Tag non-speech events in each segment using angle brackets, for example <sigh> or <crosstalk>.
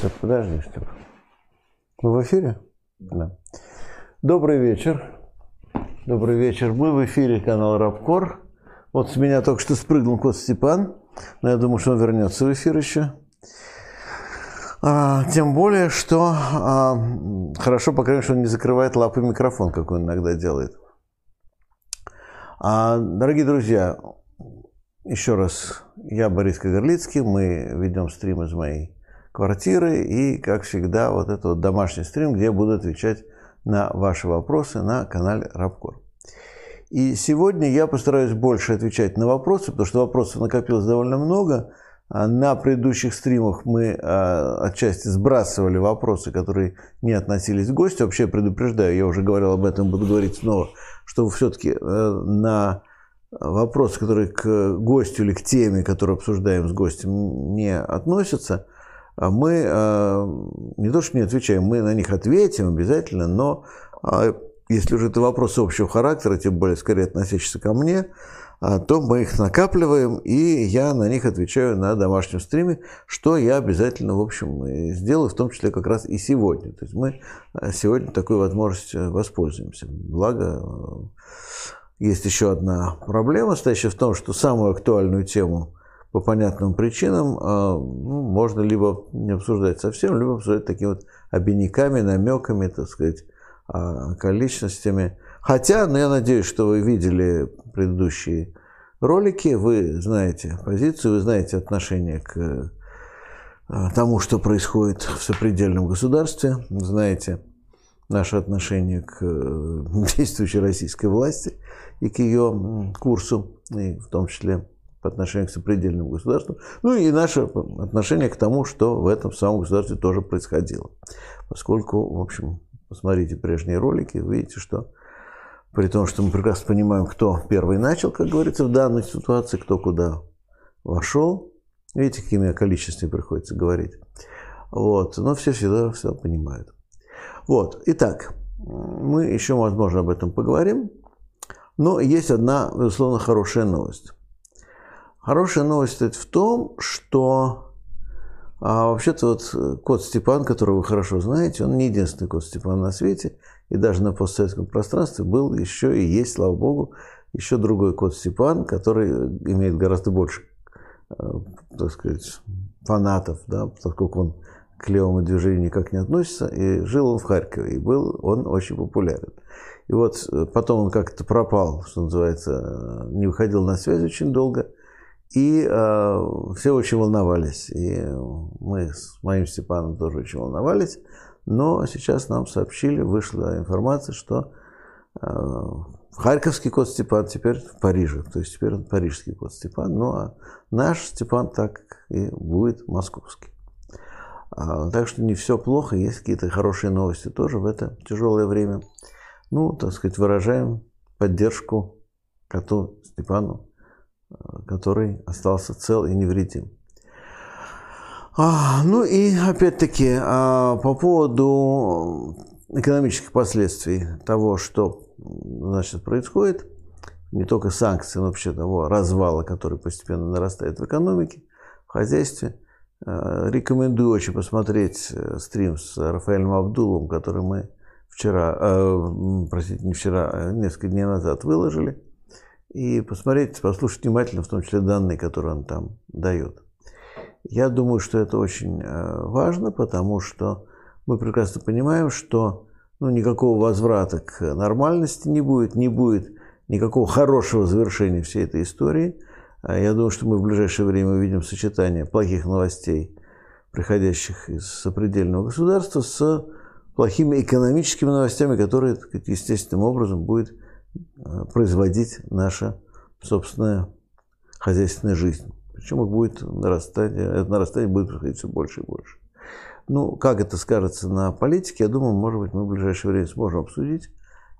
Степ, подожди, Степ. Мы в эфире? Да. Добрый вечер. Добрый вечер. Мы в эфире канал Рабкор. Вот с меня только что спрыгнул кот Степан. Но я думаю, что он вернется в эфир еще. А, тем более, что а, хорошо, по крайней мере, что он не закрывает лапы микрофон, как он иногда делает. А, дорогие друзья, еще раз, я Борис Кагарлицкий, мы ведем стрим из моей квартиры и, как всегда, вот это вот домашний стрим, где я буду отвечать на ваши вопросы на канале Рабкор. И сегодня я постараюсь больше отвечать на вопросы, потому что вопросов накопилось довольно много. А на предыдущих стримах мы а, отчасти сбрасывали вопросы, которые не относились к гостю. Вообще предупреждаю, я уже говорил об этом, буду говорить снова, что все-таки э, на вопросы, которые к гостю или к теме, которую обсуждаем с гостем, не относятся – а мы а, не то что не отвечаем, мы на них ответим обязательно, но а, если уже это вопросы общего характера, тем более скорее относящиеся ко мне, то мы их накапливаем, и я на них отвечаю на домашнем стриме, что я обязательно, в общем, сделаю, в том числе как раз и сегодня. То есть мы сегодня такой возможностью воспользуемся. Благо, есть еще одна проблема, стоящая в том, что самую актуальную тему по понятным причинам а, ну, можно либо не обсуждать совсем, либо обсуждать такими вот обиняками, намеками, так сказать, а, околичностями. Хотя, ну, я надеюсь, что вы видели предыдущие ролики, вы знаете позицию, вы знаете отношение к а, тому, что происходит в сопредельном государстве, знаете наше отношение к <laughs> действующей российской власти и к ее курсу, и в том числе по отношению к сопредельным государствам, ну и наше отношение к тому, что в этом самом государстве тоже происходило. Поскольку, в общем, посмотрите прежние ролики, видите, что при том, что мы прекрасно понимаем, кто первый начал, как говорится, в данной ситуации, кто куда вошел, видите, какими количествами приходится говорить. Вот. Но все всегда все понимают. Вот. Итак, мы еще, возможно, об этом поговорим. Но есть одна, безусловно, хорошая новость. Хорошая новость стоит в том, что а, вообще-то вот э, кот Степан, которого вы хорошо знаете, он не единственный кот Степан на свете, и даже на постсоветском пространстве был еще и есть, слава богу, еще другой кот Степан, который имеет гораздо больше, э, так сказать, фанатов, да, поскольку он к левому движению никак не относится, и жил он в Харькове, и был он очень популярен. И вот э, потом он как-то пропал, что называется, не выходил на связь очень долго – и э, все очень волновались. И мы с моим Степаном тоже очень волновались. Но сейчас нам сообщили, вышла информация, что э, Харьковский кот Степан теперь в Париже. То есть теперь он парижский кот Степан. Ну а наш Степан так и будет московский. А, так что не все плохо, есть какие-то хорошие новости тоже в это тяжелое время. Ну, так сказать, выражаем поддержку коту Степану который остался цел и невредим. А, ну и опять-таки а, по поводу экономических последствий того, что значит, происходит, не только санкций, но вообще того развала, который постепенно нарастает в экономике, в хозяйстве. А, рекомендую очень посмотреть э, стрим с Рафаэлем Абдуловым, который мы вчера, э, простите, не вчера, а несколько дней назад выложили – и посмотреть, послушать внимательно, в том числе данные, которые он там дает. Я думаю, что это очень э, важно, потому что мы прекрасно понимаем, что ну, никакого возврата к нормальности не будет, не будет никакого хорошего завершения всей этой истории. А я думаю, что мы в ближайшее время увидим сочетание плохих новостей, приходящих из сопредельного государства, с плохими экономическими новостями, которые, естественным образом, будет производить наша собственная хозяйственная жизнь. Причем их будет нарастать, это нарастание будет происходить все больше и больше. Ну, как это скажется на политике, я думаю, может быть, мы в ближайшее время сможем обсудить.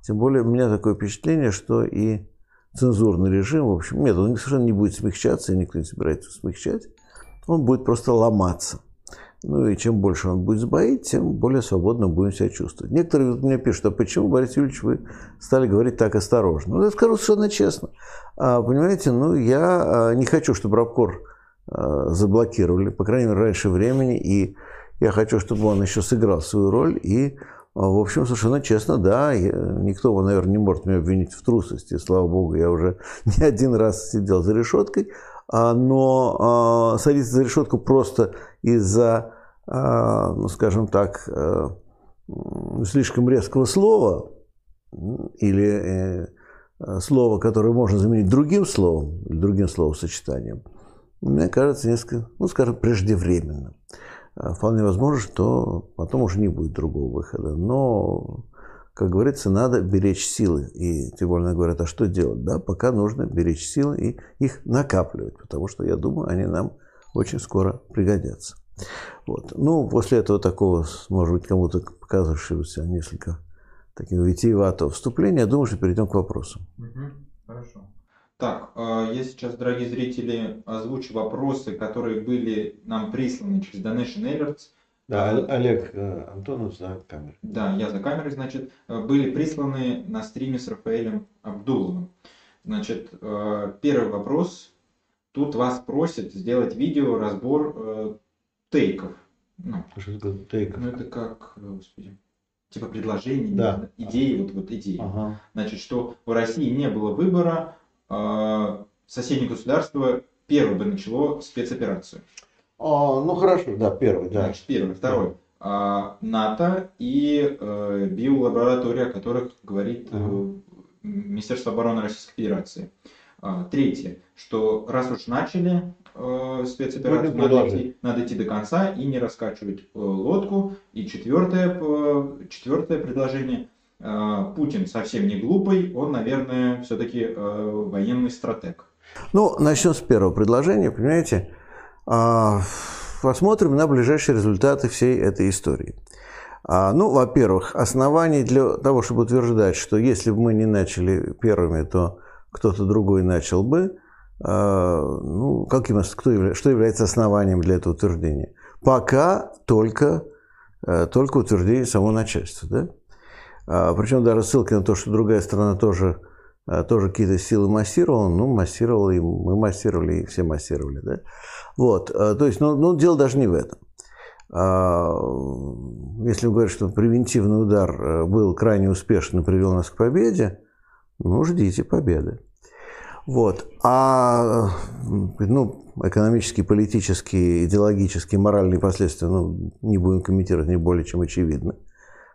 Тем более, у меня такое впечатление, что и цензурный режим, в общем, нет, он совершенно не будет смягчаться, и никто не собирается смягчать. Он будет просто ломаться. Ну и чем больше он будет сбоить, тем более свободно будем себя чувствовать. Некоторые мне пишут, а почему, Борис Юрьевич, вы стали говорить так осторожно? Ну, я скажу совершенно честно. А, понимаете, ну, я а, не хочу, чтобы Рабкор а, заблокировали, по крайней мере, раньше времени. И Я хочу, чтобы он еще сыграл свою роль и в общем, совершенно честно, да, никто, наверное, не может меня обвинить в трусости. Слава богу, я уже <laughs> не один раз сидел за решеткой. А, но а, садиться за решетку просто из-за, а, ну, скажем так, а, слишком резкого слова или э, слова, которое можно заменить другим словом другим словосочетанием, мне кажется, несколько, ну, скажем, преждевременно. Вполне возможно, что потом уже не будет другого выхода. Но, как говорится, надо беречь силы. И тем более говорят, а что делать? Да, пока нужно беречь силы и их накапливать, потому что, я думаю, они нам очень скоро пригодятся. Вот. Ну, после этого такого, может быть, кому-то показавшегося несколько таких витиеватого вступления, я думаю, что перейдем к вопросам. Угу. Хорошо. Так, а, я сейчас, дорогие зрители, озвучу вопросы, которые были нам присланы через Donation Alerts. Да, Олег э, Антонов за камерой. Да, я за камерой, значит, э, были присланы на стриме с Рафаэлем Абдуловым. Значит, э, первый вопрос. Тут вас просят сделать видео разбор тейков. Ну, что такое тейков? Ну, это как, господи, типа предложений, да. идеи, вот, вот идеи. Ага. Значит, что в России не было выбора, соседнее государство первое бы начало спецоперацию. А, ну хорошо, да, первый, да. Значит, первый. Второй. А, НАТО и э, биолаборатория, о которых говорит uh Министерство обороны Российской Федерации. А, третье, что раз уж начали э, спецоперацию, надо идти, надо идти до конца и не раскачивать э, лодку. И четвертое, э, четвертое предложение, э, Путин совсем не глупый, он, наверное, все-таки э, военный стратег. Ну, начнем с первого предложения, понимаете. А, посмотрим на ближайшие результаты всей этой истории. А, ну, во-первых, оснований для того, чтобы утверждать, что если бы мы не начали первыми, то кто-то другой начал бы, а, ну, каким, кто, что является основанием для этого утверждения? Пока только, э, только утверждение самого начальства. Да? Причем даже ссылки на то, что другая страна тоже тоже какие-то силы массировал, ну, массировал, и мы массировали, и все массировали, да. Вот, а, то есть, ну, ну дело даже не в этом. А, если вы говорите, что превентивный удар э, был крайне успешен и привел нас к победе, ну, ждите победы. Вот. А ну, экономические, политические, идеологические, моральные последствия, ну, не будем комментировать, не более чем очевидно.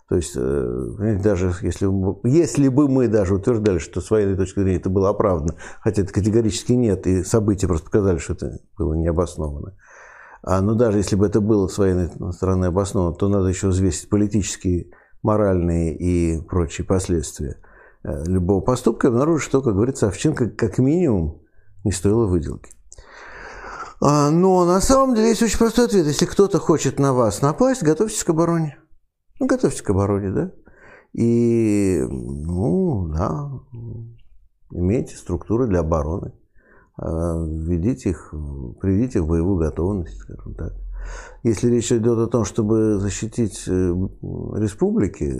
То есть, э, даже если, если бы мы даже утверждали, что с военной точки зрения это было оправдано, хотя это категорически нет, и события просто показали, что это было необоснованно, а, но даже если бы это было с военной стороны обосновано, то надо еще взвесить политические, моральные и прочие последствия э, любого поступка и обнаружить, что, как говорится, Овчинка как минимум не стоила выделки. А, но на самом деле есть очень простой ответ. Если кто-то хочет на вас напасть, готовьтесь к обороне. Ну, готовьтесь к обороне, да? И, ну, да, имейте структуры для обороны. А, введите их, приведите их в боевую готовность, скажем так. Если речь идет о том, чтобы защитить э, республики,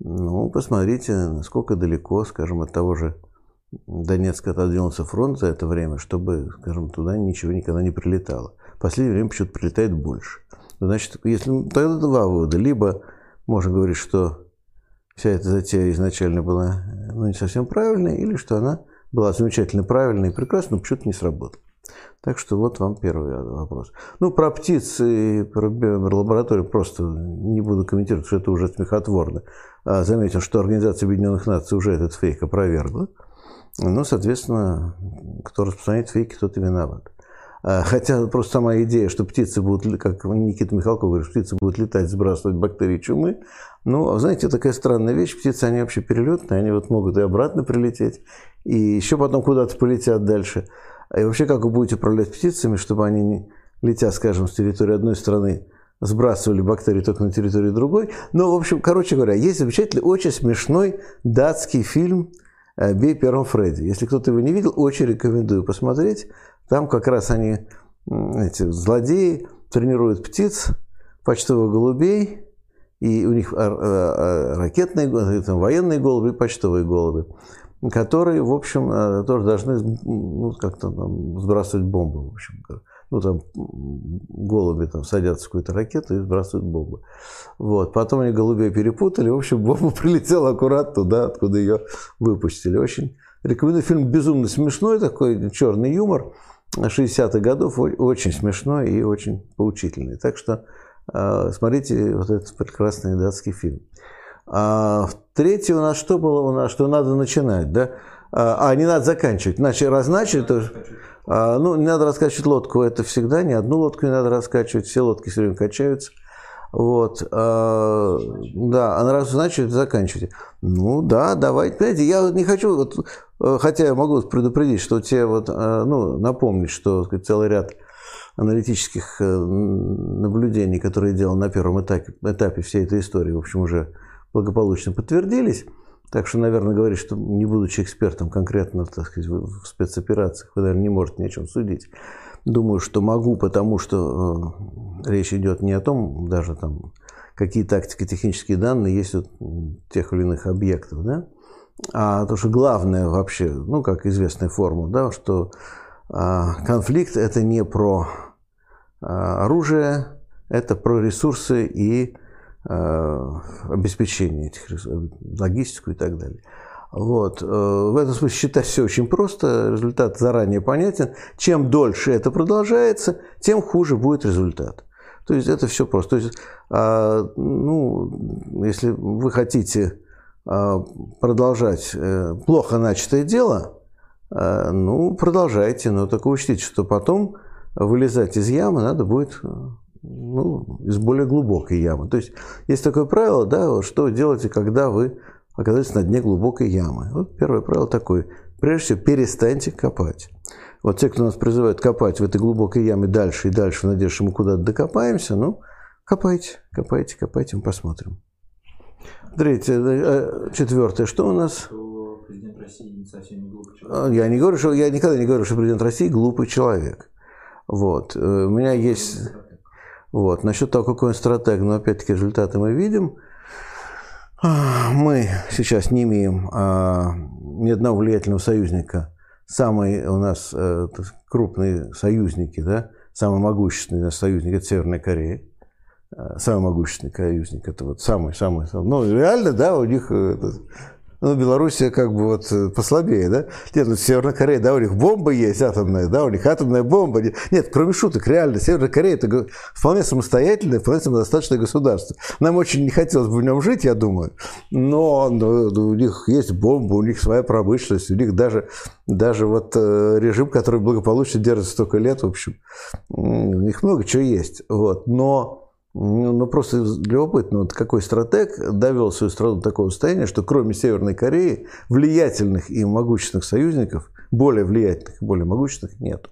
ну, посмотрите, насколько далеко, скажем, от того же Донецка отодвинулся фронт за это время, чтобы, скажем, туда ничего никогда не прилетало. В последнее время почему-то прилетает больше. Значит, если, тогда два вывода. Либо можно говорить, что вся эта затея изначально была ну, не совсем правильной, или что она была замечательно правильной и прекрасной, но почему-то не сработала. Так что вот вам первый вопрос. Ну, про птиц и про лабораторию просто не буду комментировать, что это уже смехотворно. А заметил, что Организация Объединенных Наций уже этот фейк опровергла. Ну, соответственно, кто распространяет фейки, тот и виноват. А, хотя просто сама идея, что птицы будут, как Никита Михалков говорит, птицы будут летать, сбрасывать бактерии чумы. Ну, знаете, такая странная вещь. Птицы, они вообще перелетные, они вот могут и обратно прилететь, и еще потом куда-то полетят дальше. И вообще, как вы будете управлять птицами, чтобы они, не летя, скажем, с территории одной страны, сбрасывали бактерии только на территории другой. Ну, в общем, короче говоря, есть замечательный, очень смешной датский фильм «Бей первым Фредди». Если кто-то его не видел, очень рекомендую посмотреть. Там как раз они, эти злодеи, тренируют птиц, почтовых голубей, и у них а, а, ракетные, там, военные голуби, почтовые голуби, которые, в общем, э, тоже должны ну, как-то там, сбрасывать бомбы, в общем. ну, там, голуби там садятся в какую-то ракету и сбрасывают бомбы. Вот. Потом они голубей перепутали, в общем, бомба <laughs> прилетела аккурат туда, откуда ее выпустили. Очень рекомендую. Фильм безумно смешной, такой черный юмор 60-х годов, очень смешной и очень поучительный. Так что э, смотрите вот этот прекрасный датский фильм. А третье у нас что было у нас, что надо начинать, да? А, а не надо заканчивать. Значит, разначали, то, а, ну, не надо раскачивать лодку, это всегда, ни одну лодку не надо раскачивать, все лодки все время качаются. Вот, а, да, а на раз значит заканчивайте. Ну да, давайте. Понимаете, я не хочу, вот, э, хотя я могу предупредить, что тебе вот, э, ну, напомнить, что сказать, целый ряд аналитических э, наблюдений, которые делал на первом этапе, этапе всей этой истории, в общем, уже благополучно подтвердились. Так что, наверное, говорить, что не будучи экспертом конкретно так сказать, в спецоперациях, вы, наверное, не можете ни о чем судить. Думаю, что могу, потому что э, речь идет не о том, даже там, какие тактико-технические данные есть у тех или иных объектов, да, а то, что главное вообще, ну, как известная формула, да, что э, конфликт – это не про э, оружие, это про ресурсы и Э, обеспечения этих ресурсов, логистику и так далее. Вот. Э, в этом смысле считать все очень просто, результат заранее понятен. Чем дольше это продолжается, тем хуже будет результат. То есть это все просто. То есть, а, ну, если вы хотите а, продолжать э, плохо начатое дело, ну, продолжайте, но только учтите, что потом вылезать из ямы надо будет ну, из более глубокой ямы. То есть есть такое правило, да, что делаете, когда вы оказались на дне глубокой ямы. Вот первое правило такое. Прежде всего, перестаньте копать. Вот те, кто нас призывают копать в этой глубокой яме дальше и дальше, в надежде, что мы куда-то докопаемся, ну, копайте, копайте, копайте, мы посмотрим. Третье, э, четвертое, что у нас? Президент России не совсем не глупый человек. Я не говорю, что я никогда не говорю, что президент России глупый человек. Вот. Э, у меня есть вот. Насчет того, какой он стратег, но опять-таки результаты мы видим. Мы сейчас не имеем а, ни одного влиятельного союзника. Самые у нас а, крупные союзники, да, самый могущественный наш союзник – это Северная Корея. А, самый могущественный союзник – это вот самый-самый. Ну, реально, да, у них это, ну, Белоруссия как бы вот э, послабее, да? Нет, ну, Северная Корея, да, у них бомба есть атомная, да, у них атомная бомба. Нет, кроме шуток, реально, Северная Корея – это вполне самостоятельное, вполне самодостаточное государство. Нам очень не хотелось бы в нем жить, я думаю, но, но у них есть бомба, у них своя промышленность, у них даже, даже вот э, режим, который благополучно держится столько лет, в общем, у них много чего есть, вот, но ну, ну, просто любопытно, вот какой стратег довел свою страну до такого состояния, что кроме Северной Кореи влиятельных и могущественных союзников, более влиятельных и более могущественных, нет.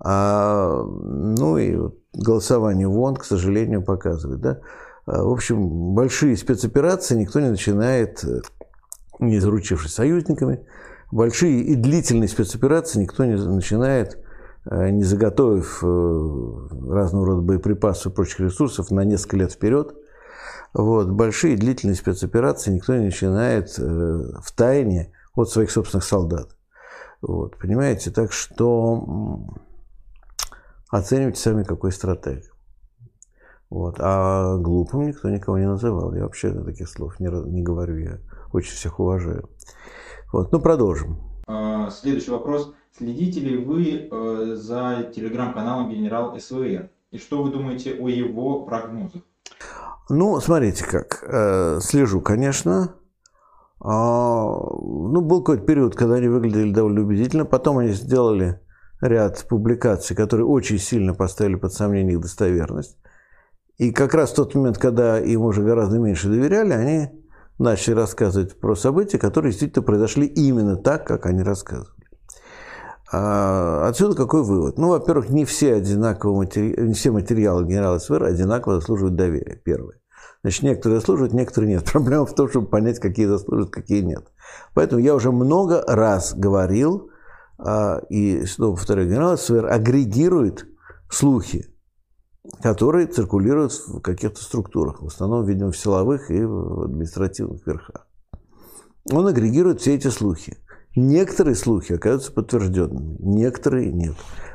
А, ну и вот голосование в ООН, к сожалению, показывает. Да? А, в общем, большие спецоперации никто не начинает, не заручившись союзниками. Большие и длительные спецоперации никто не начинает не заготовив э, разного рода боеприпасов и прочих ресурсов на несколько лет вперед. Вот, большие длительные спецоперации никто не начинает э, в тайне от своих собственных солдат. Вот, понимаете, так что оценивайте сами, какой стратег. Вот. А глупым никто никого не называл. Я вообще таких слов не, не говорю, я очень всех уважаю. Вот. Ну, продолжим. А, следующий вопрос. Следите ли вы э, за телеграм-каналом генерал СВР? И что вы думаете о его прогнозах? Ну, смотрите как. Э, слежу, конечно. А, ну, был какой-то период, когда они выглядели довольно убедительно. Потом они сделали ряд публикаций, которые очень сильно поставили под сомнение их достоверность. И как раз в тот момент, когда им уже гораздо меньше доверяли, они начали рассказывать про события, которые действительно произошли именно так, как они рассказывали. А отсюда какой вывод? Ну, во-первых, не все, одинаковые матери... не все материалы генерала СВР одинаково заслуживают доверия, первое. Значит, некоторые заслуживают, некоторые нет. <laughs> Проблема в том, чтобы понять, какие заслуживают, какие нет. Поэтому я уже много раз говорил, а, и снова повторяю, генерал СВР агрегирует слухи, которые циркулируют в каких-то структурах, в основном, видимо, в силовых и в административных верхах. Он агрегирует все эти слухи. Некоторые слухи оказываются подтвержденными, некоторые нет.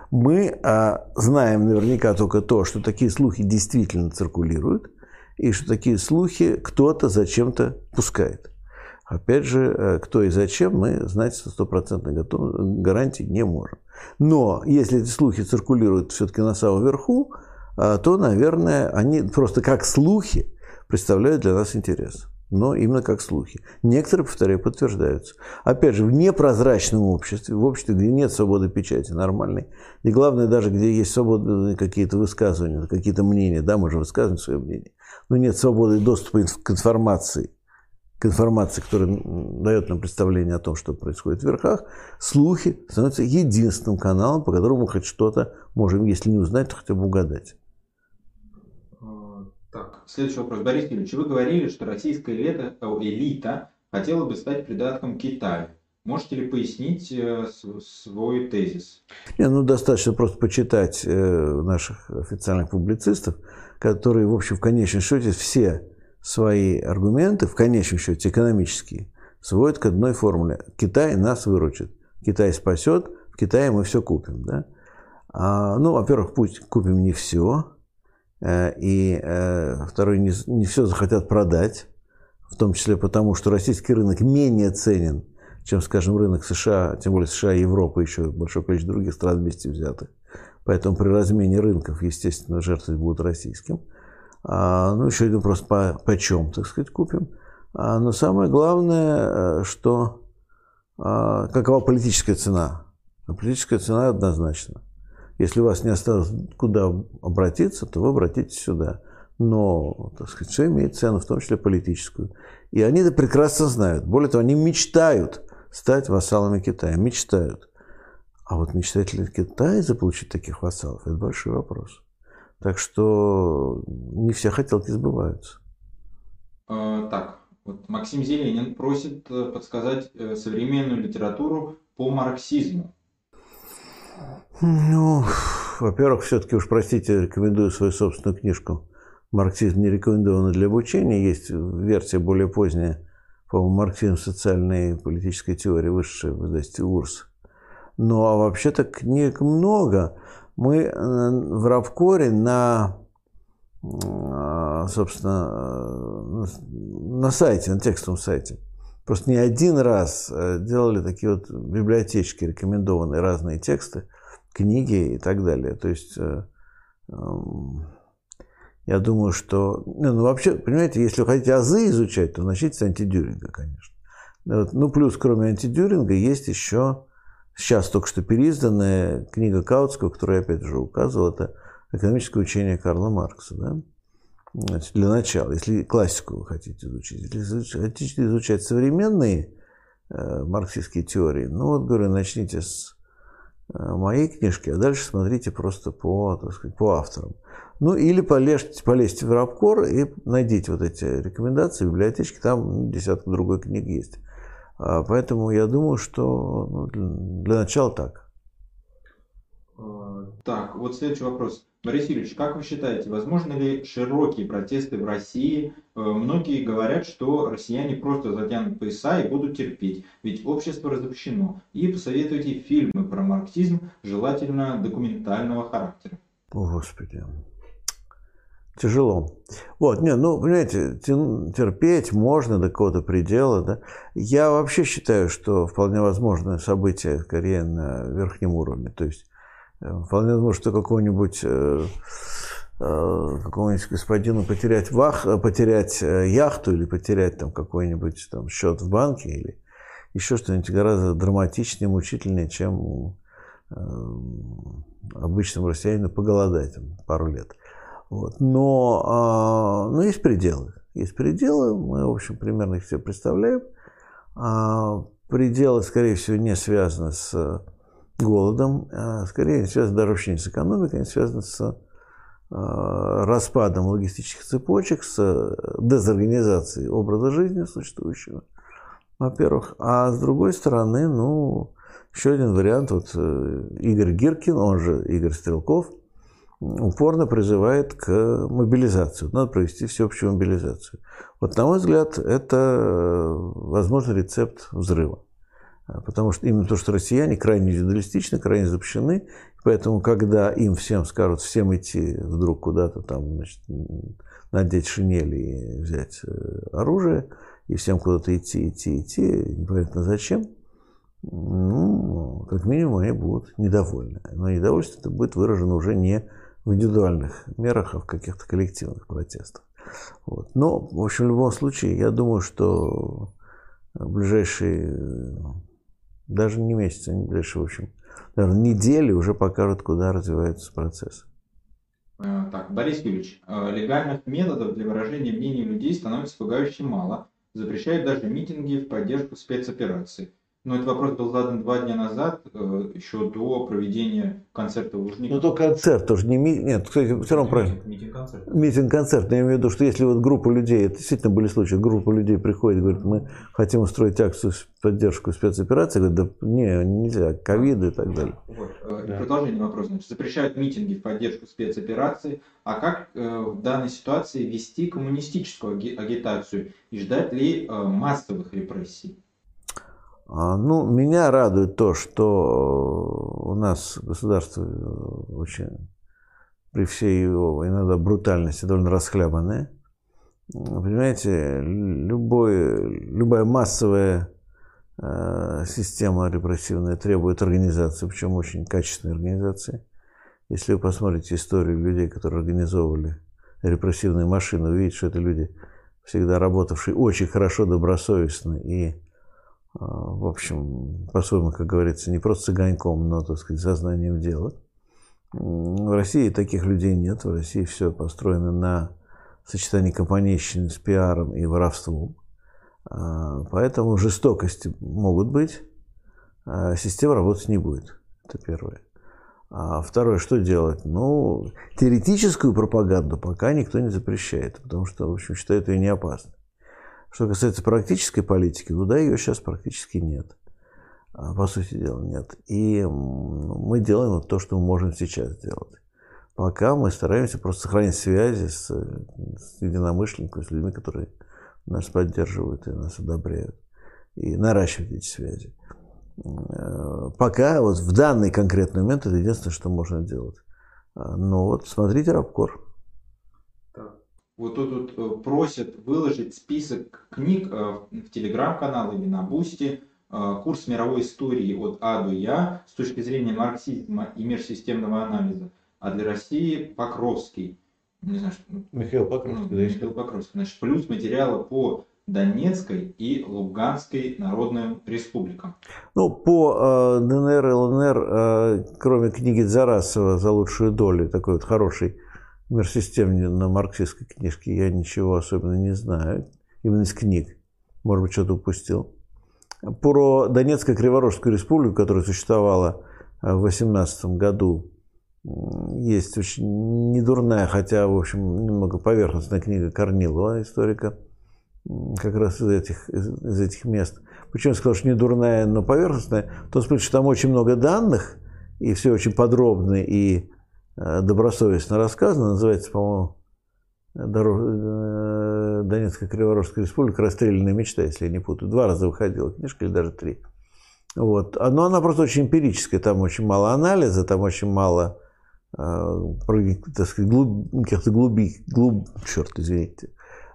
Мы а, знаем наверняка только то, что такие слухи действительно циркулируют, и что такие слухи кто-то зачем-то пускает. Опять же, э, кто и зачем, мы знать со стопроцентной гарантией не можем. Но если эти слухи циркулируют все-таки на самом верху, а, то, наверное, они просто как слухи представляют для нас интерес. Но именно как слухи. Некоторые, повторяю, подтверждаются. Опять же, в непрозрачном обществе, в обществе, где нет свободы печати нормальной, и главное, даже где есть свободные какие-то высказывания, какие-то мнения, да, мы же высказываем свое мнение, но нет свободы доступа к информации, к информации, которая дает нам представление о том, что происходит в верхах, слухи становятся единственным каналом, по которому мы хоть что-то можем, если не узнать, то хотя бы угадать. Так, следующий вопрос. Борис Юрьевич, вы говорили, что российская элита, элита хотела бы стать придатком Китая. Можете ли пояснить э, свой тезис? Не, ну, достаточно просто почитать э, наших официальных публицистов, которые, в общем, в конечном счете все свои аргументы, в конечном счете экономические, сводят к одной формуле. Китай нас выручит. Китай спасет, в Китае мы все купим. Да? А, ну, во-первых, пусть купим не все, э, и э, второе, не, не все захотят продать, в том числе потому, что российский рынок менее ценен, чем, скажем, рынок США, тем более США и Европа, еще большое количество других стран вместе взятых. Поэтому при размене рынков, естественно, жертвовать будут российским. А, ну, еще один вопрос, по, по чем, так сказать, купим. А, но самое главное, э, что а, какова политическая цена? А политическая цена однозначна. Если у вас не осталось куда обратиться, то вы обратитесь сюда. Но, так сказать, все имеет цену, в том числе политическую. И они это прекрасно знают. Более того, они мечтают стать вассалами Китая. Мечтают. А вот мечтает ли Китай заполучить таких вассалов, это большой вопрос. Так что не все хотелки сбываются. А, так, вот Максим Зеленин просит э, подсказать э, современную литературу по марксизму. Ну, во-первых, все-таки уж простите, рекомендую свою собственную книжку «Марксизм не рекомендовано для обучения». Есть версия более поздняя, по-моему, «Марксизм социальной и политической теории», высшая в издательстве УРС. Ну, а вообще-то книг много мы э, в Равкоре на, э, собственно, э, на сайте, на текстовом сайте, просто не один раз делали такие вот библиотечки, рекомендованные разные тексты, книги и так далее. То есть эм, я думаю, что... Ну, вообще, понимаете, если вы хотите азы изучать, то начните с антидюринга, конечно. Ну, плюс, кроме антидюринга, есть еще сейчас только что переизданная книга Каутского, которую я опять же указывал, это «Экономическое учение Карла Маркса». Да? Значит, для начала, если классику вы хотите изучить, если хотите изучать современные э, марксистские теории, ну вот, говорю, начните с э, моей книжки, а дальше смотрите просто по, так сказать, по авторам. Ну, или полезьте, полезьте в Рабкор и найдите вот эти рекомендации в библиотечке, там десятка другой книг есть. А, поэтому я думаю, что ну, для начала так. А, так, вот следующий вопрос. Борис Юрьевич, как вы считаете, возможно ли широкие протесты в России? Э, многие говорят, что россияне просто затянут пояса и будут терпеть, ведь общество разобщено. И посоветуйте фильмы про марксизм, желательно документального характера. О, Господи тяжело. Вот, не, ну, понимаете, терпеть можно до какого-то предела, да. Я вообще считаю, что вполне возможно событие скорее на верхнем уровне. То есть э, вполне возможно, что какого-нибудь э, э, какому-нибудь господину потерять вах, потерять яхту или потерять там какой-нибудь там счет в банке или еще что-нибудь гораздо драматичнее, мучительнее, чем обычному россиянину поголодать там, пару лет. Вот. Но, а, но есть пределы. Есть пределы, мы, в общем, примерно их себе представляем. А, пределы, скорее всего, не связаны с голодом, а скорее связаны даже вообще с экономикой, они связаны с распадом логистических цепочек, с дезорганизацией образа жизни существующего, во-первых. А с другой стороны, ну, еще один вариант, вот э, Игорь Гиркин, он же Игорь Стрелков – упорно призывает к мобилизации. Надо провести всеобщую мобилизацию. Вот, на мой взгляд, это, э, возможно, рецепт взрыва. А, потому что именно то, что россияне крайне индивидуалистичны, крайне запрещены, поэтому когда им всем скажут всем идти вдруг куда-то там, значит, надеть шинели и взять э, оружие, и всем куда-то идти, идти, идти, непонятно зачем, ну, как минимум, они будут недовольны. Но недовольство это будет выражено уже не в индивидуальных мерах, а в каких-то коллективных протестах. Вот. Но, в общем, в любом случае, я думаю, что в ближайшие даже не месяцы, не ближайшие, в общем, наверное, недели уже покажут, куда развивается процесс. Э, так, Борис Юрьевич, э, легальных методов для выражения мнений людей становится пугающе мало. Запрещают даже митинги в поддержку спецоперации. Но этот вопрос был задан два дня назад, э, еще до проведения концерта в Лужниках. Ну, то концерт тоже не митинг. Нет, кстати, все равно правильно. Митинг-концерт. Митинг-концерт. Я имею в виду, что если вот группа людей, это действительно были случаи, группа людей приходит и говорит, мы хотим устроить акцию в поддержку спецоперации, говорят, да не, нельзя, ковид и так далее. Вот. Э, да. Продолжение вопроса. Значит, запрещают митинги в поддержку спецоперации. А как э, в данной ситуации вести коммунистическую агитацию и ждать ли массовых репрессий? А, ну, меня радует то, что у нас государство очень, при всей его иногда брутальности, довольно расхлябанное. Понимаете, любой, любая массовая э, система репрессивная требует организации, причем очень качественной организации. Если вы посмотрите историю людей, которые организовывали репрессивные машины, увидите, что это люди, всегда работавшие очень хорошо, добросовестно и в общем, по-своему, как говорится, не просто цыганьком, но, так сказать, сознанием дела. В России таких людей нет. В России все построено на сочетании компанейщины с пиаром и воровством. А, поэтому жестокости могут быть, а система работать не будет. Это первое. А второе, что делать? Ну, теоретическую пропаганду пока никто не запрещает, потому что, в общем, считают ее не опасной. Что касается практической политики, ну да, ее сейчас практически нет. А, по сути дела, нет. И мы делаем вот то, что мы можем сейчас сделать. Пока мы стараемся просто сохранить связи с, с единомышленниками, с людьми, которые нас поддерживают и нас одобряют. И наращивать эти связи. Э, пока вот в данный конкретный момент это единственное, что можно делать. А, но вот смотрите Рабкор вот тут вот просят выложить список книг э, в телеграм-канал или на Boosty, э, курс мировой истории от А до Я с точки зрения марксизма и мир-системного анализа, а для России Покровский. Не знаю, что... Ну, Михаил Покровский, ну, да? Михаил Покровский. Значит, плюс материалы по Донецкой и Луганской народным республикам. Ну, по э, ДНР и ЛНР, э, кроме книги Зарасова «За лучшую долю», такой вот хороший мир-систем на марксистской книжке я ничего особенно не знаю. Именно из книг. Может быть, что-то упустил. Про Донецко-Криворожскую республику, которая существовала э, в 18 году, есть очень недурная, хотя, в общем, немного поверхностная книга Корнилова, историка, как раз из этих, из, из этих мест. Почему я сказал, что не дурная, но поверхностная? Смысле, что там очень много данных, и все очень подробно и добросовестно рассказано, называется, по-моему, э, Донецкая Криворожская республика «Расстрелянная мечта», если я не путаю. Два раза выходила книжка, или даже три. Вот. Но она просто очень эмпирическая, там очень мало анализа, там очень мало э, глуб, каких-то глубин, глуб, черт, извините,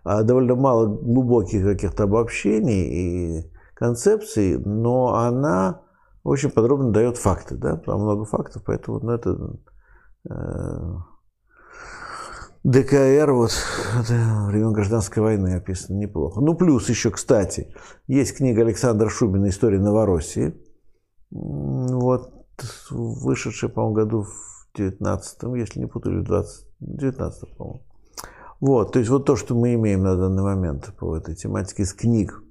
а довольно мало глубоких каких-то обобщений и концепций, но она очень подробно дает факты, да, там много фактов, поэтому ну, это Э, ДКР вот времен гражданской войны описано неплохо. Ну, плюс еще, кстати, есть книга Александра Шубина «История Новороссии». Вот, вышедшая, по-моему, году в 19 если не путаю, в 20, 19 по-моему. Вот, то есть вот то, что мы имеем на данный момент по этой тематике из книг.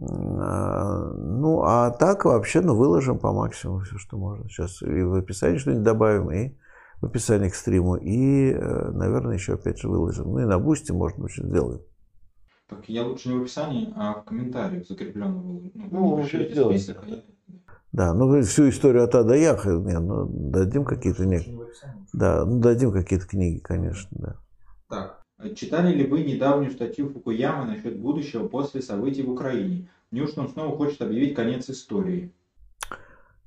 А, ну, а так вообще, ну, выложим по максимуму все, что можно. Сейчас и в описании что-нибудь добавим, и в описании к стриму. И, э, наверное, еще опять же выложим. Ну и на бусте, может быть, сделаем. Так я лучше не в описании, а в комментариях закрепленно выложу. Ну, ну список, а я... Да, ну всю историю от А до Я, не, ну, дадим какие-то не... Да, ну дадим какие-то книги, конечно, да. Так, читали ли вы недавнюю статью Фукуямы насчет будущего после событий в Украине? Неужто он снова хочет объявить конец истории?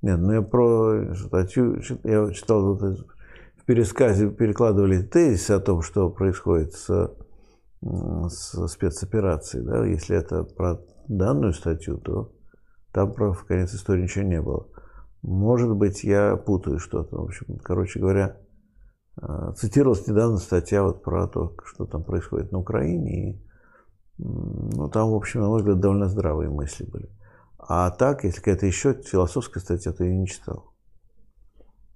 Нет, ну я про статью, я читал вот в пересказе, перекладывали тезис о том, что происходит с, с спецоперацией. Да? Если это про данную статью, то там про конец истории ничего не было. Может быть, я путаю что-то. В общем, короче говоря, э, цитировалась недавно статья вот про то, что там происходит на Украине. И, ну, там, в общем, на мой взгляд, довольно здравые мысли были. А так, если какая-то еще философская статья, то я не читал.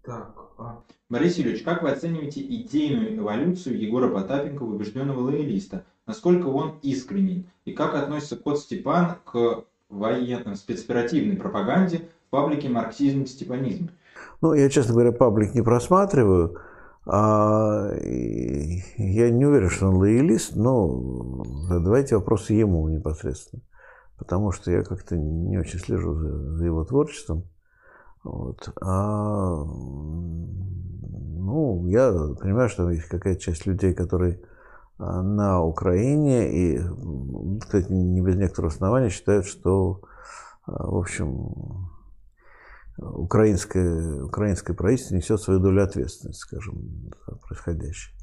Так, а, Борис Юрьевич, как вы оцениваете идейную эволюцию Егора Потапенко убежденного лоялиста? Насколько он искренен? И как относится кот Степан к военной спецоперативной пропаганде в паблике «Марксизм-степанизм»? Ну, я, честно говоря, паблик не просматриваю. А, я не уверен, что он лоялист, но задавайте вопросы ему непосредственно потому что я как-то не очень слежу за его творчеством. Вот. А, ну, я понимаю, что есть какая-то часть людей, которые а, на Украине и, кстати, не без некоторых оснований считают, что, а, в общем, украинское, украинское правительство несет свою долю ответственности, скажем, за происходящее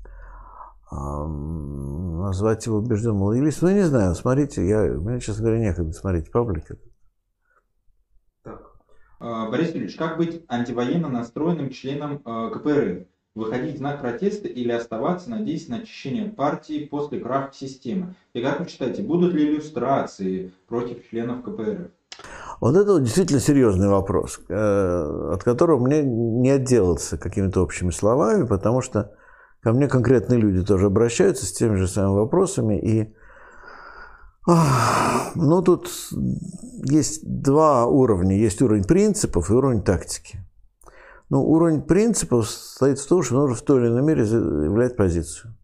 назвать его убежденным лоялистом. Ну, не знаю, смотрите, я, мне, честно говоря, некогда смотреть паблик. Так. А, Борис Юрьевич, как быть антивоенно настроенным членом а, КПРФ? Выходить в знак протеста или оставаться, надеясь на очищение партии после краха системы? И как вы считаете, будут ли иллюстрации против членов КПРФ? Вот это действительно серьезный вопрос, э, от которого мне не отделаться какими-то общими словами, потому что Ко мне конкретные люди тоже обращаются с теми же самыми вопросами. И ну, тут есть два уровня. Есть уровень принципов и уровень тактики. Ну, уровень принципов состоит в том, что нужно в той или иной мере заявлять позицию.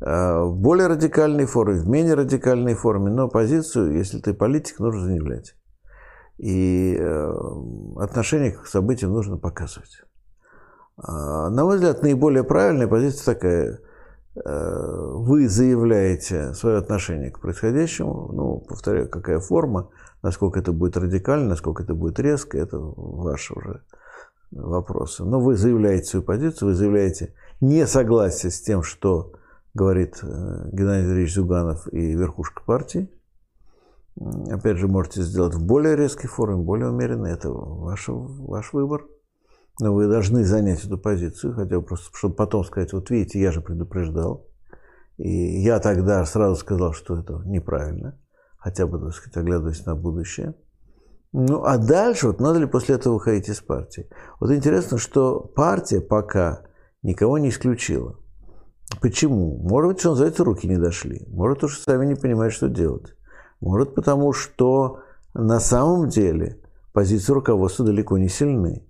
А, в более радикальной форме, в менее радикальной форме, но позицию, если ты политик, нужно заявлять. И э, отношение к событиям нужно показывать. А, на мой взгляд, наиболее правильная позиция такая. Э, вы заявляете свое отношение к происходящему, ну, повторяю, какая форма, насколько это будет радикально, насколько это будет резко, это ваши уже вопросы. Но вы заявляете свою позицию, вы заявляете несогласие с тем, что говорит э, Геннадий Андреевич Зюганов и верхушка партии. Опять же, можете сделать в более резкой форме, более умеренной. Это ваш, ваш выбор. Но вы должны занять эту позицию, хотя бы просто, чтобы потом сказать, вот видите, я же предупреждал. И я тогда сразу сказал, что это неправильно, хотя бы, так сказать, оглядываясь на будущее. Ну, а дальше, вот надо ли после этого выходить из партии? Вот интересно, что партия пока никого не исключила. Почему? Может быть, что называется, руки не дошли. Может, уж сами не понимают, что делать. Может, потому что на самом деле позиции руководства далеко не сильны.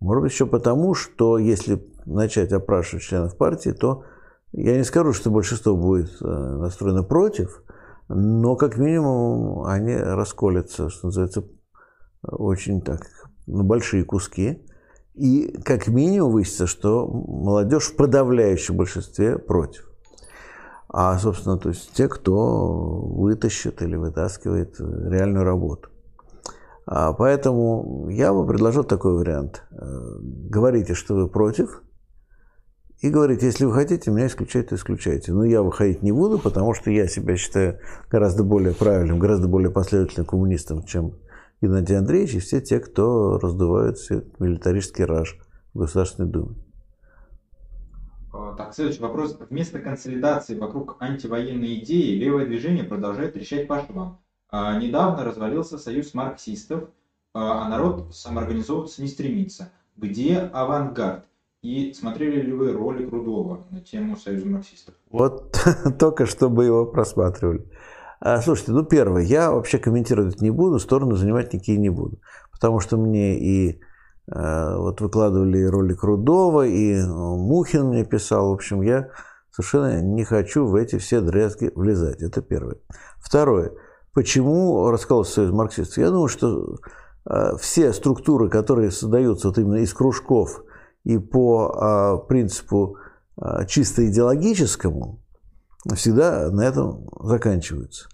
Может быть, еще потому, что если начать опрашивать членов партии, то я не скажу, что большинство будет э, настроено против, но как минимум они расколятся, что называется, очень так, на большие куски. И как минимум выяснится, что молодежь в подавляющем большинстве против. А, собственно, то есть те, кто вытащит или вытаскивает реальную работу. А, поэтому я бы предложил такой вариант. Э, говорите, что вы против, и говорите, если вы хотите, меня исключать, то исключайте. Но я выходить не буду, потому что я себя считаю гораздо более правильным, гораздо более последовательным коммунистом, чем Геннадий Андреевич и все те, кто раздувают все милитаристский раж в Государственной Думе. А, так, следующий вопрос. Вместо консолидации вокруг антивоенной идеи левое движение продолжает трещать по швам. А, недавно развалился союз марксистов, а, а народ самоорганизовываться не стремится. Где авангард? И смотрели ли вы ролик Рудова на тему союза марксистов? Вот <laughs> только чтобы его просматривали. А, слушайте, ну первое, я вообще комментировать не буду, стороны занимать никакие не буду. Потому что мне и вот выкладывали ролик Рудова, и Мухин мне писал. В общем, я совершенно не хочу в эти все дрязги влезать. Это первое. Второе. Почему раскололся союз марксистов? Я думаю, что э, все структуры, которые создаются вот именно из кружков и по э, принципу э, чисто идеологическому, всегда на этом заканчиваются.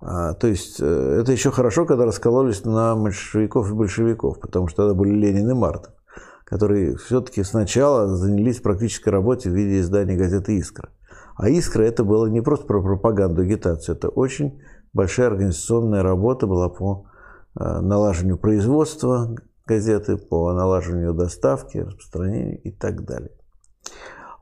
А, то есть это еще хорошо, когда раскололись на меньшевиков и большевиков, потому что тогда были Ленин и Мартов, которые все-таки сначала занялись практической работой в виде издания газеты «Искра». А «Искра» это было не просто про пропаганду, агитацию, это очень большая организационная работа была по э, налаживанию производства газеты, по налаживанию доставки, распространению и так далее.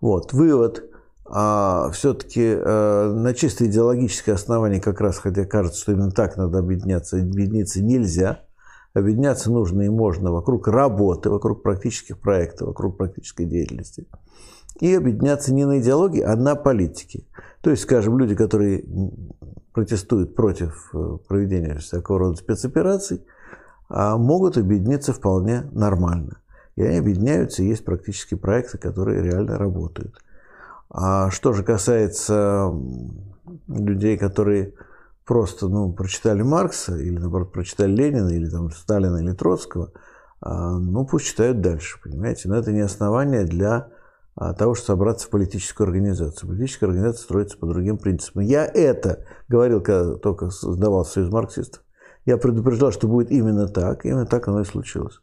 Вот, вывод. А все-таки э, на чисто идеологическое основание как раз, хотя кажется, что именно так надо объединяться, объединиться нельзя. Объединяться нужно и можно вокруг работы, вокруг практических проектов, вокруг практической деятельности. И объединяться не на идеологии, а на политике. То есть, скажем, люди, которые протестуют против э, проведения всякого рода спецопераций, а могут объединиться вполне нормально. И они объединяются, и есть практически проекты, которые реально работают. А что же касается людей, которые просто ну, прочитали Маркса, или, наоборот, прочитали Ленина, или там, Сталина, или Троцкого, а, ну, пусть читают дальше, понимаете. Но это не основание для того, чтобы собраться в политическую организацию. Политическая организация строится по другим принципам. Я это говорил, когда только создавал Союз марксистов. Я предупреждал, что будет именно так, именно так оно и случилось.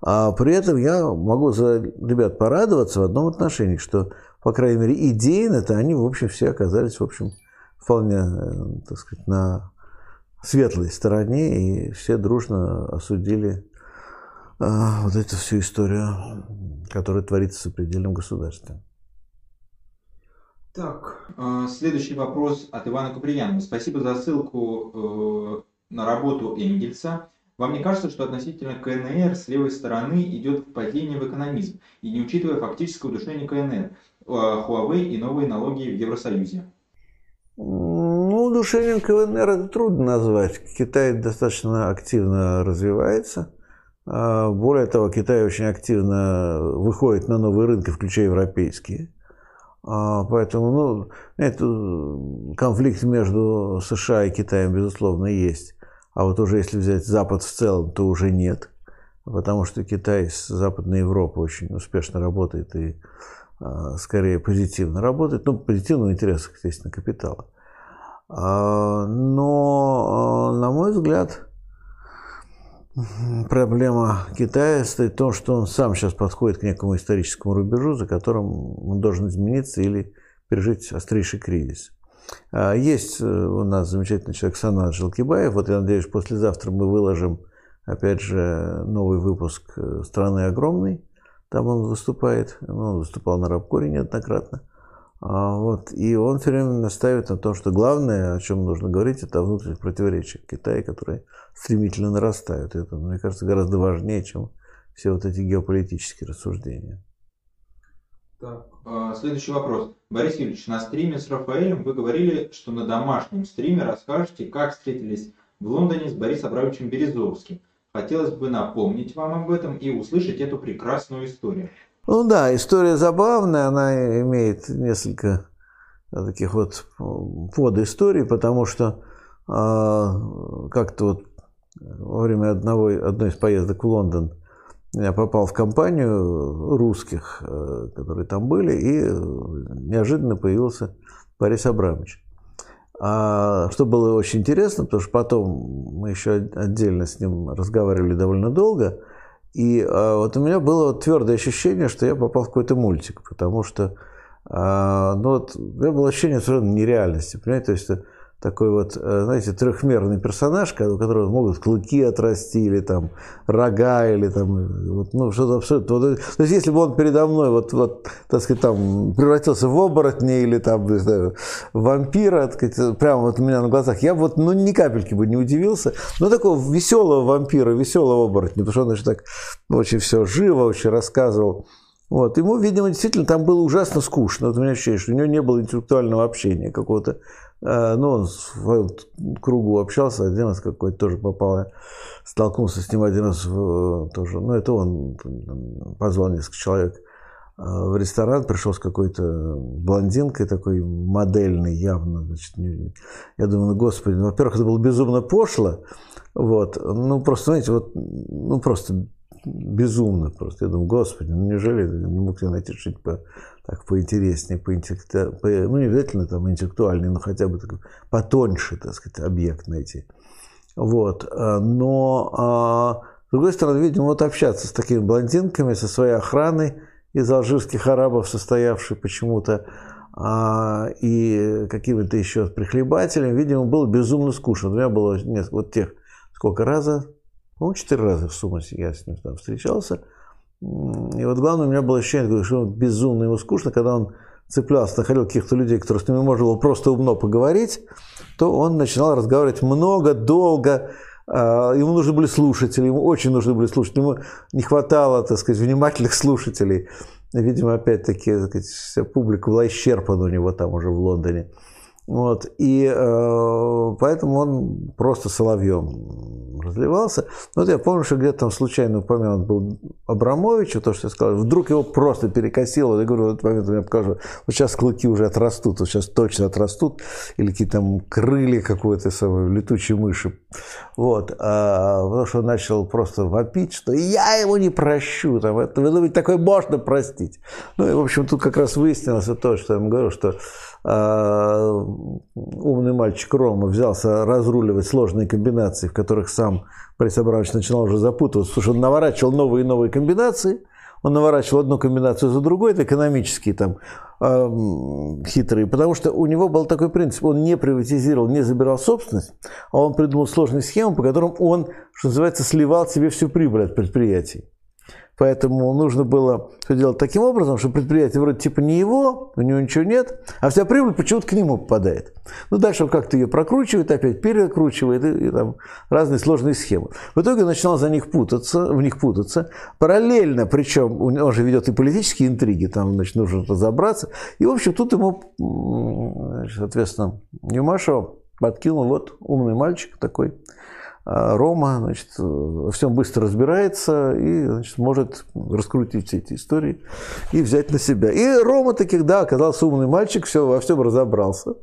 А при этом я могу за ребят порадоваться в одном отношении, что, по крайней мере, идейно-то они, в общем, все оказались, в общем, вполне, э, так сказать, на светлой стороне, и все дружно осудили а, вот эту всю историю, которая творится в сопредельном государстве. Так, а, следующий вопрос от Ивана Куприянова. Спасибо за ссылку э, на работу Энгельса. Вам не кажется, что относительно КНР с левой стороны идет падение в экономизм, и не учитывая фактическое удушение КНР, Huawei и новые налоги в Евросоюзе? Ну, удушением КНР это трудно назвать. Китай достаточно активно развивается. А, более того, Китай очень активно выходит на новые рынки, включая европейские. А, поэтому, ну, это конфликт между США и Китаем, безусловно, есть. А вот уже если взять Запад в целом, то уже нет, потому что Китай с Западной Европой очень успешно работает и а, скорее позитивно работает, ну, позитивно в интересах, естественно, капитала. Но, на мой взгляд, проблема Китая стоит в том, что он сам сейчас подходит к некому историческому рубежу, за которым он должен измениться или пережить острейший кризис. А, есть э, у нас замечательный человек Санат Желкибаев. Вот я надеюсь, послезавтра мы выложим, опять же, новый выпуск э, «Страны огромной». Там он выступает. Ну, он выступал на Рабкоре неоднократно. А, вот. И он все время настаивает на том, что главное, о чем нужно говорить, это о внутренних противоречиях Китая, которые стремительно нарастают. Это, мне кажется, гораздо важнее, чем все вот эти геополитические рассуждения. Так, а, следующий вопрос. Борис Юрьевич, на стриме с Рафаэлем вы говорили, что на домашнем стриме расскажете, как встретились в Лондоне с Борисом Абрамовичем Березовским. Хотелось бы напомнить вам об этом и услышать эту прекрасную историю. Ну да, история забавная, она имеет несколько таких вот подисторий, потому что э, как-то вот во время одного, одной из поездок в Лондон я попал в компанию русских, э, которые там были, и неожиданно появился Борис Абрамович. А, что было очень интересно, потому что потом мы еще отдельно с ним разговаривали довольно долго, и а, вот у меня было твердое ощущение, что я попал в какой-то мультик, потому что а, ну, вот, у меня было ощущение совершенно нереальности, понимаете, то есть такой вот, э, знаете, трехмерный персонаж, у которого могут клыки отрасти, или там рога, или там, вот, ну, что-то абсолютно. Вот, то есть, если бы он передо мной, вот, вот, так сказать, там, превратился в оборотня или там, не знаю, вампира, так сказать, прямо вот у меня на глазах, я вот, ну, ни капельки бы не удивился, но такого веселого вампира, веселого оборотня, потому что он еще так очень все живо, очень рассказывал. Вот. Ему, видимо, действительно там было ужасно скучно. Вот у меня ощущение, что у него не было интеллектуального общения какого-то Э, ну, он в кругу общался, один раз какой-то тоже попал, столкнулся с ним один раз тоже, ну, это он позвал несколько человек э, в ресторан, пришел с какой-то блондинкой такой модельной явно, значит, я думаю, ну, господи, ну, во-первых, это было безумно пошло, вот, ну, просто, знаете, вот, ну, просто безумно просто. Я думаю, господи, ну неужели не мог я найти что-нибудь так поинтереснее, по, по, ну не обязательно там интеллектуальный, но хотя бы потоньше, так сказать, объект найти. Вот. А, но, а, с другой стороны, видимо, вот общаться с такими блондинками, со своей охраной из алжирских арабов, состоявшей почему-то, а, и какими-то еще прихлебателями, видимо, было безумно скучно. У меня было несколько, вот тех, сколько раза, по-моему, четыре раза в сумме я с ним там встречался. И вот главное, у меня было ощущение, что безумно ему скучно, когда он цеплялся, находил каких-то людей, которые с ними можно было просто умно поговорить, то он начинал разговаривать много, долго, а, ему нужны были слушатели, ему очень нужны были слушатели, ему не хватало, так сказать, внимательных слушателей. Видимо, опять-таки, вся публика была исчерпана у него там уже в Лондоне. Вот. И э, поэтому он просто соловьем разливался. Вот я помню, что где-то там случайно упомянут был Абрамович, то, что я сказал, вдруг его просто перекосило. Я говорю, в этот момент я покажу, вот сейчас клыки уже отрастут, вот сейчас точно отрастут, или какие-то там крылья какой-то самой летучей мыши. Вот. А, потому что он начал просто вопить, что я его не прощу. Там, это, вы думаете, такое можно простить? Ну и, в общем, тут как раз выяснилось то, что я ему говорю, что умный мальчик Рома взялся разруливать сложные комбинации, в которых сам Борис Абрамович начинал уже запутываться, потому что он наворачивал новые и новые комбинации, он наворачивал одну комбинацию за другой, это экономические там э, хитрые, потому что у него был такой принцип, он не приватизировал, не забирал собственность, а он придумал сложные схемы, по которым он, что называется, сливал себе всю прибыль от предприятий. Поэтому нужно было все делать таким образом, что предприятие вроде типа не его, у него ничего нет, а вся прибыль почему-то к нему попадает. Ну, дальше он как-то ее прокручивает, опять перекручивает, и, и там разные сложные схемы. В итоге он начинал за них путаться, в них путаться. Параллельно, причем он же ведет и политические интриги, там, значит, нужно разобраться. И, в общем, тут ему, соответственно, Юмашева подкинул вот умный мальчик такой, Рома значит, во всем быстро разбирается и значит, может раскрутить все эти истории и взять на себя. И Рома таких, да, оказался умный мальчик, все, во всем разобрался.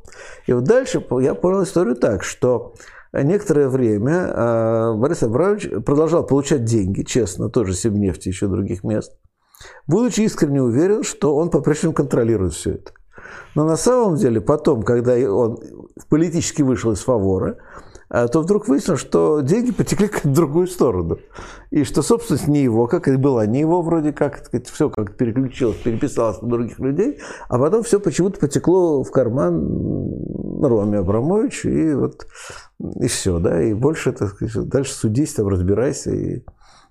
И вот дальше я понял историю так, что некоторое время а, Борис Абрамович продолжал получать деньги, честно, тоже Сибнефти, еще других мест, будучи искренне уверен, что он по-прежнему контролирует все это. Но на самом деле потом, когда он политически вышел из фавора, то вдруг выяснилось, что деньги потекли <laughs> в другую сторону. И что собственность не его, как и была не его вроде как, сказать, все как переключилось, переписалось на других людей, а потом все почему-то потекло в карман Роме Абрамовичу, и вот и все, да, и больше, так сказать, дальше судись, там разбирайся, и,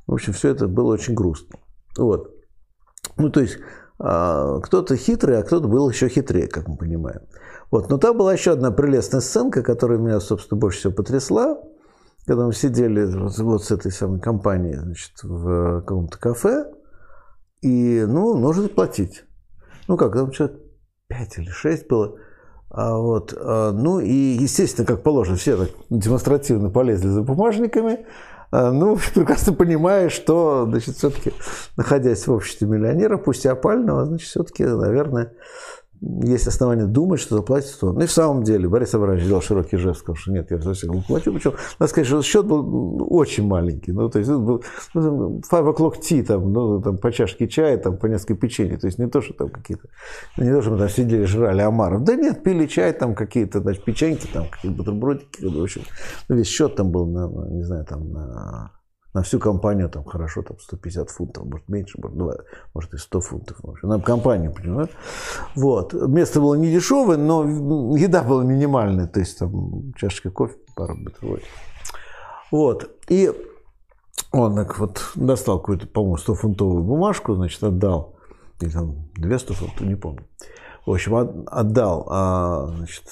в общем, все это было очень грустно. Вот. Ну, то есть, а, кто-то хитрый, а кто-то был еще хитрее, как мы понимаем. Вот. Но там была еще одна прелестная сценка, которая меня, собственно, больше всего потрясла. Когда мы сидели вот, с этой самой компанией значит, в каком-то кафе, и, ну, нужно платить. Ну, как, там человек 5 или 6 было. А вот, а, ну и, естественно, как положено, все так демонстративно полезли за бумажниками. А, ну, <laughs> прекрасно понимая, что, значит, все-таки, находясь в обществе миллионера, пусть и опального, значит, все-таки, наверное, есть основания думать, что заплатит он. Ну и в самом деле Борис Абрамович сделал широкий жест, сказал, что нет, я совсем плачу. Причем, надо сказать, что счет был очень маленький. Ну, то есть это был ну, five o'clock tea, там, ну, там, по чашке чая, там, по несколько печенье. То есть не то, что там какие-то, не то, что мы там сидели, жрали омаров. Да нет, пили чай, там какие-то, значит, печеньки, там, какие-то бутербродики. В общем, ну, весь счет там был на, не знаю, там, на на всю компанию там хорошо, там 150 фунтов, может меньше, может, 2, может и 100 фунтов. В общем, на компанию, понимаете? Вот. Место было не дешевое, но еда была минимальная, то есть там чашечка кофе, пара бутербродов. Вот. И он так вот достал какую-то, по-моему, 100-фунтовую бумажку, значит, отдал, или там 200 фунтов, не помню. В общем, отдал, а, значит,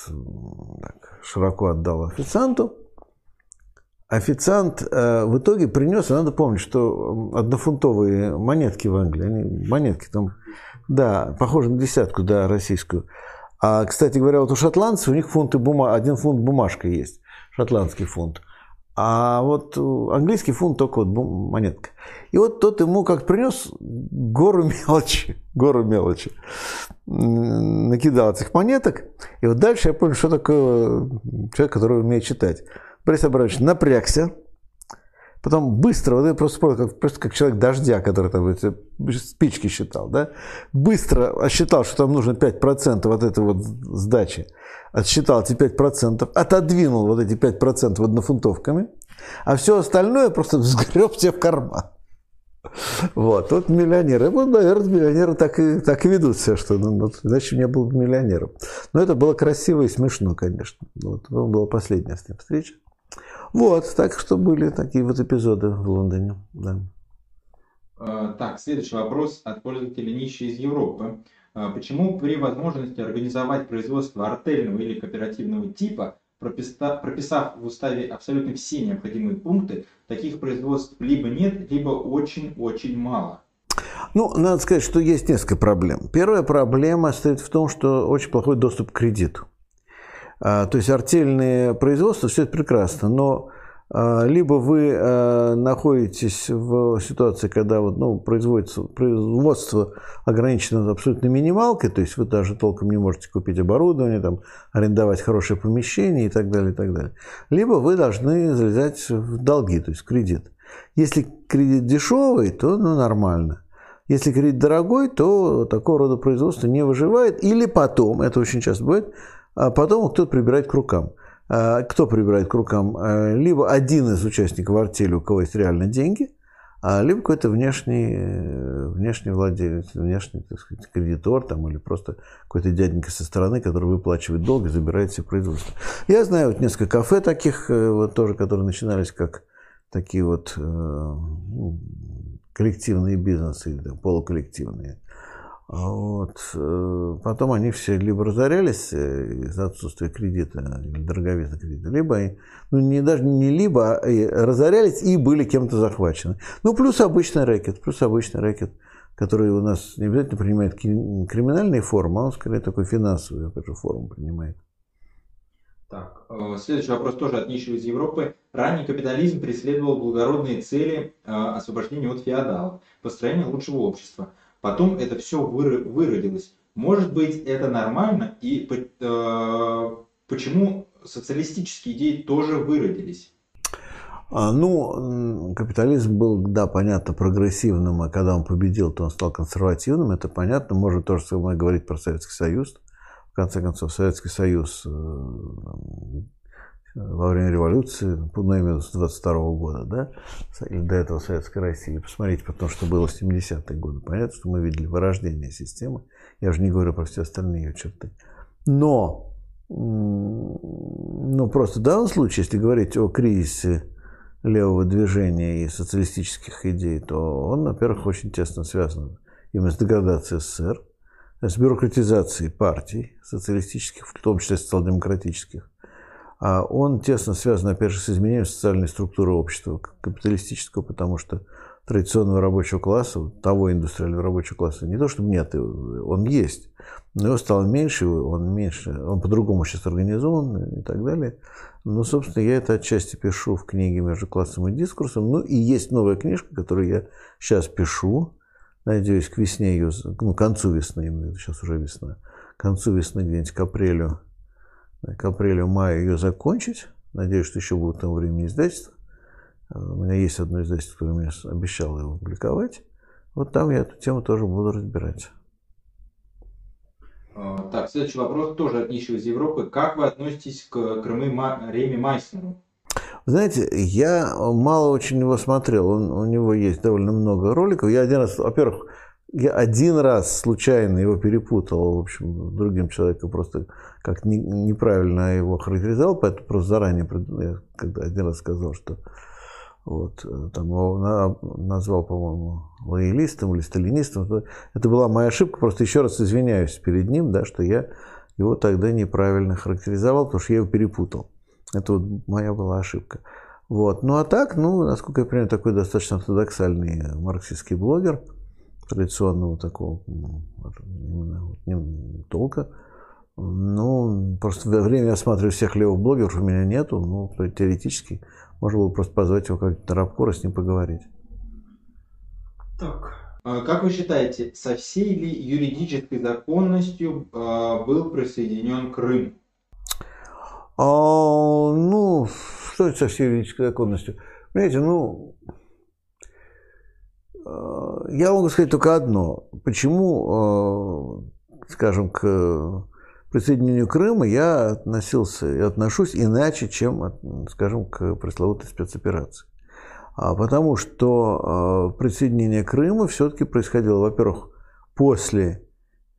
так, широко отдал официанту, официант э, в итоге принес, надо помнить, что однофунтовые монетки в Англии, они монетки там, да, похожи на десятку, да, российскую. А, кстати говоря, вот у шотландцев у них фунты бума... один фунт бумажка есть, шотландский фунт. А вот английский фунт только вот монетка. И вот тот ему как принес гору мелочи, <laughs> гору мелочи. Накидал этих монеток. И вот дальше я понял, что такое человек, который умеет читать. Борис Абрамович напрягся, Потом быстро, вот я просто понял, как, просто как человек дождя, который там эти спички считал, да, быстро считал, что там нужно 5% от этой вот сдачи, отсчитал эти 5%, отодвинул вот эти 5% однофунтовками, а все остальное просто <laughs> взгреб себе в карман. Вот, вот миллионеры. Вот, наверное, миллионеры так и, так и ведут себя, что ну, вот, иначе не был бы миллионером. Но это было красиво и смешно, конечно. Вот, была последняя с ним встреча. Вот, так что были такие вот эпизоды в Лондоне. Да. А, так, следующий вопрос от пользователя Нищий из Европы. А, почему при возможности организовать производство артельного или кооперативного типа, прописав в уставе абсолютно все необходимые пункты, таких производств либо нет, либо очень-очень мало? Ну, надо сказать, что есть несколько проблем. Первая проблема состоит в том, что очень плохой доступ к кредиту. А, то есть артельные производства, все это прекрасно, но а, либо вы а, находитесь в ситуации, когда вот, ну, производится, производство ограничено абсолютно минималкой, то есть вы даже толком не можете купить оборудование, там, арендовать хорошее помещение и так далее, и так далее. Либо вы должны залезать в долги, то есть в кредит. Если кредит дешевый, то ну, нормально. Если кредит дорогой, то такого рода производство не выживает. Или потом, это очень часто бывает, а потом кто-то прибирает к рукам. А кто прибирает к рукам? А, либо один из участников артели, у кого есть реально деньги, либо какой-то внешний, внешний владелец, внешний, так сказать, кредитор там, или просто какой-то дяденька со стороны, который выплачивает долг и забирает все производство. Я знаю вот несколько кафе таких, э, вот тоже, которые начинались как такие вот э, ну, коллективные бизнесы, или полуколлективные. Вот. Э, потом они все либо разорялись э, из-за отсутствия кредита или дороговизны кредита, либо, ну не даже не либо, а разорялись и были кем-то захвачены. Ну, плюс обычный рэкет, плюс обычный рэкет, который у нас не обязательно принимает криминальные формы, а он скорее такой финансовый форму принимает. Так, э, следующий вопрос тоже от нищего из Европы. Ранний капитализм преследовал благородные цели освобождения от феодалов, построения лучшего общества – Потом это все выродилось. Может быть, это нормально, и э, почему социалистические идеи тоже выродились? А, ну, капитализм был, да, понятно, прогрессивным, а когда он победил, то он стал консервативным, это понятно. Можно то же самое говорить про Советский Союз. В конце концов, Советский Союз э, во время революции, ну, именно с 22 года, да, до этого Советской России. Посмотрите потом, что было в 70-е годы. Понятно, что мы видели вырождение системы. Я уже не говорю про все остальные ее черты. Но, ну, просто в данном случае, если говорить о кризисе левого движения и социалистических идей, то он, во-первых, очень тесно связан именно с деградацией СССР, с бюрократизацией партий социалистических, в том числе социал-демократических, он тесно связан, опять же, с изменением социальной структуры общества капиталистического, потому что традиционного рабочего класса, того индустриального рабочего класса, не то чтобы нет, он есть, но его стало меньше, он меньше, он по-другому сейчас организован и так далее. Ну, собственно, я это отчасти пишу в книге «Между классом и дискурсом». Ну, и есть новая книжка, которую я сейчас пишу. Надеюсь, к весне ее, ну, к концу весны, сейчас уже весна, к концу весны, где-нибудь к апрелю к апрелю-маю ее закончить. Надеюсь, что еще будут там время издательства. Э, у меня есть одно издательство, которое мне обещало его публиковать. Вот там я эту тему тоже буду разбирать. А, так, следующий вопрос тоже от нищего из Европы. Как вы относитесь к Крымы Реме Майснеру? Знаете, я мало очень его смотрел. Он, у него есть довольно много роликов. Я один раз, во-первых, я один раз случайно его перепутал, в общем, другим человеком просто как не, неправильно его характеризовал, поэтому просто заранее, я когда один раз сказал, что вот, э, там назвал, по-моему, лоялистом или сталинистом. Это была моя ошибка, просто еще раз извиняюсь перед ним, да, что я его тогда неправильно характеризовал, потому что я его перепутал. Это вот моя была ошибка. Вот. Ну а так, ну, насколько я понимаю, такой достаточно ортодоксальный марксистский блогер, традиционного такого именно вот, не, толка. Ну, просто я смотрю всех левых блогеров, у меня нету, ну, теоретически можно было просто позвать его как-то рабкора с ним поговорить. Так. А как вы считаете, со всей ли юридической законностью э, был присоединен Крым? А, ну, что это со всей юридической законностью? Понимаете, ну, я могу сказать только одно. Почему, э, скажем, к присоединению Крыма я относился и отношусь иначе, чем, скажем, к пресловутой спецоперации. А потому что присоединение Крыма все-таки происходило, во-первых, после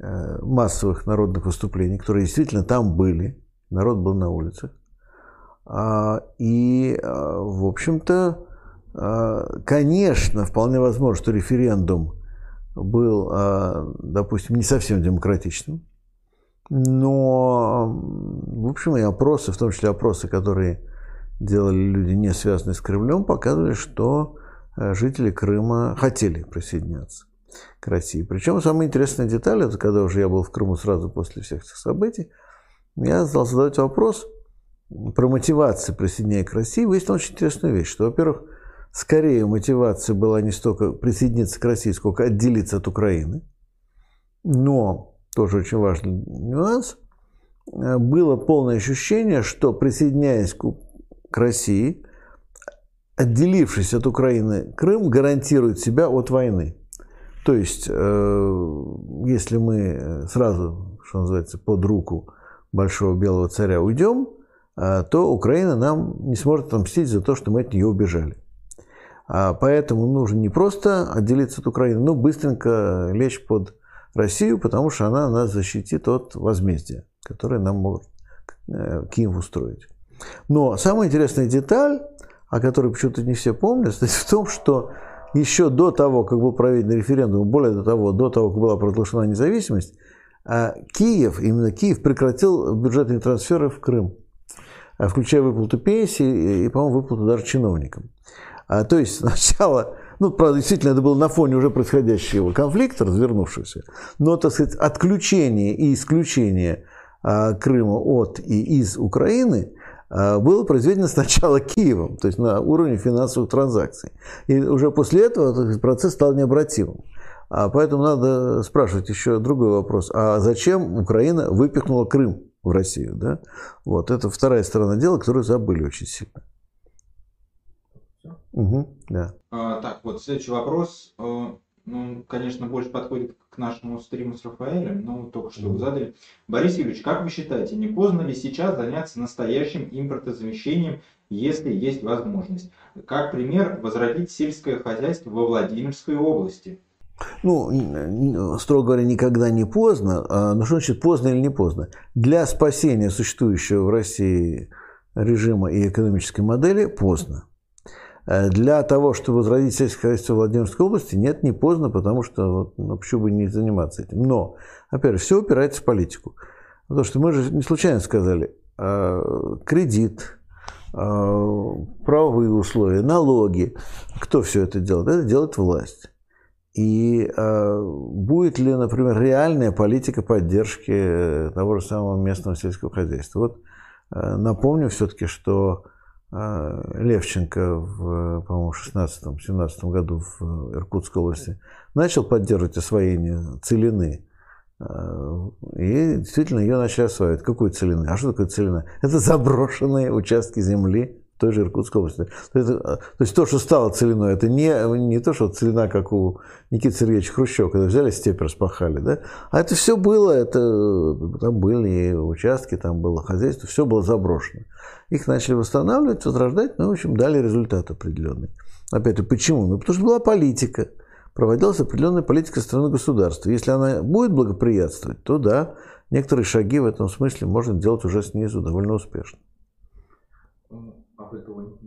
массовых народных выступлений, которые действительно там были, народ был на улицах. А, и, в общем-то, конечно, вполне возможно, что референдум был, допустим, не совсем демократичным, но, в общем, и опросы, в том числе опросы, которые делали люди, не связанные с Кремлем, показывали, что жители Крыма хотели присоединяться к России. Причем самая интересная деталь, это когда уже я был в Крыму сразу после всех этих событий, я стал задавать вопрос про мотивацию присоединения к России. Выяснил очень интересную вещь, что, во-первых, скорее мотивация была не столько присоединиться к России, сколько отделиться от Украины. Но, тоже очень важный нюанс, было полное ощущение, что присоединяясь к России, отделившись от Украины, Крым гарантирует себя от войны. То есть, э, если мы сразу, что называется, под руку большого белого царя уйдем, то Украина нам не сможет отомстить за то, что мы от нее убежали. А поэтому нужно не просто отделиться от Украины, но быстренько лечь под Россию, потому что она нас защитит от возмездия, которое нам может э, Киев устроить. Но самая интересная деталь, о которой почему-то не все помнят, в том, что еще до того, как был проведен референдум, более того, до того, как была провозглашена независимость, а Киев, именно Киев прекратил бюджетные трансферы в Крым, а включая выплату пенсии и, по-моему, выплату даже чиновникам. А, то есть сначала, ну, правда, действительно, это было на фоне уже происходящего конфликта, развернувшегося, но, так сказать, отключение и исключение а, Крыма от и из Украины а, было произведено сначала Киевом, то есть на уровне финансовых транзакций. И уже после этого процесс стал необратимым. А поэтому надо спрашивать еще другой вопрос. А зачем Украина выпихнула Крым в Россию? Да? Вот, это вторая сторона дела, которую забыли очень сильно. Угу, да. А, так, вот следующий вопрос. Э, ну, конечно, больше подходит к нашему стриму с Рафаэлем, но только что вы задали. Борис Юрьевич, как вы считаете, не поздно ли сейчас заняться настоящим импортозамещением, если есть возможность? Как пример, возродить сельское хозяйство во Владимирской области – ну, строго говоря, никогда не поздно. А, но что значит поздно или не поздно? Для спасения существующего в России режима и экономической модели поздно. Э, для того, чтобы возродить сельское хозяйство Владимирской области, нет, не поздно, потому что ну, почему бы не заниматься этим. Но, опять же, все упирается в политику. Потому что мы же не случайно сказали, а, кредит, а, правовые условия, налоги. Кто все это делает? Это делает власть. И э, будет ли, например, реальная политика поддержки э, того же самого местного сельского хозяйства? Вот э, напомню все-таки, что э, Левченко, в, по-моему, в 16-17 году в Иркутской области начал поддерживать освоение целины. Э, и действительно ее начали осваивать. Какой целины? А что такое целина? Это заброшенные участки земли, той же Иркутской области. То, это, то есть то, что стало целиной, это не, не то, что целина, как у Никиты Сергеевича Хрущева, когда взяли степь, распахали, да? а это все было, это, там были участки, там было хозяйство, все было заброшено. Их начали восстанавливать, возрождать, ну, в общем, дали результат определенный. Опять же, почему? Ну, потому что была политика, проводилась определенная политика страны государства. Если она будет благоприятствовать, то да, некоторые шаги в этом смысле можно делать уже снизу довольно успешно. А ВТО?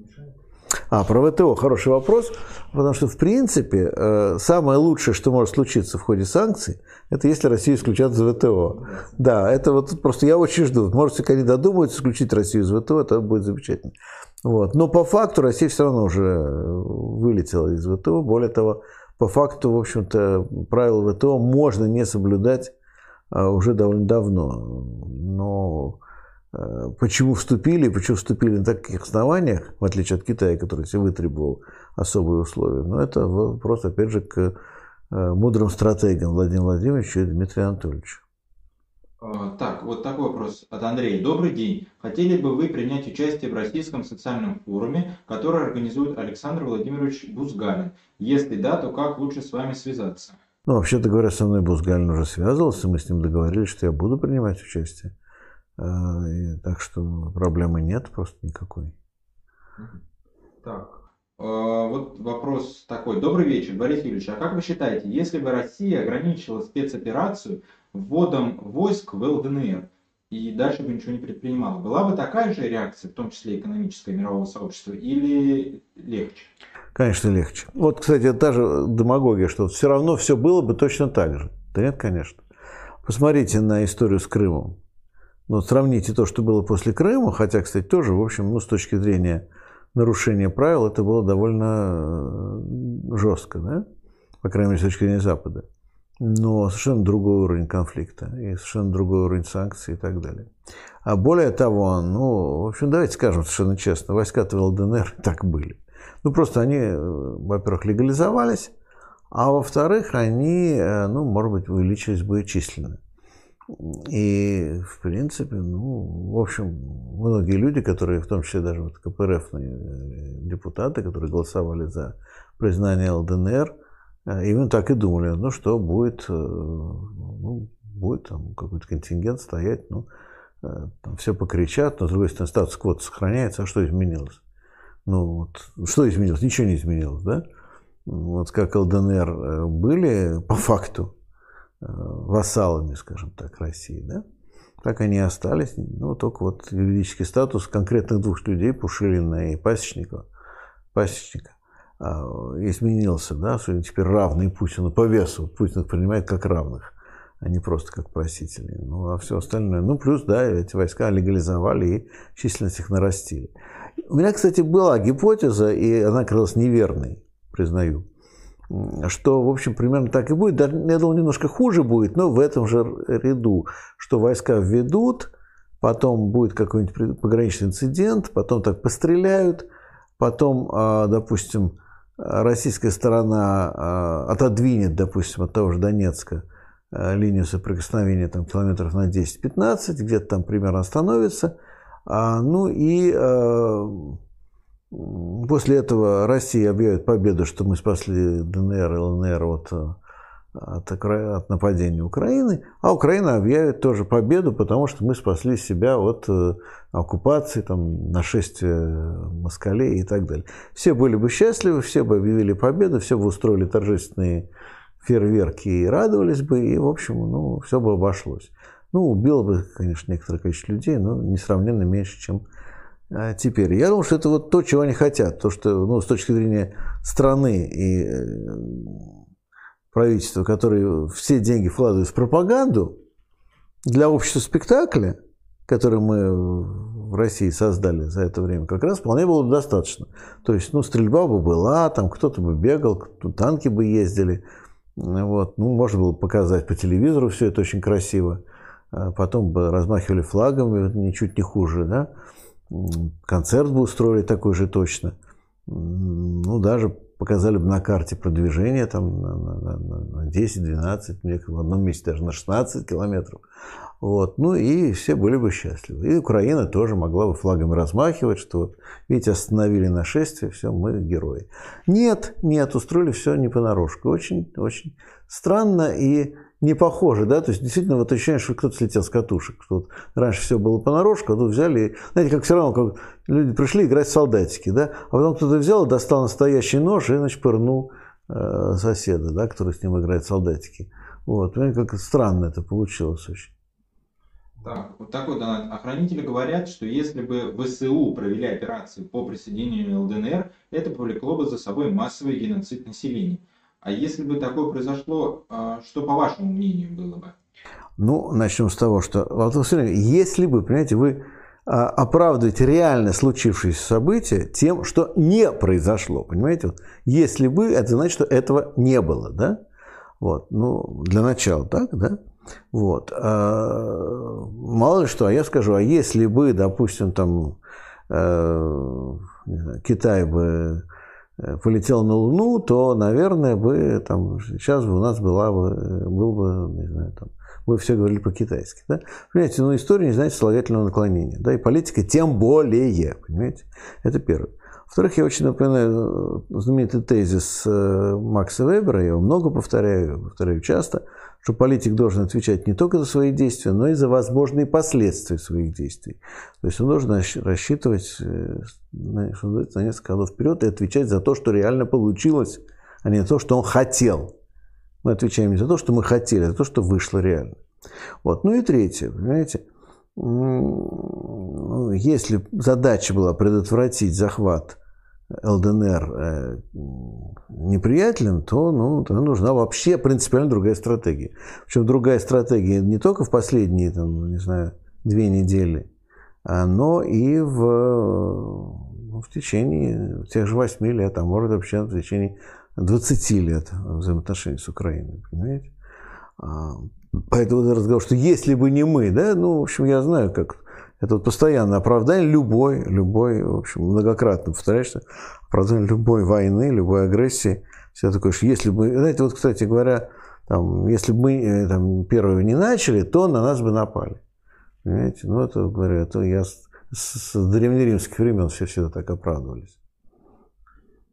А, про ВТО хороший вопрос, потому что, в принципе, э, самое лучшее, что может случиться в ходе санкций, это если Россию исключат из ВТО. Да, это вот просто я очень жду. Может, если они додумаются исключить Россию из ВТО, это будет замечательно. Вот. Но по факту Россия все равно уже вылетела из ВТО. Более того, по факту, в общем-то, правила ВТО можно не соблюдать а, уже довольно давно. Но почему вступили, почему вступили на таких основаниях, в отличие от Китая, который себе вытребовал особые условия. Но это вопрос, опять же, к э, мудрым стратегам Владимира Владимировича и Дмитрия Анатольевича. А, так, вот такой вопрос от Андрея. Добрый день. Хотели бы вы принять участие в российском социальном форуме, который организует Александр Владимирович Бузгалин? Если да, то как лучше с вами связаться? Ну, вообще-то говоря, со мной Бузгалин уже связывался, мы с ним договорились, что я буду принимать участие. А, так что проблемы нет просто никакой. Так, а, вот вопрос такой. Добрый вечер, Борис Юрьевич. А как вы считаете, если бы Россия ограничила спецоперацию вводом войск в ЛДНР и дальше бы ничего не предпринимала, была бы такая же реакция, в том числе экономическая мирового сообщества, или легче? Конечно, легче. Вот, кстати, та же демагогия, что все равно все было бы точно так же. Да нет, конечно. Посмотрите на историю с Крымом. Ну, сравните то, что было после Крыма, хотя, кстати, тоже, в общем, ну, с точки зрения нарушения правил, это было довольно э, жестко, да? По крайней мере, с точки зрения Запада но совершенно другой уровень конфликта и совершенно другой уровень санкций и так далее. А более того, ну, в общем, давайте скажем совершенно честно, войска-то в ЛДНР так были. Ну, просто они, э, во-первых, легализовались, а во-вторых, они, э, ну, может быть, увеличились бы численно. И, в принципе, ну, в общем, многие люди, которые, в том числе даже вот КПРФные э, депутаты, которые голосовали за признание ЛДНР – а, и мы так и думали, ну что, будет, э, ну, будет там какой-то контингент стоять, ну, э, там все покричат, но с другой стороны статус-кво сохраняется, а что изменилось? Ну вот, что изменилось? Ничего не изменилось, да? Вот как ЛДНР э, были по факту вассалами, скажем так, России, да? Так они и остались, ну, только вот юридический статус конкретных двух людей, Пушилина и Пасечникова, Пасечника, а, изменился, да, что теперь равные Путину по весу. Путин их принимает как равных, а не просто как просителей. Ну, а все остальное. Ну, плюс, да, эти войска легализовали и численность их нарастили. У меня, кстати, была гипотеза, и она оказалась неверной, признаю, что, в общем, примерно так и будет. Даже, я думал, немножко хуже будет, но в этом же ряду, что войска введут, потом будет какой-нибудь пограничный инцидент, потом так постреляют, потом, а, допустим, российская сторона а, отодвинет, допустим, от того же Донецка а, линию соприкосновения там, километров на 10-15, где-то там примерно остановится. Ну и после этого Россия объявит победу, что мы спасли ДНР и ЛНР от от, от нападения Украины, а Украина объявит тоже победу, потому что мы спасли себя от э, оккупации, там, нашествия москалей и так далее. Все были бы счастливы, все бы объявили победу, все бы устроили торжественные фейерверки и радовались бы, и, в общем, ну, все бы обошлось. Ну, убило бы, конечно, некоторое количество людей, но несравненно меньше, чем теперь. Я думаю, что это вот то, чего они хотят, то, что, ну, с точки зрения страны и э, правительства, которые все деньги вкладывают в пропаганду, для общества спектакля, который мы в России создали за это время, как раз вполне было достаточно. То есть, ну, стрельба бы была, там кто-то бы бегал, танки бы ездили. Вот. Ну, можно было показать по телевизору все это очень красиво. А потом бы размахивали флагами, ничуть не хуже, да. Концерт бы устроили такой же точно. Ну, даже показали бы на карте продвижение там, на, на, на 10-12, в одном месте даже на 16 километров. Вот. Ну и все были бы счастливы. И Украина тоже могла бы флагами размахивать, что вот, видите, остановили нашествие, все, мы герои. Нет, нет, устроили все не понарошку. Очень, очень странно и не похоже, да, то есть действительно вот ощущение, что кто-то слетел с катушек, вот раньше все было понарошку, а тут взяли, знаете, как все равно, как люди пришли играть в солдатики, да, а потом кто-то взял и достал настоящий нож и, значит, пырнул э, соседа, да, который с ним играет в солдатики. Вот, понимаете, как странно это получилось очень. Так, вот такой донат. Охранители говорят, что если бы ВСУ провели операцию по присоединению ЛДНР, это повлекло бы за собой массовый геноцид населения. А если бы такое произошло, а, что, по вашему мнению, было бы? Ну, начнем с того, что если бы, понимаете, вы а, оправдываете реально случившееся событие тем, что не произошло, понимаете? Если бы, это значит, что этого не было, да? Вот, ну, для начала, так, да? Вот. А, мало ли что, а я скажу, а если бы, допустим, там э, знаю, Китай бы э, полетел на Луну, то, наверное, бы там сейчас бы у нас была бы, был бы, не знаю, там, мы все говорили по-китайски. Да? Понимаете, ну история не знает слагательного наклонения. Да, и политика тем более. Понимаете? Это первое. Во-вторых, я очень напоминаю э, знаменитый тезис э, Макса Вебера, я его много повторяю, повторяю часто, что политик должен отвечать не только за свои действия, но и за возможные последствия своих действий. То есть он должен рассчитывать э, на, на несколько годов вперед и отвечать за то, что реально получилось, а не за то, что он хотел. Мы отвечаем не за то, что мы хотели, а за то, что вышло реально. Вот. Ну и третье, понимаете, ну, если задача была предотвратить захват ЛДНР э, неприятелем, то ну, нужна вообще принципиально другая стратегия. Причем другая стратегия не только в последние, там, не знаю, две недели, а, но и в, ну, в течение тех же восьми лет, а может вообще в течение 20 лет взаимоотношений с Украиной, понимаете? А, поэтому разговор, что если бы не мы, да, ну, в общем, я знаю, как это вот постоянное оправдание любой, любой, в общем, многократно повторяется, оправдание любой войны, любой агрессии. Все такое, что если бы, знаете, вот, кстати говоря, там, если бы мы э, там, первые не начали, то на нас бы напали. Понимаете? Ну, это, говорю, это я с, с древнеримских времен все всегда так оправдывались.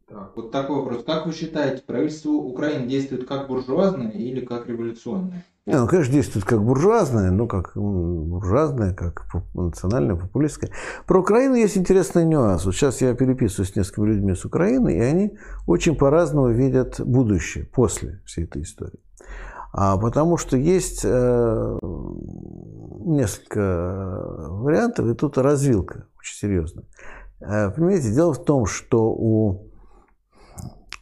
Так, вот такой вопрос. Как вы считаете, правительство Украины действует как буржуазное или как революционное? Не, ну, конечно, действует как буржуазное, но как буржуазное, как национальное, популистское. Про Украину есть интересный нюанс. Вот сейчас я переписываюсь с несколькими людьми с Украины, и они очень по-разному видят будущее после всей этой истории. А потому что есть э, несколько вариантов, и тут развилка очень серьезная. Э, понимаете, дело в том, что у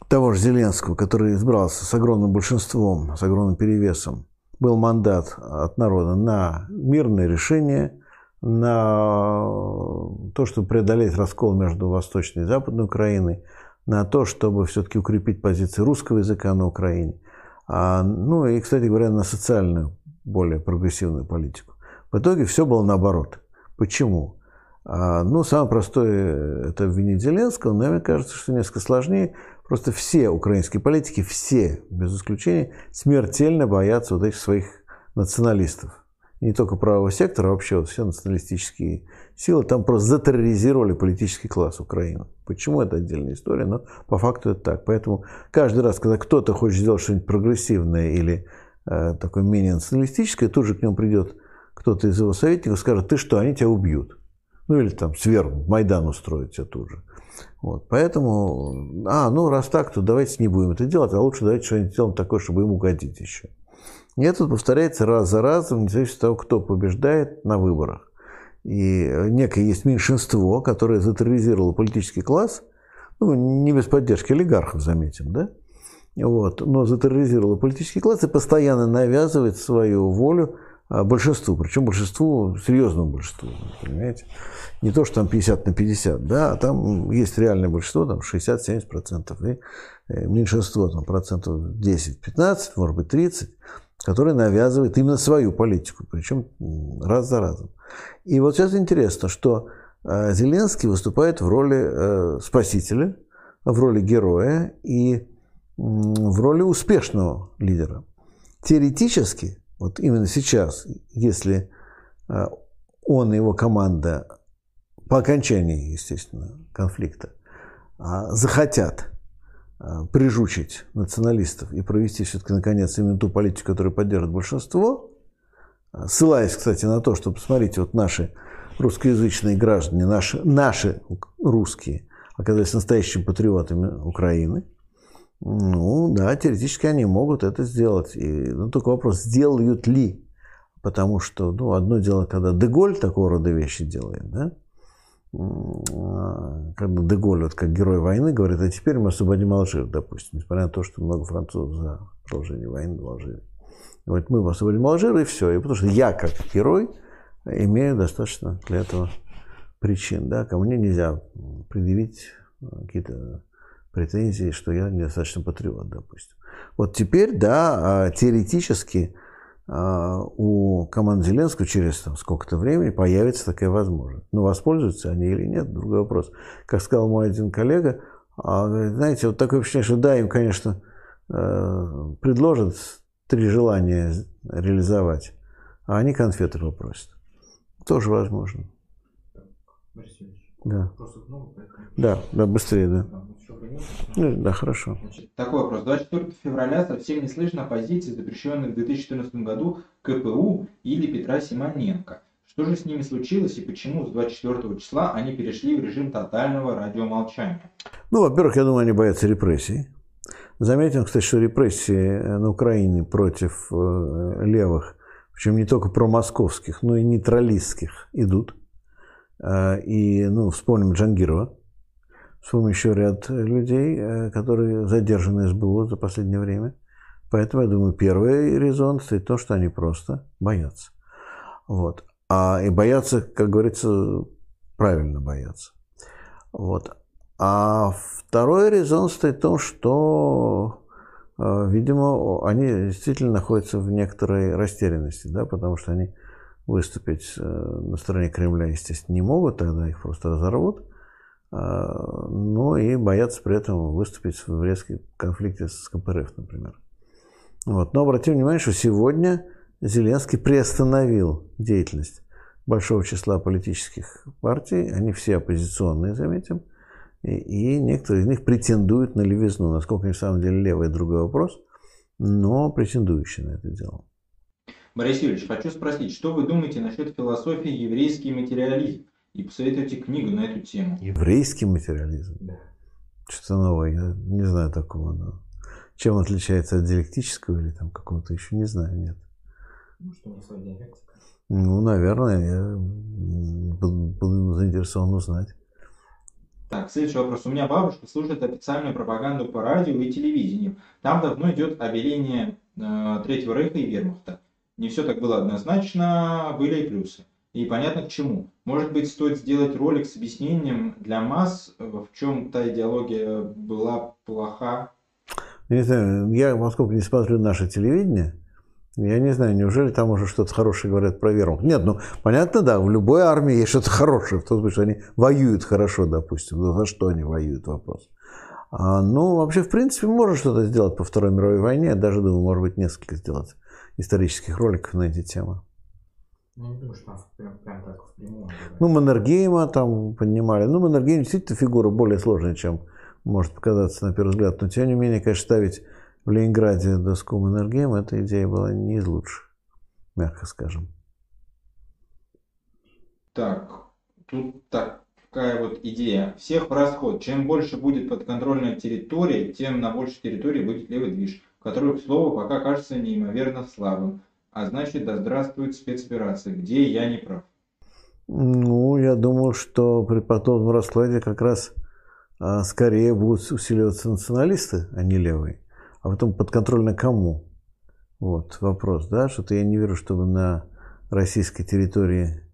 того же Зеленского, который избрался с огромным большинством, с огромным перевесом, был мандат от народа на мирное решение, на то, чтобы преодолеть раскол между Восточной и Западной Украиной, на то, чтобы все-таки укрепить позиции русского языка на Украине. А, ну и, кстати говоря, на социальную, более прогрессивную политику. В итоге все было наоборот. Почему? А, ну, самое простое – это обвинить Зеленского, но мне кажется, что несколько сложнее – Просто все украинские политики, все, без исключения, смертельно боятся вот этих своих националистов. Не только правого сектора, а вообще вот все националистические силы там просто затерроризировали политический класс Украины. Почему это отдельная история, но по факту это так. Поэтому каждый раз, когда кто-то хочет сделать что-нибудь прогрессивное или э, такое менее националистическое, тут же к нему придет кто-то из его советников и скажет, ты что, они тебя убьют. Ну или там свергнут, Майдан устроит тебя тут же. Вот, поэтому, а, ну раз так, то давайте не будем это делать, а лучше давайте что-нибудь сделаем такое, чтобы им угодить еще. И это повторяется раз за разом, независимо от того, кто побеждает на выборах. И некое есть меньшинство, которое затерроризировало политический класс, ну, не без поддержки олигархов, заметим, да? Вот, но затерроризировало политический класс и постоянно навязывает свою волю большинству, причем большинству, серьезному большинству, понимаете? Не то, что там 50 на 50, да, а там есть реальное большинство, там 60-70%, и э, меньшинство, там процентов 10-15, может быть 30, которое навязывает именно свою политику, причем раз за разом. И вот сейчас интересно, что э, Зеленский выступает в роли э, спасителя, в роли героя и в роли успешного лидера. Теоретически вот именно сейчас, если э, он и его команда по окончании, естественно, конфликта а, захотят э, прижучить националистов и провести все-таки, наконец, именно ту политику, которую поддержит большинство, э, ссылаясь, кстати, на то, что, посмотрите, вот наши русскоязычные граждане, наши, наши русские, оказались настоящими патриотами Украины – ну, да, теоретически они могут это сделать. И, ну, только вопрос, сделают ли. Потому что, ну, одно дело, когда Деголь такого рода вещи делает, да, а, когда Деголь, вот как герой войны, говорит, а теперь мы освободим Алжир, допустим, несмотря на то, что много французов за продолжение войны в Алжире. Говорит, мы освободим Алжир, и все. И потому что я, как герой, имею достаточно для этого причин, да, ко мне нельзя предъявить какие-то претензии, что я недостаточно патриот, допустим. Вот теперь, да, а, теоретически а, у команды Зеленского через там, сколько-то времени появится такая возможность. Но воспользуются они или нет, другой вопрос. Как сказал мой один коллега, а, знаете, вот такое впечатление, что да, им, конечно, э, предложат три желания реализовать, а они конфеты попросят. Тоже возможно. Да. Да, да, быстрее, да. Ну, да, хорошо. Значит, такой вопрос. 24 февраля совсем не слышно позиции, запрещенных в 2014 году КПУ или Петра Симоненко. Что же с ними случилось и почему с 24 числа они перешли в режим тотального радиомолчания? Ну, во-первых, я думаю, они боятся репрессий. Заметим, кстати, что репрессии на Украине против э, левых, причем не только промосковских, но и нейтралистских идут. Э, и, ну, вспомним Джангирова, вспомним еще ряд людей, э, которые задержаны СБУ за последнее время. Поэтому, я думаю, первый резон стоит то, что они просто боятся. Вот. А и боятся, как говорится, правильно боятся. Вот. А второй резон стоит в том, что, э, видимо, они действительно находятся в некоторой растерянности, да, потому что они выступить э, на стороне Кремля, естественно, не могут, тогда их просто разорвут, а, но и боятся при этом выступить в резком конфликте с КПРФ, например. Вот. Но обратим внимание, что сегодня Зеленский приостановил деятельность большого числа политических партий, они все оппозиционные, заметим, и, и некоторые из них претендуют на левизну. Насколько они в самом деле левые, другой вопрос, но претендующие на это дело. Борис Юрьевич, хочу спросить, что вы думаете насчет философии еврейский материализм? И посоветуйте книгу на эту тему. Еврейский материализм? Да. Что-то новое, я не знаю такого. Но... Чем отличается от диалектического или там какого-то еще, не знаю, нет. Ну, что у нас диалектика? Ну, наверное, я буду заинтересован узнать. Так, следующий вопрос. У меня бабушка слушает официальную пропаганду по радио и телевидению. Там давно идет обеление э, Третьего Рейха и Вермахта. Не все так было однозначно, были и плюсы. И понятно к чему. Может быть, стоит сделать ролик с объяснением для масс, в чем та идеология была плоха? Я не знаю, я, поскольку не смотрю наше телевидение, я не знаю, неужели там уже что-то хорошее говорят про веру? Нет, ну, понятно, да, в любой армии есть что-то хорошее, в том смысле, что они воюют хорошо, допустим. Но за что они воюют, вопрос. А, ну, вообще, в принципе, можно что-то сделать по Второй мировой войне. Я даже думаю, может быть, несколько сделать исторических роликов на эти темы. Ну, не думаю, что там прям, прям так впрямую. Ну, Маннергейма там поднимали. Ну, Маннергейм действительно фигура более сложная, чем может показаться на первый взгляд. Но, тем не менее, конечно, ставить в Ленинграде доску Маннергейма, эта идея была не из лучших, мягко скажем. Так, тут такая вот идея. Всех в расход. Чем больше будет подконтрольная территория, тем на большей территории будет левый движ который, к слову, пока кажется неимоверно слабым. А значит, да здравствует спецоперация. Где я не прав? Ну, я думаю, что при подобном раскладе как раз а, скорее будут усиливаться националисты, а не левые. А потом подконтрольно кому? Вот вопрос, да, что-то я не верю, чтобы на российской территории,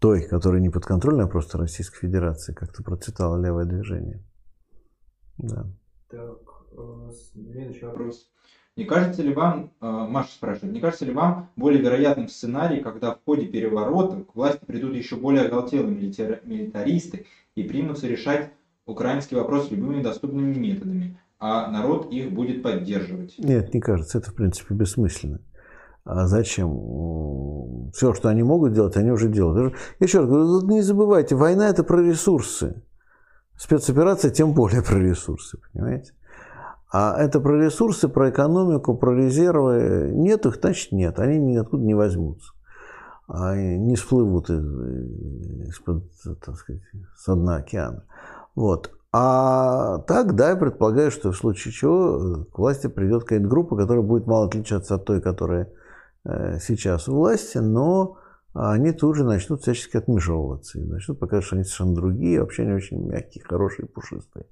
той, которая не подконтрольна, а просто Российской Федерации, как-то процветало левое движение. Да. Так, следующий вопрос. Не кажется ли вам, э, Маша спрашивает, не кажется ли вам более вероятным сценарий, когда в ходе переворота к власти придут еще более оголтелые милитаристы и примутся решать украинский вопрос любыми доступными методами, а народ их будет поддерживать? Нет, не кажется. Это, в принципе, бессмысленно. А зачем? Все, что они могут делать, они уже делают. Еще раз говорю, не забывайте, война – это про ресурсы. Спецоперация тем более про ресурсы, понимаете? А это про ресурсы, про экономику, про резервы. Нет их, значит нет. Они ниоткуда не возьмутся. Они не всплывут из-под, так сказать, со дна океана. Вот. А так, да, я предполагаю, что в случае чего к власти придет какая-то группа, которая будет мало отличаться от той, которая э, сейчас у власти, но они тут же начнут всячески отмежевываться и начнут показывать, что они совершенно другие, вообще они очень мягкие, хорошие, пушистые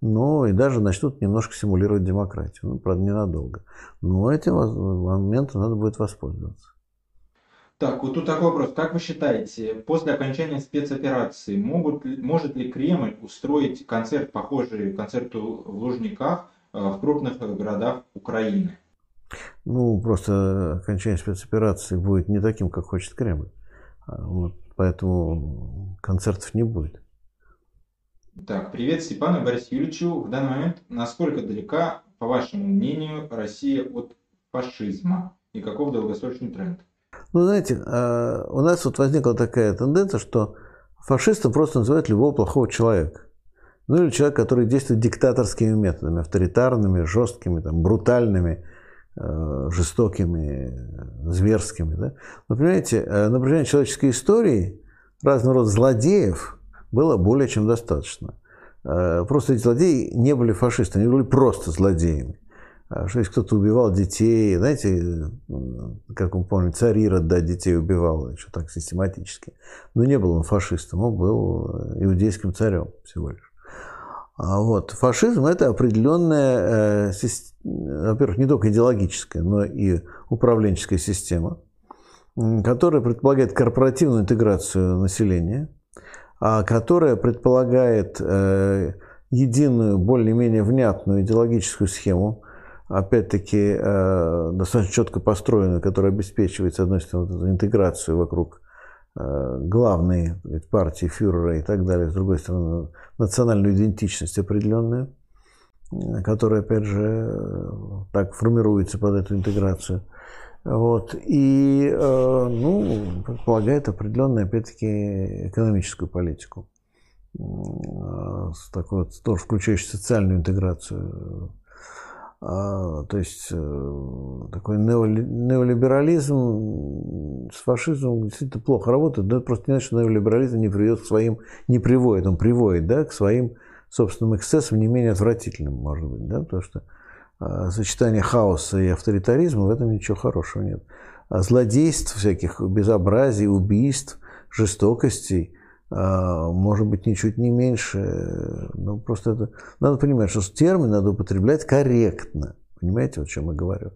но и даже начнут немножко симулировать демократию. Ну, правда, ненадолго. Но этим моментом надо будет воспользоваться. Так, вот тут такой вопрос. Как вы считаете, после окончания спецоперации могут, может ли Кремль устроить концерт, похожий концерту в Лужниках э, в крупных городах Украины? Ну, просто окончание спецоперации будет не таким, как хочет Кремль. А, вот, поэтому концертов не будет. Так, привет Степану Борису Юрьевичу. В данный момент насколько далека, по вашему мнению, Россия от фашизма и каков долгосрочный тренд? Ну, знаете, а, у нас вот возникла такая тенденция, что фашистом просто называют любого плохого человека. Ну или человек, который действует диктаторскими методами, авторитарными, жесткими, там, брутальными, жестокими, зверскими. Да? Но понимаете, э, на протяжении человеческой истории разного рода злодеев было более чем достаточно. Э, просто эти злодеи не были фашистами, они были просто злодеями. А что если кто-то убивал детей, знаете, как мы помним, царь Ирод, да, детей убивал, еще так систематически. Но не был он фашистом, он был иудейским царем всего лишь. А вот. Фашизм – это определенная, э, во-первых, не только идеологическая, но и управленческая система, которая предполагает корпоративную интеграцию населения, а которая предполагает э, единую, более-менее внятную идеологическую схему, опять-таки э, достаточно четко построенную, которая обеспечивает, с одной стороны, интеграцию вокруг Э, главные партии фюрера и так далее, с другой стороны, национальную идентичность определенную, которая, опять же, так формируется под эту интеграцию. Вот. И, э, ну, предполагает определенную, опять-таки, экономическую политику, э, такой вот, тоже включающую социальную интеграцию то есть э, такой неолиберализм с фашизмом действительно плохо работает, но это просто не значит, что неолиберализм не приведет к своим, не приводит, он приводит да, к своим собственным эксцессам не менее отвратительным, может быть, да, потому что а, сочетание хаоса и авторитаризма в этом ничего хорошего нет. А злодейств, всяких безобразий, убийств, жестокостей – а, может быть, ничуть не меньше. Ну, просто это... Надо понимать, что термин надо употреблять корректно. Понимаете, о чем я говорю?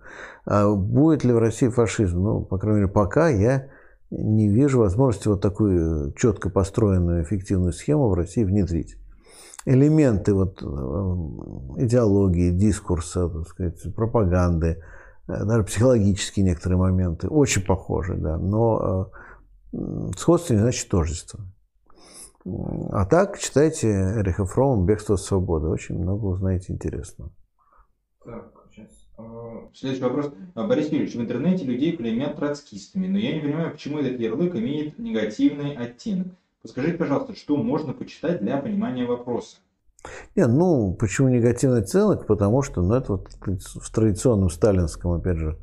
А будет ли в России фашизм? Ну, по крайней мере, пока я не вижу возможности вот такую четко построенную эффективную схему в России внедрить. Элементы вот э, идеологии, дискурса, так сказать, пропаганды, э, даже психологические некоторые моменты очень похожи, да, но э, сходство не значит тождество. А так, читайте Эриха Фрома «Бегство от свободы». Очень много узнаете интересного. Так, сейчас. А, следующий вопрос. А, Борис Юрьевич, в интернете людей клеймят троцкистами, но я не понимаю, почему этот ярлык имеет негативный оттенок. Подскажите, пожалуйста, что можно почитать для понимания вопроса? Не, ну, почему негативный оттенок? Потому что, ну, это вот в традиционном сталинском, опять же,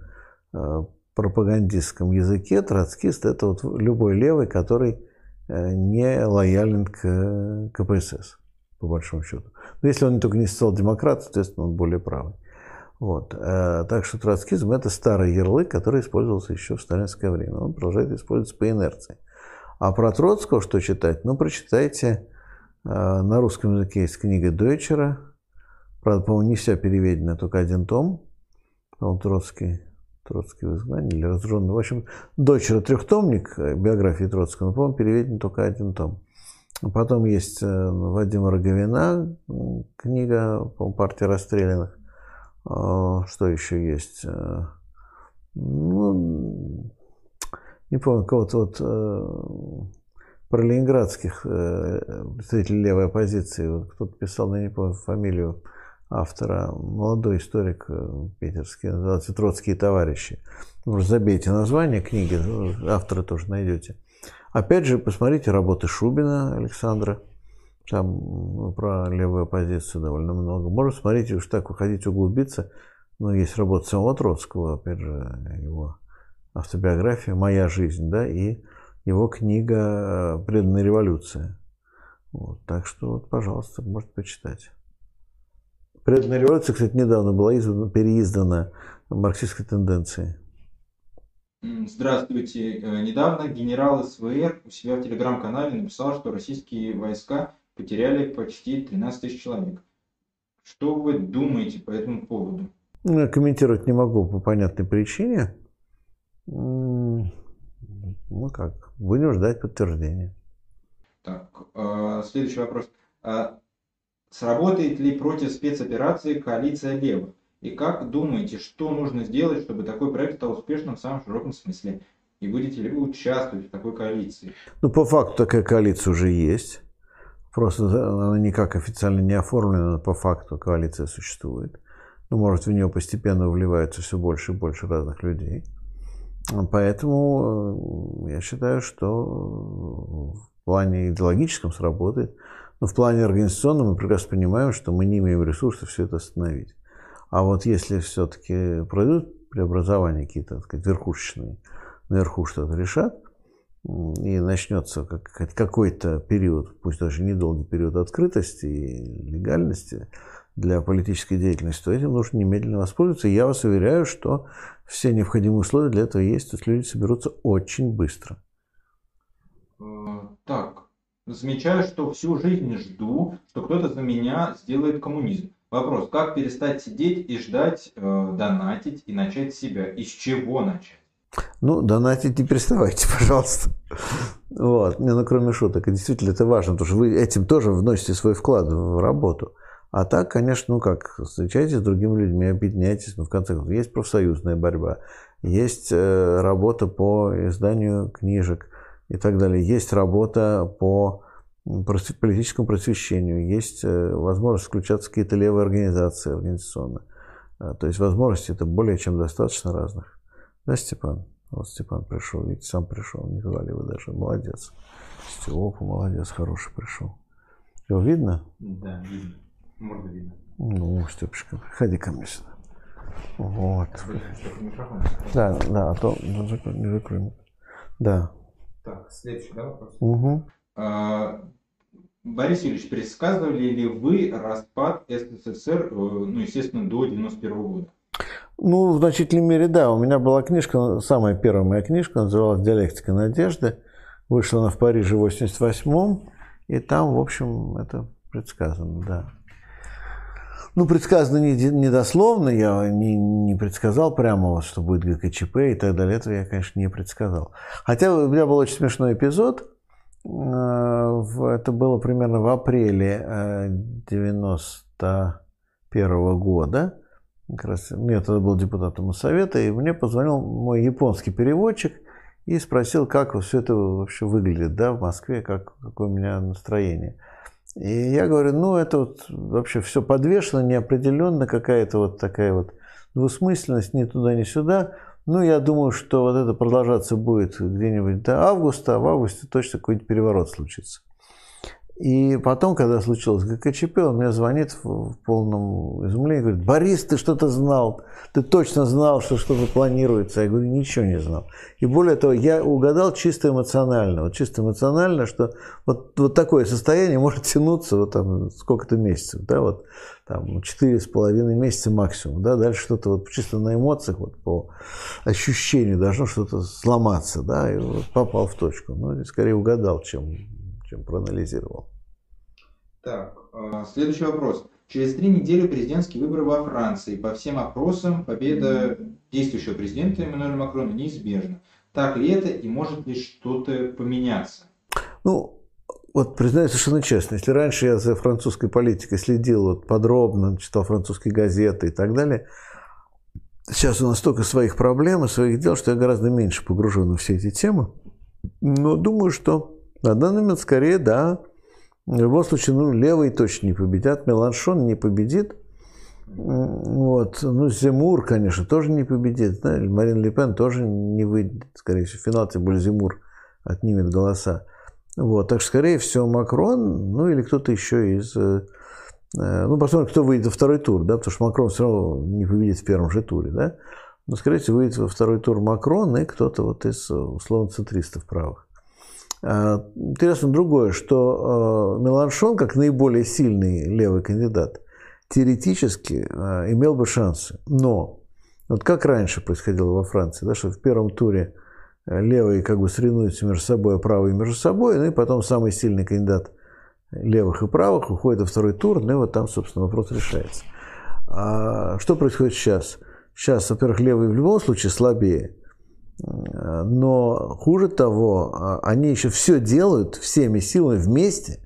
э, пропагандистском языке троцкист – это вот любой левый, который не лоялен к КПСС, по большому счету. Но если он только не социал-демократ, соответственно, он более правый. Вот. Э, так что троцкизм – это старый ярлык, который использовался еще в сталинское время. Он продолжает использоваться по инерции. А про Троцкого что читать? Ну, прочитайте. Э, на русском языке есть книга Дойчера. Правда, по-моему, не вся переведена, только один том. По-моему, Троцкий Троцкий в изгнании или разоруженный. В общем, дочера трехтомник э, биографии Троцкого, но, по-моему, переведен только один том. Потом есть э, Вадима Роговина, книга, по партия расстрелянных. А, что еще есть? Э, ну, не помню, кого-то вот про ленинградских представителей левой оппозиции. Кто-то писал, я не помню фамилию автора, молодой историк э, питерский, называется «Троцкие товарищи». Может, забейте название книги, автора тоже найдете. Опять же, посмотрите работы Шубина Александра, там про левую оппозицию довольно много. Можно смотреть, уж так вы хотите углубиться, но есть работа самого Троцкого, опять же, его автобиография «Моя жизнь», да, и его книга «Преданная революция». Вот, так что, вот, пожалуйста, можете почитать. Преданная революция, кстати, недавно была издана, переиздана марксистской тенденцией. Здравствуйте. Э, недавно генерал СВР у себя в телеграм-канале написал, что российские войска потеряли почти 13 тысяч человек. Что вы думаете по этому поводу? Ну, я комментировать не могу по понятной причине. Ну как, будем ждать подтверждения. Так, э, следующий вопрос. Сработает ли против спецоперации коалиция левых? И как думаете, что нужно сделать, чтобы такой проект стал успешным в самом широком смысле? И будете ли вы участвовать в такой коалиции? Ну, по факту такая коалиция уже есть. Просто она никак официально не оформлена, но по факту коалиция существует. ну, может, в нее постепенно вливается все больше и больше разных людей. Поэтому я считаю, что в плане идеологическом сработает. Но в плане организационном мы прекрасно понимаем, что мы не имеем ресурсов все это остановить. А вот если все-таки пройдут преобразования какие-то, так сказать, верхушечные, наверху что-то решат, и начнется какой-то период, пусть даже недолгий период открытости и легальности для политической деятельности, то этим нужно немедленно воспользоваться. И я вас уверяю, что все необходимые условия для этого есть, то есть люди соберутся очень быстро. Э, так, замечаю, что всю жизнь жду, что кто-то за меня сделает коммунизм. Вопрос, как перестать сидеть и ждать, э, донатить и начать себя? Из чего начать? Ну, донатить не переставайте, <laughs> пожалуйста. Вот. Не, ну, кроме шуток. И действительно, это важно, потому что вы этим тоже вносите свой вклад в работу. А так, конечно, ну как, встречайтесь с другими людьми, объединяйтесь. Ну, в конце концов, есть профсоюзная борьба, есть э, работа по изданию книжек и так далее. Есть работа по политическому просвещению, есть э, возможность включаться в какие-то левые организации организационно. Э, то есть возможностей это более чем достаточно разных. Да, Степан? Вот Степан пришел, видите, сам пришел, не звали его даже. Молодец. Степа, молодец, хороший пришел. Его видно? Да, видно. Можно видно. Ну, Степочка, приходи ко мне сюда. Вот. Да, да, а то не закроем. Да. Так, следующий, да, вопрос? Угу. Борис Юрьевич, предсказывали ли вы распад СССР, э, ну, естественно, до 91 года? Ну, в значительной мере, да. У меня была книжка, самая первая моя книжка, называлась «Диалектика надежды». Вышла она в Париже в 88-м, и там, в общем, это предсказано, да. Ну, предсказано не, не дословно, я не, не предсказал прямо, что будет ГКЧП и так далее. Этого я, конечно, не предсказал. Хотя у меня был очень смешной эпизод. Э, это было примерно в апреле 91 э, года. Как раз, я тогда был депутатом Совета, и мне позвонил мой японский переводчик и спросил, как все это вообще выглядит да, в Москве, как, какое у меня настроение. И я говорю, ну, это вот вообще все подвешено, неопределенно, какая-то вот такая вот двусмысленность ни туда, ни сюда. Ну, я думаю, что вот это продолжаться будет где-нибудь до августа, а в августе точно какой-нибудь переворот случится. И потом, когда случилось ГКЧП, он мне звонит в полном изумлении, говорит, Борис, ты что-то знал, ты точно знал, что что-то планируется. Я говорю, ничего не знал. И более того, я угадал чисто эмоционально, вот чисто эмоционально, что вот, вот такое состояние может тянуться вот там сколько-то месяцев, да, вот там четыре с половиной месяца максимум, да, дальше что-то вот чисто на эмоциях, вот по ощущению должно что-то сломаться, да, и вот попал в точку. Ну, скорее угадал, чем чем проанализировал. Так, а, следующий вопрос. Через три недели президентские выборы во Франции. По всем опросам победа действующего президента Эммануэля Макрона неизбежна. Так ли это и может ли что-то поменяться? Ну, вот признаюсь совершенно честно, если раньше я за французской политикой следил вот подробно, читал французские газеты и так далее, сейчас у нас столько своих проблем и своих дел, что я гораздо меньше погружен в все эти темы. Но думаю, что на данный момент скорее да. В любом случае, ну, левые точно не победят. Меланшон не победит. Вот. Ну, Зимур, конечно, тоже не победит. Да? Марин Ле Пен тоже не выйдет. Скорее всего, финал, тем более Зимур отнимет голоса. Вот. Так что, скорее всего, Макрон, ну, или кто-то еще из... Э, ну, посмотрим, кто выйдет во второй тур, да, потому что Макрон все равно не победит в первом же туре, да. Но, скорее всего, выйдет во второй тур Макрон и кто-то вот из, условно, центристов правых. А, интересно другое, что а, Меланшон, как наиболее сильный левый кандидат, теоретически а, имел бы шансы. Но вот как раньше происходило во Франции, да, что в первом туре левые как бы соревнуются между собой, а правые между собой, ну и потом самый сильный кандидат левых и правых уходит во второй тур, ну и вот там, собственно, вопрос решается. А что происходит сейчас? Сейчас, во-первых, левые в любом случае слабее, но хуже того, а, они еще все делают всеми силами вместе,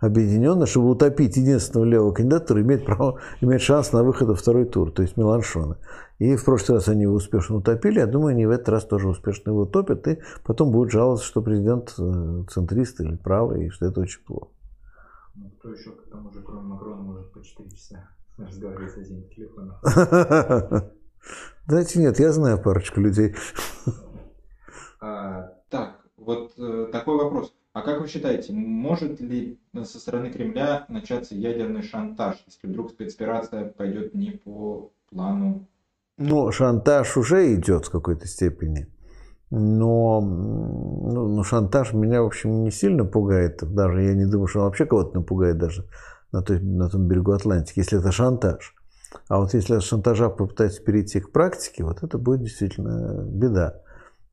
объединенно, чтобы утопить единственного левого кандидата, который имеет, право, имеет шанс на выход во второй тур, то есть Меланшона. И в прошлый раз они его успешно утопили, я думаю, они в этот раз тоже успешно его утопят, и потом будут жаловаться, что президент э, центрист или правый, и что это очень плохо. Ну, кто еще к тому же, кроме Макрона, может по 4 часа <laughs> Разговаривать с этим телефоном. Знаете, нет, я знаю парочку людей. А, так, вот э, такой вопрос. А как вы считаете, может ли со стороны Кремля начаться ядерный шантаж, если вдруг спецоперация пойдет не по плану? Ну, шантаж уже идет в какой-то степени. Но ну, ну, шантаж меня, в общем, не сильно пугает. Даже я не думаю, что он вообще кого-то напугает даже на, той, на том берегу Атлантики, если это шантаж. А вот если от шантажа попытаться перейти к практике, вот это будет действительно беда.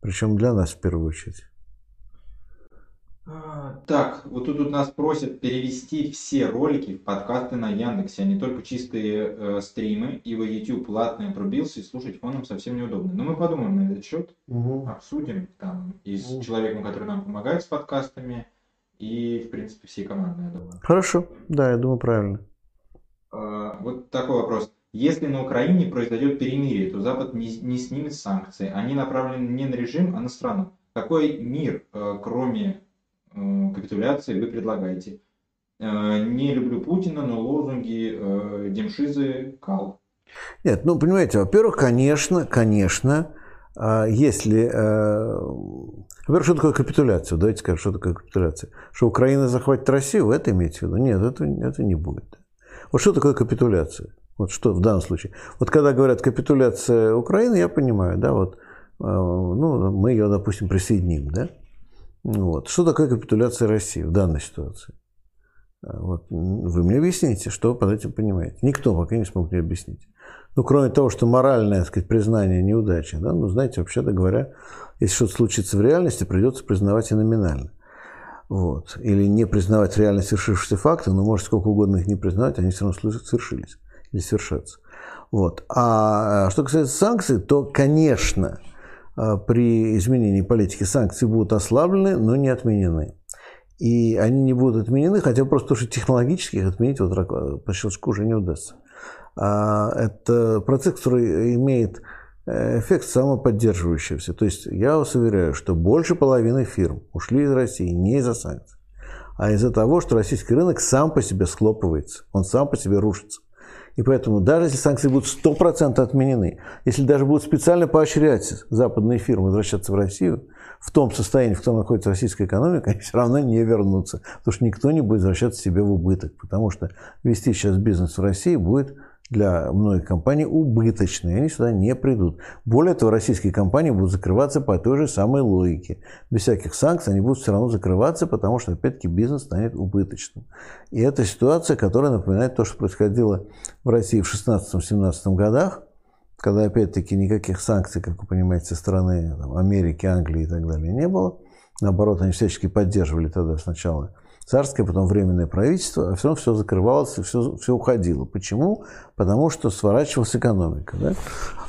Причем для нас в первую очередь. А, так, вот тут, тут нас просят перевести все ролики в подкасты на Яндексе, а не только чистые э, стримы, ибо YouTube платный отрубился и слушать фоном совсем неудобно. Но мы подумаем на этот счет, угу. обсудим там и с угу. человеком, который нам помогает с подкастами, и, в принципе, всей командой, я думаю. Хорошо, да, я думаю, правильно. А, вот такой вопрос. Если на Украине произойдет перемирие, то Запад не, не снимет санкции. Они направлены не на режим, а на страну. Какой мир, э, кроме Э, капитуляции вы предлагаете. Э, не люблю Путина, но лозунги Демшизы кал. Нет, ну понимаете, во-первых, конечно, конечно, если... Во-первых, что такое капитуляция? Давайте скажем, что такое капитуляция. Что Украина захватит Россию, это имеете в виду? Нет, это, это не будет. Вот что такое капитуляция? Вот что в данном случае? Вот когда говорят капитуляция Украины, я понимаю, да, вот, ну, мы ее, допустим, присоединим, да, вот. Что такое капитуляция России в данной ситуации? А, вот. Вы мне объясните, что вы под этим понимаете. Никто пока не смог мне объяснить. Ну, кроме того, что моральное, так сказать, признание неудачи, да, ну, знаете, вообще-то говоря, если что-то случится в реальности, придется признавать и номинально. Вот. Или не признавать реально свершившиеся факты, но может сколько угодно их не признавать, они все равно свершились или свершатся. Вот. А, а что касается санкций, то, конечно, а, при изменении политики санкции будут ослаблены, но не отменены. И они не будут отменены, хотя просто что технологически их отменить вот по щелчку уже не удастся. А это процесс, который имеет э, эффект самоподдерживающийся. То есть я вас уверяю, что больше половины фирм ушли из России не из-за санкций, а из-за того, что российский рынок сам по себе схлопывается, он сам по себе рушится. И поэтому даже если санкции будут 100% отменены, если даже будут специально поощрять западные фирмы возвращаться в Россию, в том состоянии, в котором находится российская экономика, <laughs> они все равно не вернутся. Потому что никто не будет возвращаться себе в убыток. Потому что вести сейчас бизнес в России будет для многих компаний убыточные, они сюда не придут. Более того, российские компании будут закрываться по той же самой логике. Без всяких санкций они будут все равно закрываться, потому что, опять-таки, бизнес станет убыточным. И это ситуация, которая напоминает то, что происходило в России в 16-17 годах, когда, опять-таки, никаких санкций, как вы понимаете, со стороны там, Америки, Англии и так далее не было. Наоборот, они всячески поддерживали тогда сначала царское, потом временное правительство, а все равно все закрывалось все, все уходило. Почему? Потому что сворачивалась экономика. Да?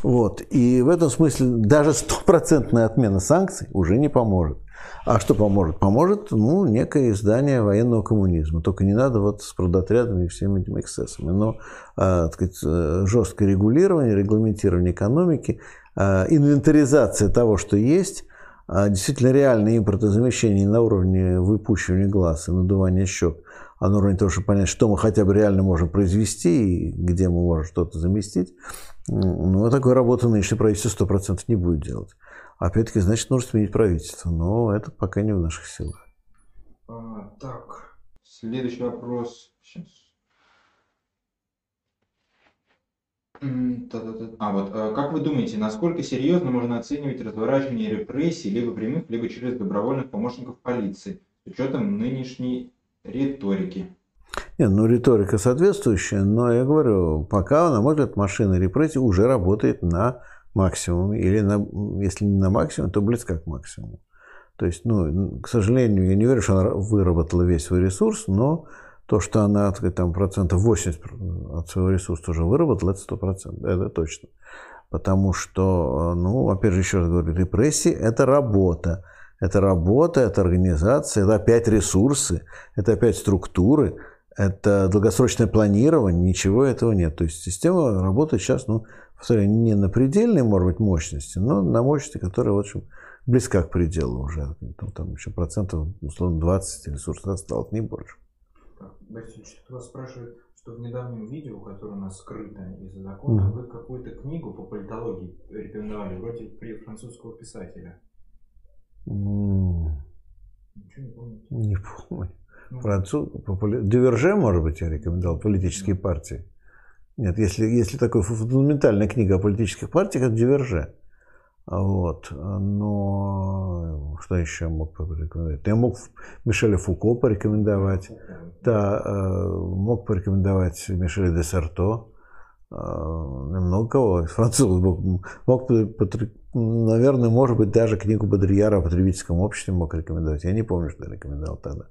Вот. И в этом смысле даже стопроцентная отмена санкций уже не поможет. А что поможет? Поможет ну, некое издание военного коммунизма. Только не надо вот с продотрядами и всеми этими эксцессами. Но а, так сказать, э, жесткое регулирование, регламентирование экономики, а, инвентаризация того, что есть – действительно реальное импортозамещение на уровне выпущивания глаз и надувания щек, а на уровне того, чтобы понять, что мы хотя бы реально можем произвести и где мы можем что-то заместить, ну, такой работы нынешнее правительство 100% не будет делать. Опять-таки, значит, нужно сменить правительство, но это пока не в наших силах. А, так, следующий вопрос. Сейчас. А вот э, как вы думаете, насколько серьезно можно оценивать разворачивание репрессий либо прямых, либо через добровольных помощников полиции с учетом нынешней риторики? Нет, ну риторика соответствующая, но я говорю, пока, на мой взгляд, машина репрессий уже работает на максимуме, или на, если не на максимуме, то близко к максимуму. То есть, ну, к сожалению, я не верю, что она выработала весь свой ресурс, но то, что она, там процентов 80 от своего ресурса уже выработала, это 100%, это точно. Потому что, ну, опять же, еще раз говорю, репрессии – это работа. Это работа, это организация, это опять ресурсы, это опять структуры, это долгосрочное планирование, ничего этого нет. То есть система работает сейчас, ну, повторяю, не на предельной, может быть, мощности, но на мощности, которая, в общем, близка к пределу уже. Там, там еще процентов, условно, 20 ресурсов осталось, не больше. Борисович, вас спрашивают, что в недавнем видео, которое у нас скрыто из-за закона, mm. вы какую-то книгу по политологии рекомендовали, вроде французского писателя. Mm. Ничего не помните? Не помню. Ну, Француз, популя... Диверже, может быть, я рекомендовал, политические партии. Нет, если, если такая фундаментальная книга о политических партиях, это Диверже. Вот. Но что еще я мог порекомендовать? Я мог Мишеля Фуко порекомендовать. Да, э, мог порекомендовать Мишеля Десерто. Э, много кого из французов мог, мог, наверное, может быть, даже книгу Бодрияра о потребительском обществе мог рекомендовать. Я не помню, что я рекомендовал тогда.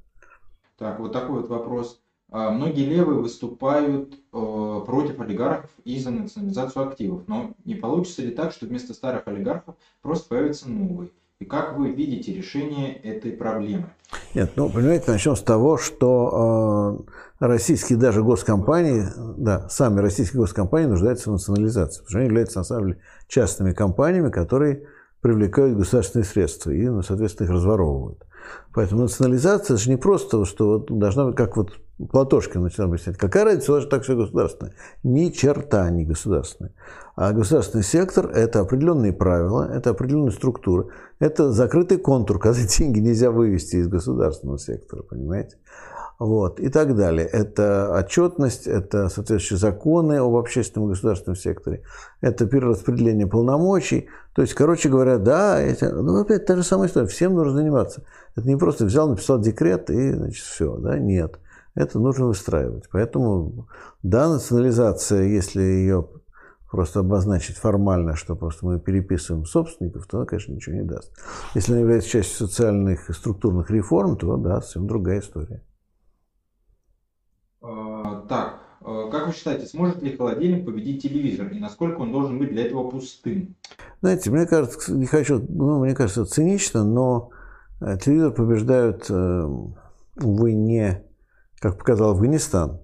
Так, вот такой вот вопрос. А, многие левые выступают э, против олигархов и за национализацию активов, но не получится ли так, что вместо старых олигархов просто появится новый? И как вы видите решение этой проблемы? Нет, ну, понимаете, начнем с того, что э, российские даже госкомпании, да, сами российские госкомпании нуждаются в национализации, потому что они являются, на самом деле, частными компаниями, которые привлекают государственные средства и, ну, соответственно, их разворовывают. Поэтому национализация же не просто, что вот должна быть, как вот Платошкин начинал объяснять, какая разница, у так все государственное? Ни черта не государственное. А государственный сектор – это определенные правила, это определенные структуры, это закрытый контур, <laughs> когда деньги нельзя вывести из государственного сектора, понимаете? Вот, и так далее. Это отчетность, это соответствующие законы об общественном и государственном секторе, это перераспределение полномочий. То есть, короче говоря, да, это, ну, опять та же самая история, всем нужно заниматься. Это не просто взял, написал декрет и, значит, все, да, нет. Это нужно выстраивать. Поэтому, да, национализация, если ее просто обозначить формально, что просто мы переписываем собственников, то она, конечно, ничего не даст. Если она является частью социальных и структурных реформ, то да, совсем другая история. А, так, а, как вы считаете, сможет ли холодильник победить телевизор и насколько он должен быть для этого пустым? Знаете, мне кажется, не хочу, ну, мне кажется, цинично, но э, телевизор побеждают, э, увы, не, как показал Афганистан.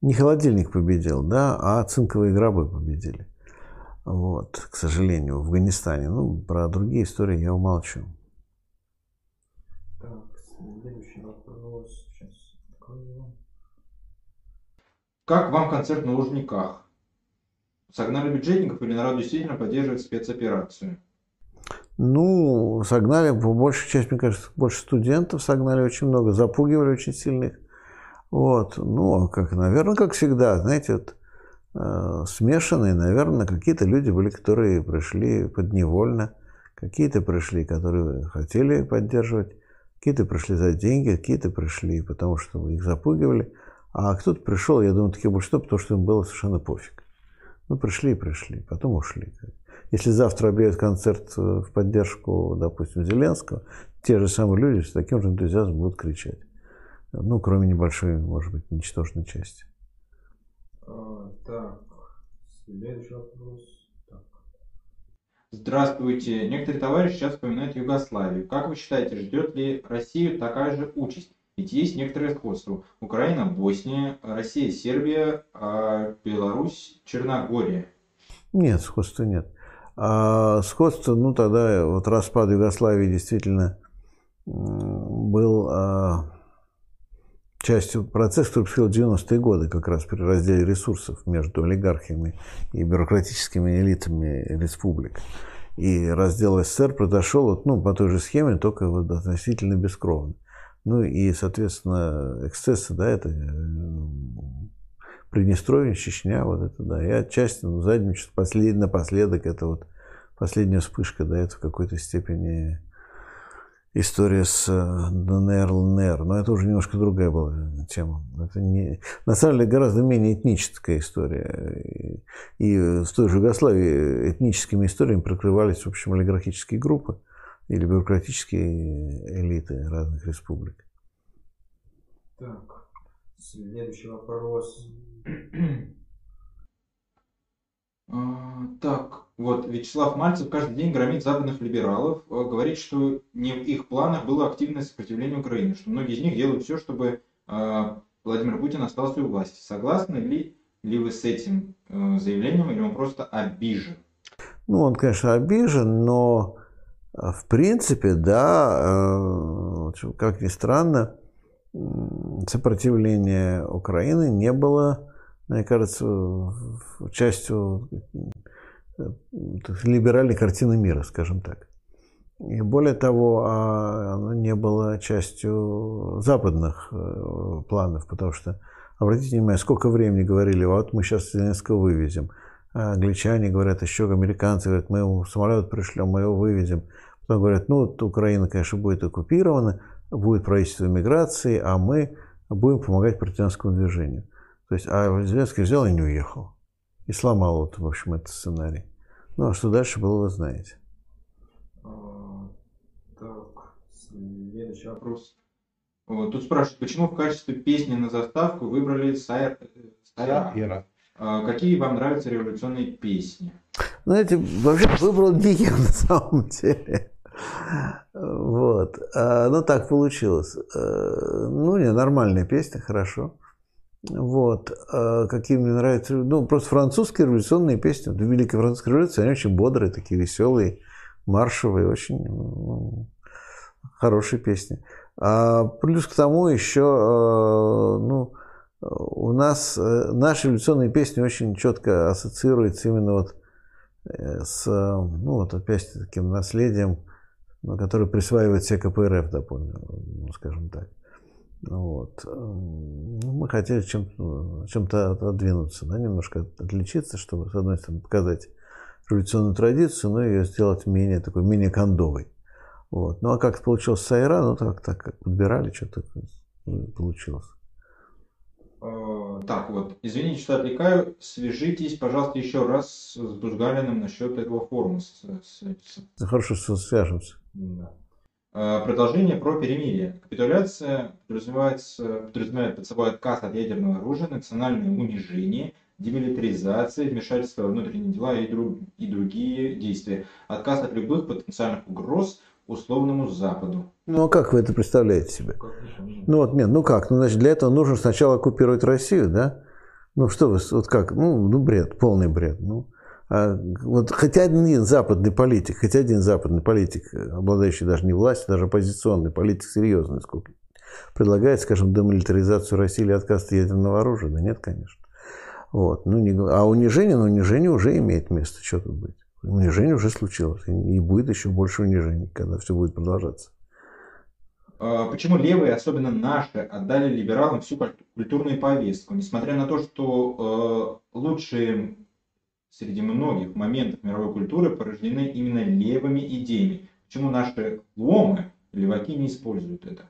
Не холодильник победил, да, а цинковые гробы победили. Вот, к сожалению, в Афганистане. Ну, про другие истории я умолчу. Так, следующий вопрос. Сейчас открою. Как вам концерт на Лужниках? Согнали бюджетников или народ действительно поддерживает спецоперацию? Ну, согнали, по большей части, мне кажется, больше студентов согнали очень много, запугивали очень сильных. Вот, ну, а как, наверное, как всегда, знаете, вот, э, смешанные, наверное, какие-то люди были, которые пришли подневольно, какие-то пришли, которые хотели поддерживать, какие-то пришли за деньги, какие-то пришли, потому что их запугивали. А кто-то пришел, я думаю, такие большинство, потому что им было совершенно пофиг. Ну, пришли и пришли, потом ушли. Если завтра объявят концерт э, в поддержку, допустим, Зеленского, те же самые люди с таким же энтузиазмом будут кричать. Ну, кроме небольшой, может быть, ничтожной части. А, так, следующий вопрос. Так. Здравствуйте. Некоторые товарищи сейчас вспоминают Югославию. Как вы считаете, ждет ли Россию такая же участь? Ведь есть некоторое сходство. Украина, Босния, Россия, Сербия, а Беларусь, Черногория. Нет, сходства нет. А сходство, ну тогда вот распад Югославии действительно был а, частью процесса, который происходил в 90-е годы, как раз при разделе ресурсов между олигархами и бюрократическими элитами республик. И раздел СССР произошел ну, по той же схеме, только вот относительно бескровно. Ну и, соответственно, эксцессы, да, это э, Приднестровье, Чечня, вот это, да. И отчасти, ну, задничество, послед, напоследок, это вот последняя вспышка, да, это в какой-то степени история с э, ДНР, ЛНР, но это уже немножко другая была тема. Это не, на самом деле гораздо менее этническая история. И, и в той же Югославии этническими историями прикрывались, в общем, олигархические группы или бюрократические элиты разных республик. Так, следующий вопрос. А, так, вот Вячеслав Мальцев каждый день громит западных либералов, а, говорит, что не в их планах было активное сопротивление Украине, что многие из них делают все, чтобы а, Владимир Путин остался у власти. Согласны ли, ли вы с этим заявлением, или он просто обижен? Ну, он, конечно, обижен, но в принципе, да, э, как ни странно, сопротивление Украины не было, мне кажется, частью э, либеральной картины мира, скажем так. И более того, а, оно не было частью западных э, планов, потому что, обратите внимание, сколько времени говорили, вот мы сейчас Зеленского вывезем. А англичане говорят, еще американцы говорят, мы его самолет пришлем, мы его вывезем. Потом говорят, ну, вот Украина, конечно, будет оккупирована, будет правительство миграции, а мы будем помогать партизанскому движению. То есть, а Зеленский взял и не уехал. И сломал, вот, в общем, этот сценарий. Ну, а что дальше было, вы знаете. Следующий вопрос. Вот, тут спрашивают, почему в качестве песни на заставку выбрали Сайр... Сайра? А, какие вам нравятся революционные песни? Знаете, вообще выбрал я <laughs> на самом деле. Вот. А, ну, так получилось. А, ну, не, нормальная песня, хорошо. Вот. А какие мне нравятся? Ну, просто французские революционные песни. Великая французская революция, они очень бодрые, такие веселые, маршевые, очень хорошие песни. А плюс к тому еще, э, ну, у нас э, наши революционные песни очень четко ассоциируются именно вот э, с, ну, вот опять таким наследием, ну, которое присваивает себе КПРФ, допустим, ну, скажем так. Вот. Ну, мы хотели чем-то, чем-то отодвинуться, да, немножко отличиться, чтобы, с одной стороны, показать революционную традицию, но ее сделать менее такой, менее кондовой. Вот. Ну а как получилось с Айра, ну так, так как подбирали, что-то получилось. Так вот, извините, что отвлекаю. Свяжитесь, пожалуйста, еще раз с Бузгалиным насчет этого форума. С, с, с... Хорошо, что свяжемся. Да. А, продолжение про перемирие. Капитуляция подразумевается, подразумевает под собой отказ от ядерного оружия, национальное унижение, демилитаризация, вмешательство во внутренние дела и, друг, и другие действия. Отказ от любых потенциальных угроз – условному Западу. Ну а как вы это представляете себе? Ну вот нет, ну как? Ну значит для этого нужно сначала оккупировать Россию, да? Ну что вы, вот как? Ну, ну бред, полный бред. Ну, а вот хотя один западный политик, хотя один западный политик, обладающий даже не властью, даже оппозиционный политик серьезный, сколько предлагает, скажем, демилитаризацию России или отказ от ядерного оружия? Да нет, конечно. Вот. Ну, не, а унижение, ну, унижение уже имеет место, что тут быть. Унижение уже случилось. И будет еще больше унижений, когда все будет продолжаться. А почему левые, особенно наши, отдали либералам всю культурную повестку, несмотря на то, что э, лучшие среди многих моментов мировой культуры порождены именно левыми идеями? Почему наши ломы, леваки, не используют это?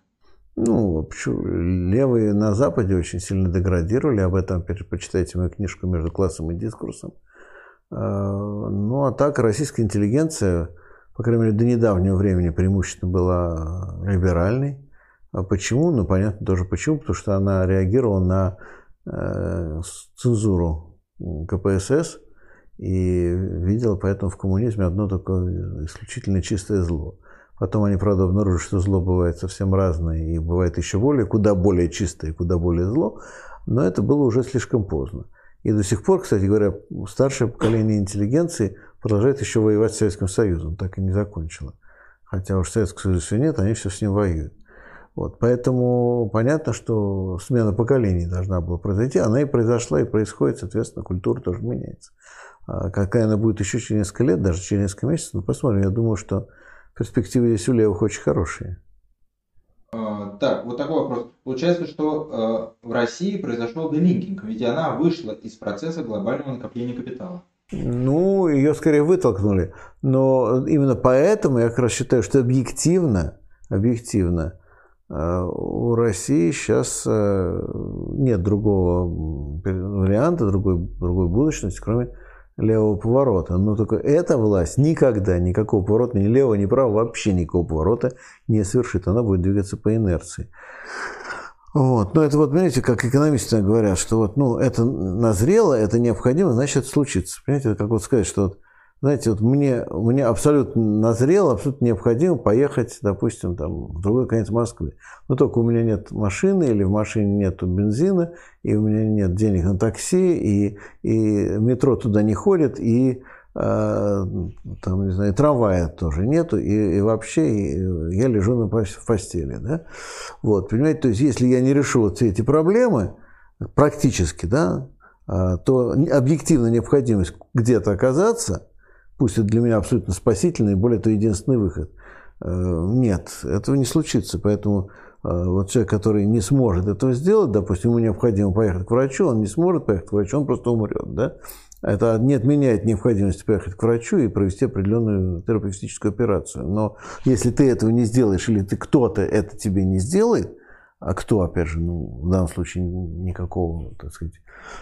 Ну, почему? Левые на Западе очень сильно деградировали. Об этом почитайте мою книжку «Между классом и дискурсом». Ну, а так российская интеллигенция, по крайней мере, до недавнего времени преимущественно была либеральной. А почему? Ну, понятно тоже почему. Потому что она реагировала на э, цензуру КПСС и видела поэтому в коммунизме одно такое исключительно чистое зло. Потом они, правда, обнаружили, что зло бывает совсем разное и бывает еще более, куда более чистое куда более зло, но это было уже слишком поздно. И до сих пор, кстати говоря, старшее поколение интеллигенции продолжает еще воевать с Советским Союзом, так и не закончило. Хотя уж Советского Союза все нет, они все с ним воюют. Вот, поэтому понятно, что смена поколений должна была произойти. Она и произошла, и происходит, соответственно, культура тоже меняется. А какая она будет еще через несколько лет, даже через несколько месяцев, ну посмотрим. Я думаю, что перспективы здесь у левых очень хорошие. А, так, вот такой вопрос. Получается, что э, в России произошел делинкинг, ведь она вышла из процесса глобального накопления капитала. Ну, ее скорее вытолкнули. Но именно поэтому я как раз считаю, что объективно, объективно э, у России сейчас нет другого варианта, другой, другой будущности, кроме левого поворота. Но только эта власть никогда никакого поворота, ни левого, ни правого, вообще никакого поворота не совершит. Она будет двигаться по инерции. Вот. Но это вот, понимаете, как экономисты говорят, что вот, ну, это назрело, это необходимо, значит, случится. Понимаете, как вот сказать, что вот знаете, вот мне, мне абсолютно назрело, абсолютно необходимо поехать, допустим, там, в другой конец Москвы. Но только у меня нет машины, или в машине нет бензина, и у меня нет денег на такси, и, и метро туда не ходит, и э, там, не знаю, трамвая тоже нету, и, и вообще я лежу на в постели, да. Вот, понимаете, то есть если я не решу вот все эти проблемы, практически, да, а, то объективная необходимость где-то оказаться, пусть это для меня абсолютно спасительный, и более то единственный выход, э, нет, этого не случится, поэтому э, вот человек, который не сможет этого сделать, допустим, ему необходимо поехать к врачу, он не сможет поехать к врачу, он просто умрет, да, это не отменяет необходимости поехать к врачу и провести определенную терапевтическую операцию. Но если ты этого не сделаешь, или ты кто-то это тебе не сделает, а кто, опять же, ну, в данном случае никакого, так сказать,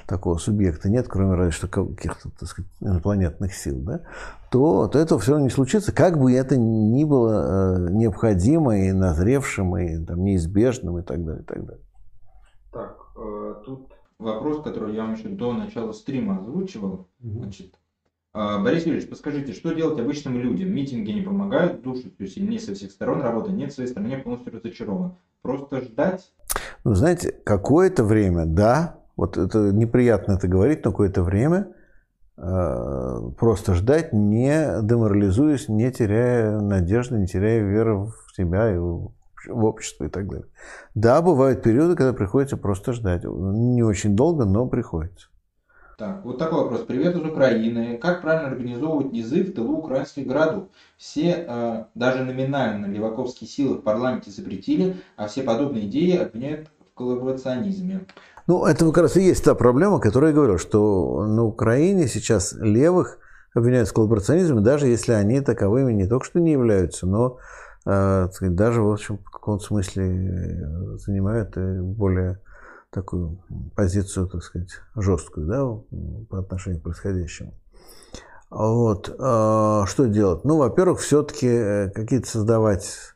такого субъекта нет, кроме разве что каких-то, так сказать, инопланетных сил, да, то, то этого все равно не случится, как бы это ни было э, необходимо и назревшим, и там, неизбежным, и так далее, и так далее. Так, э, тут вопрос, который я вам еще до начала стрима озвучивал. Угу. Значит, э, Борис Юрьевич, подскажите, что делать обычным людям? Митинги не помогают, душат все сильнее со всех сторон, работа нет, в своей стране полностью разочарован. Просто ждать? Ну, знаете, какое-то время, да, вот это неприятно это говорить, но какое-то время э, просто ждать, не деморализуясь, не теряя надежды, не теряя веры в себя и в, общество и так далее. Да, бывают периоды, когда приходится просто ждать. Не очень долго, но приходится. Так, вот такой вопрос. Привет из Украины. Как правильно организовывать низы в тылу украинских городов? Все, э, даже номинально, леваковские силы в парламенте запретили, а все подобные идеи обвиняют в коллаборационизме. Ну, это как раз и есть та проблема, которую я говорил, что на Украине сейчас левых обвиняют в коллаборационизме, даже если они таковыми не только что не являются, но э, сказать, даже в общем, в каком-то смысле э, занимают более такую позицию, так сказать, жесткую, да, по отношению к происходящему. Вот. Э, что делать? Ну, во-первых, все-таки э, какие-то создавать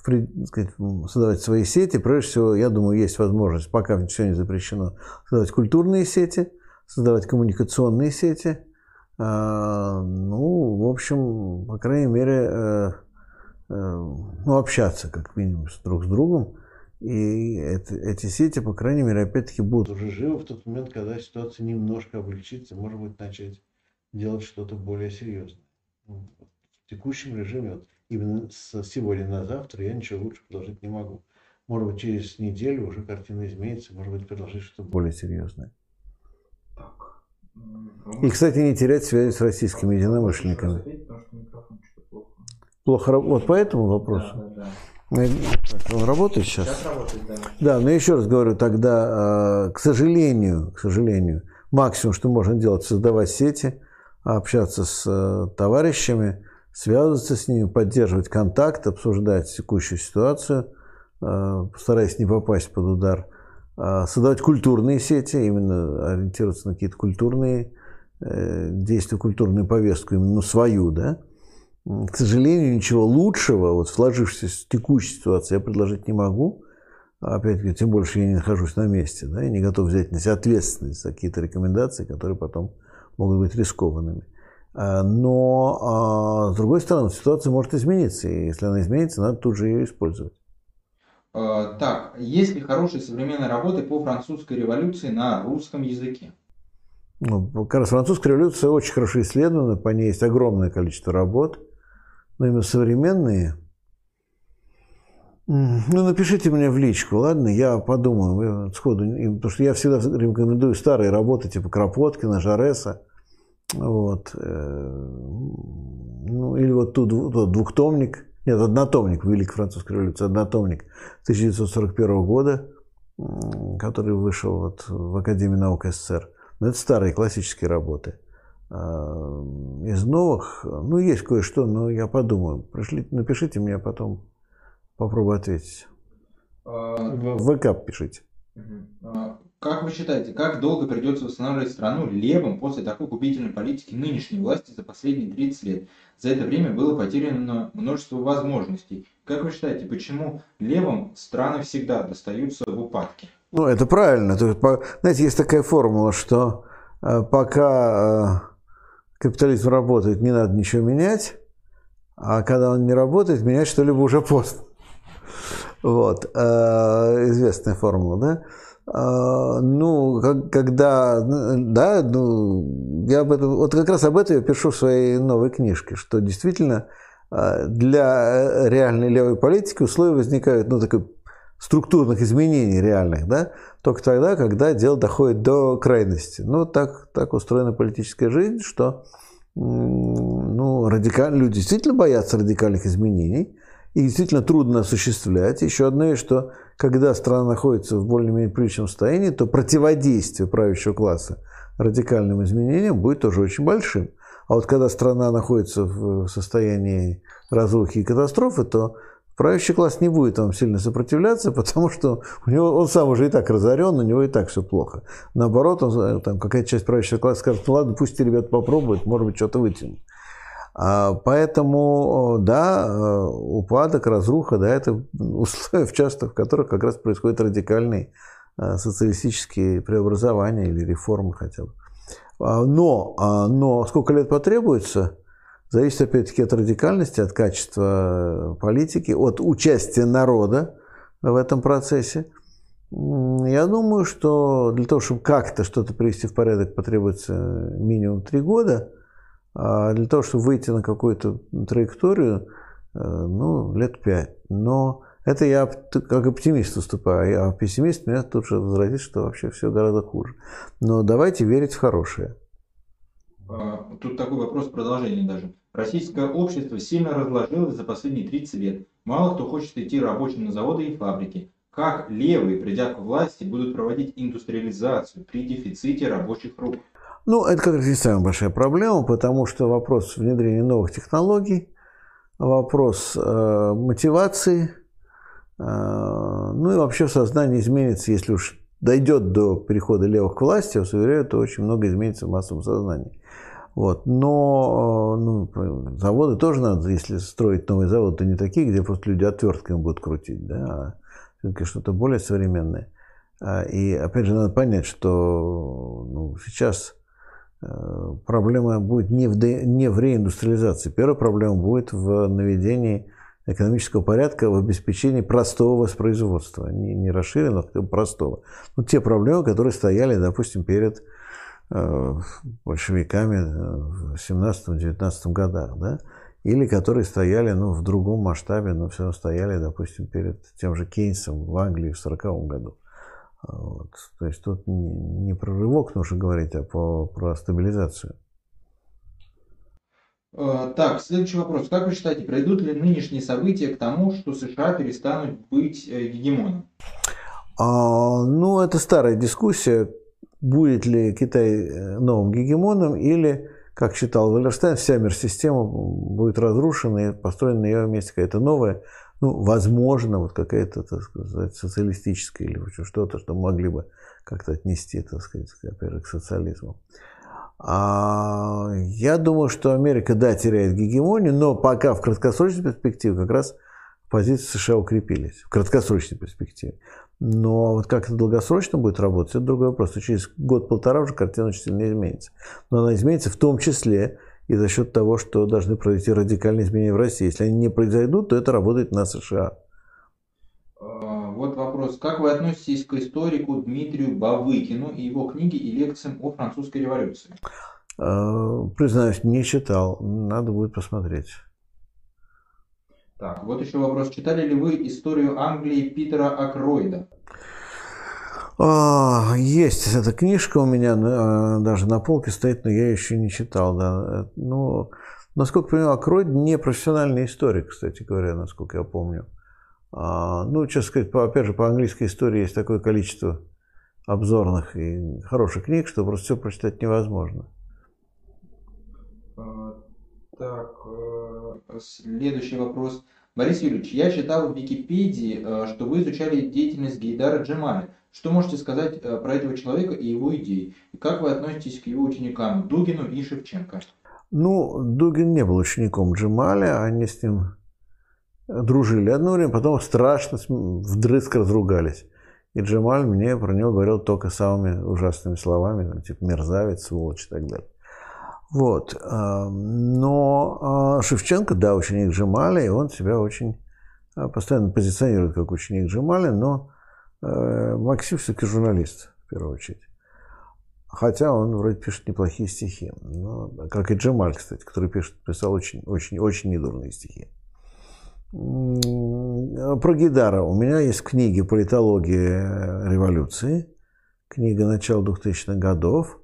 сказать, создавать свои сети. Прежде всего, я думаю, есть возможность, пока все не запрещено, создавать культурные сети, создавать коммуникационные сети. А, ну, в общем, по крайней мере, э, э, ну, общаться как минимум друг с другом. И это, эти сети, по крайней мере, опять-таки будут уже живы в тот момент, когда ситуация немножко облегчится, может быть, начать делать что-то более серьезное. Ну, в текущем режиме вот, именно с сегодня на завтра я ничего лучше предложить не могу. Может быть, через неделю уже картина изменится, может быть, предложить что-то более серьезное. Так. И, кстати, не терять связи с российскими единомышленниками. Плохо Вот по этому вопросу. Да, да, да. Он работает сейчас? Сейчас работает, да. Да, но еще раз говорю, тогда, а, к сожалению, к сожалению, максимум, что можно делать, создавать сети, общаться с э, товарищами, связываться с ними, поддерживать контакт, обсуждать текущую ситуацию, э, стараясь не попасть под удар, э, создавать культурные сети, именно ориентироваться на какие-то культурные э, действия, культурную повестку, именно свою, да. К сожалению, ничего лучшего вот в сложившейся текущей ситуации я предложить не могу. Опять-таки, тем больше я не нахожусь на месте, да, и не готов взять на себя ответственность за какие-то рекомендации, которые потом могут быть рискованными. Э, но, а, с другой стороны, ситуация может измениться, и если она изменится, надо тут же ее использовать. Э, так, есть ли хорошие современные работы по французской революции на русском языке? Ну, как раз французская революция очень хорошо исследована, по ней есть огромное количество работ, но именно современные. Ну, напишите мне в личку, ладно, я подумаю сходу, потому что я всегда рекомендую старые работы типа Кропоткина, Жареса, вот. Э, ну, или вот тут, двухтомник, нет, однотомник Великой Французской революции, однотомник 1941 года, который вышел вот в Академии наук СССР. Но это старые классические работы. А, из новых, ну, есть кое-что, но я подумаю. Пришли, напишите мне, потом попробую ответить. А, в ВК пишите. Как вы считаете, как долго придется восстанавливать страну левым после такой губительной политики нынешней власти за последние 30 лет? За это время было потеряно множество возможностей. Как вы считаете, почему левым страны всегда достаются в упадке? Ну, это правильно. То есть, знаете, есть такая формула, что э, пока э, капитализм работает, не надо ничего менять, а когда он не работает, менять что-либо уже поздно. <laughs> Вот. Э, известная формула, да? А, ну, когда, да, ну, я об этом, вот как раз об этом я пишу в своей новой книжке, что действительно а, для реальной левой политики условия возникают, ну, такой структурных изменений реальных, да, только тогда, когда дело доходит до крайности. Ну, так, так устроена политическая жизнь, что ну, радикаль... люди действительно боятся радикальных изменений, и действительно трудно осуществлять. Еще одно что когда страна находится в более-менее приличном состоянии, то противодействие правящего класса радикальным изменениям будет тоже очень большим. А вот когда страна находится в состоянии разрухи и катастрофы, то правящий класс не будет вам сильно сопротивляться, <laughs> потому что у него, он сам уже и так разорен, у него и так все плохо. Наоборот, он, там, какая-то часть правящего класса скажет, ну ладно, пусть ребята попробуют, может быть, что-то вытянут. А, поэтому, да, э, упадок, разруха, да, это <laughs> условия, часто в которых как раз происходят радикальные э, социалистические преобразования или реформы хотя бы. А, но, а, но сколько лет потребуется, зависит опять-таки от радикальности, от качества политики, от участия народа в этом процессе. Я думаю, что для того, чтобы как-то что-то привести в порядок, потребуется минимум три года – а для того, чтобы выйти на какую-то траекторию, э, ну, лет пять. Но это я как оптимист выступаю, а пессимист меня тут же возразит, что вообще все гораздо хуже. Но давайте верить в хорошее. А, тут такой вопрос продолжение даже. Российское общество сильно разложилось за последние 30 лет. Мало кто хочет идти рабочим на заводы и фабрики. Как левые, придя к власти, будут проводить индустриализацию при дефиците рабочих рук? Ну, это как раз не самая большая проблема, потому что вопрос внедрения новых технологий, вопрос э, мотивации, э, ну и вообще сознание изменится, если уж дойдет до перехода левых к власти, я вас уверяю, то очень много изменится в массовом сознании. Вот. Но э, ну, заводы тоже надо, если строить новые заводы, то не такие, где просто люди отвертками будут крутить, да, а все-таки что-то более современное. А, и опять же, надо понять, что ну, сейчас проблема будет не в, де, не в реиндустриализации. Первая проблема будет в наведении экономического порядка, в обеспечении простого воспроизводства, не, не расширенного, а простого. Ну, те проблемы, которые стояли, допустим, перед э, большевиками в 17-19 годах, да? или которые стояли ну, в другом масштабе, но все равно стояли, допустим, перед тем же Кейнсом в Англии в 1940 году. Вот. То есть тут не про рывок нужно говорить, а по, про стабилизацию. Э, так, следующий вопрос. Как вы считаете, пройдут ли нынешние события к тому, что США перестанут быть э, гегемоном? А, ну, это старая дискуссия. Будет ли Китай э, новым гегемоном или, как считал Валерштайн, вся мир-система будет разрушена и построена на ее месте какая-то новая, ну, возможно, вот какая-то, так сказать, социалистическая или что-то, что могли бы как-то отнести, так сказать, опять к социализму. А я думаю, что Америка, да, теряет гегемонию, но пока в краткосрочной перспективе как раз позиции США укрепились, в краткосрочной перспективе. Но вот как это долгосрочно будет работать, это другой вопрос. Через год-полтора уже картина очень сильно изменится. Но она изменится в том числе и за счет того, что должны произойти радикальные изменения в России. Если они не произойдут, то это работает на США. А, вот вопрос. Как вы относитесь к историку Дмитрию Бавыкину и его книге и лекциям о французской революции? А, признаюсь, не читал. Надо будет посмотреть. Так, вот еще вопрос. Читали ли вы историю Англии Питера Акройда? А, есть эта книжка у меня э, даже на полке стоит, но я еще не читал. Да. Ну, насколько я понимаю, Акройд не профессиональный историк, кстати говоря, насколько я помню. А, ну, честно сказать, опять же, по английской истории есть такое количество обзорных и хороших книг, что просто все прочитать невозможно. А, так, э, следующий вопрос. Борис Юрьевич, я читал в Википедии, э, что вы изучали деятельность Гейдара Джемаля. Что можете сказать э, про этого человека и его идеи? И как вы относитесь к его ученикам Дугину и Шевченко? Ну, Дугин не был учеником Джемаля, они с ним дружили одно время, потом страшно вдрызг разругались. И Джемаль мне про него говорил только самыми ужасными словами, типа мерзавец, сволочь и так далее. Вот. Э, но э, Шевченко, да, ученик Джемаля, и он себя очень постоянно позиционирует как ученик Джемаля, но Э, Максим все-таки журналист, в первую очередь. Хотя он вроде пишет неплохие стихи. Но, как и Джемаль, кстати, который пишет, писал очень, очень, очень недурные стихи. Про Гидара. У меня есть книги «Политология революции», книга начала 2000-х годов,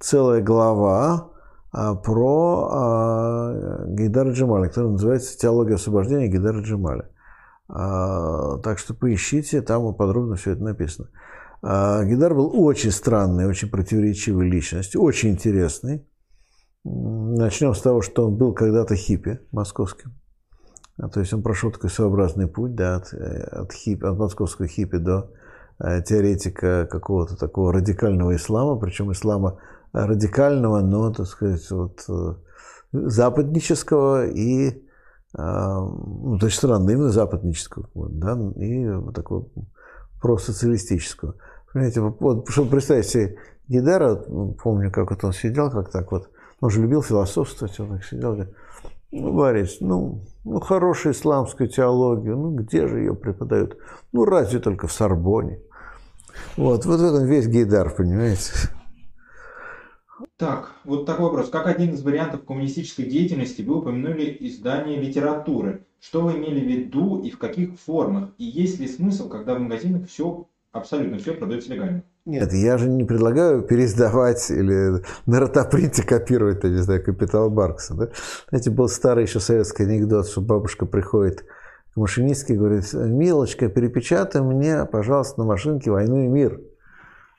целая глава про а, Гейдара Джемаля, которая называется «Теология освобождения Гейдара Джемаля». А, так что поищите, там подробно все это написано. Гидар был очень странной, очень противоречивой личностью, очень интересный. Начнем с того, что он был когда-то хиппи московским. То есть он прошел такой своеобразный путь да, от, э, от, хиппи, от московского хиппи до э, теоретика какого-то такого радикального ислама, причем ислама радикального, но, так сказать, вот, э, западнического и, ну, то есть странно, именно западнического, вот, да, и вот такого просоциалистического. Понимаете, вот, чтобы представить себе Гидара, помню, как вот он сидел, как так вот, он же любил философствовать, он так сидел, говорит, ну, Борис, ну, ну, хорошую исламскую теологию, ну, где же ее преподают? Ну, разве только в Сорбоне. Вот, вот в этом весь Гейдар, понимаете? Так, вот такой вопрос. Как один из вариантов коммунистической деятельности вы упомянули издание литературы. Что вы имели в виду и в каких формах? И есть ли смысл, когда в магазинах все, абсолютно все продается легально? Нет, я же не предлагаю пересдавать или на ротопринте копировать, я не знаю, капитал Баркса. Да? Знаете, был старый еще советский анекдот, что бабушка приходит к машинистке и говорит, «Милочка, перепечатай мне, пожалуйста, на машинке «Войну и мир».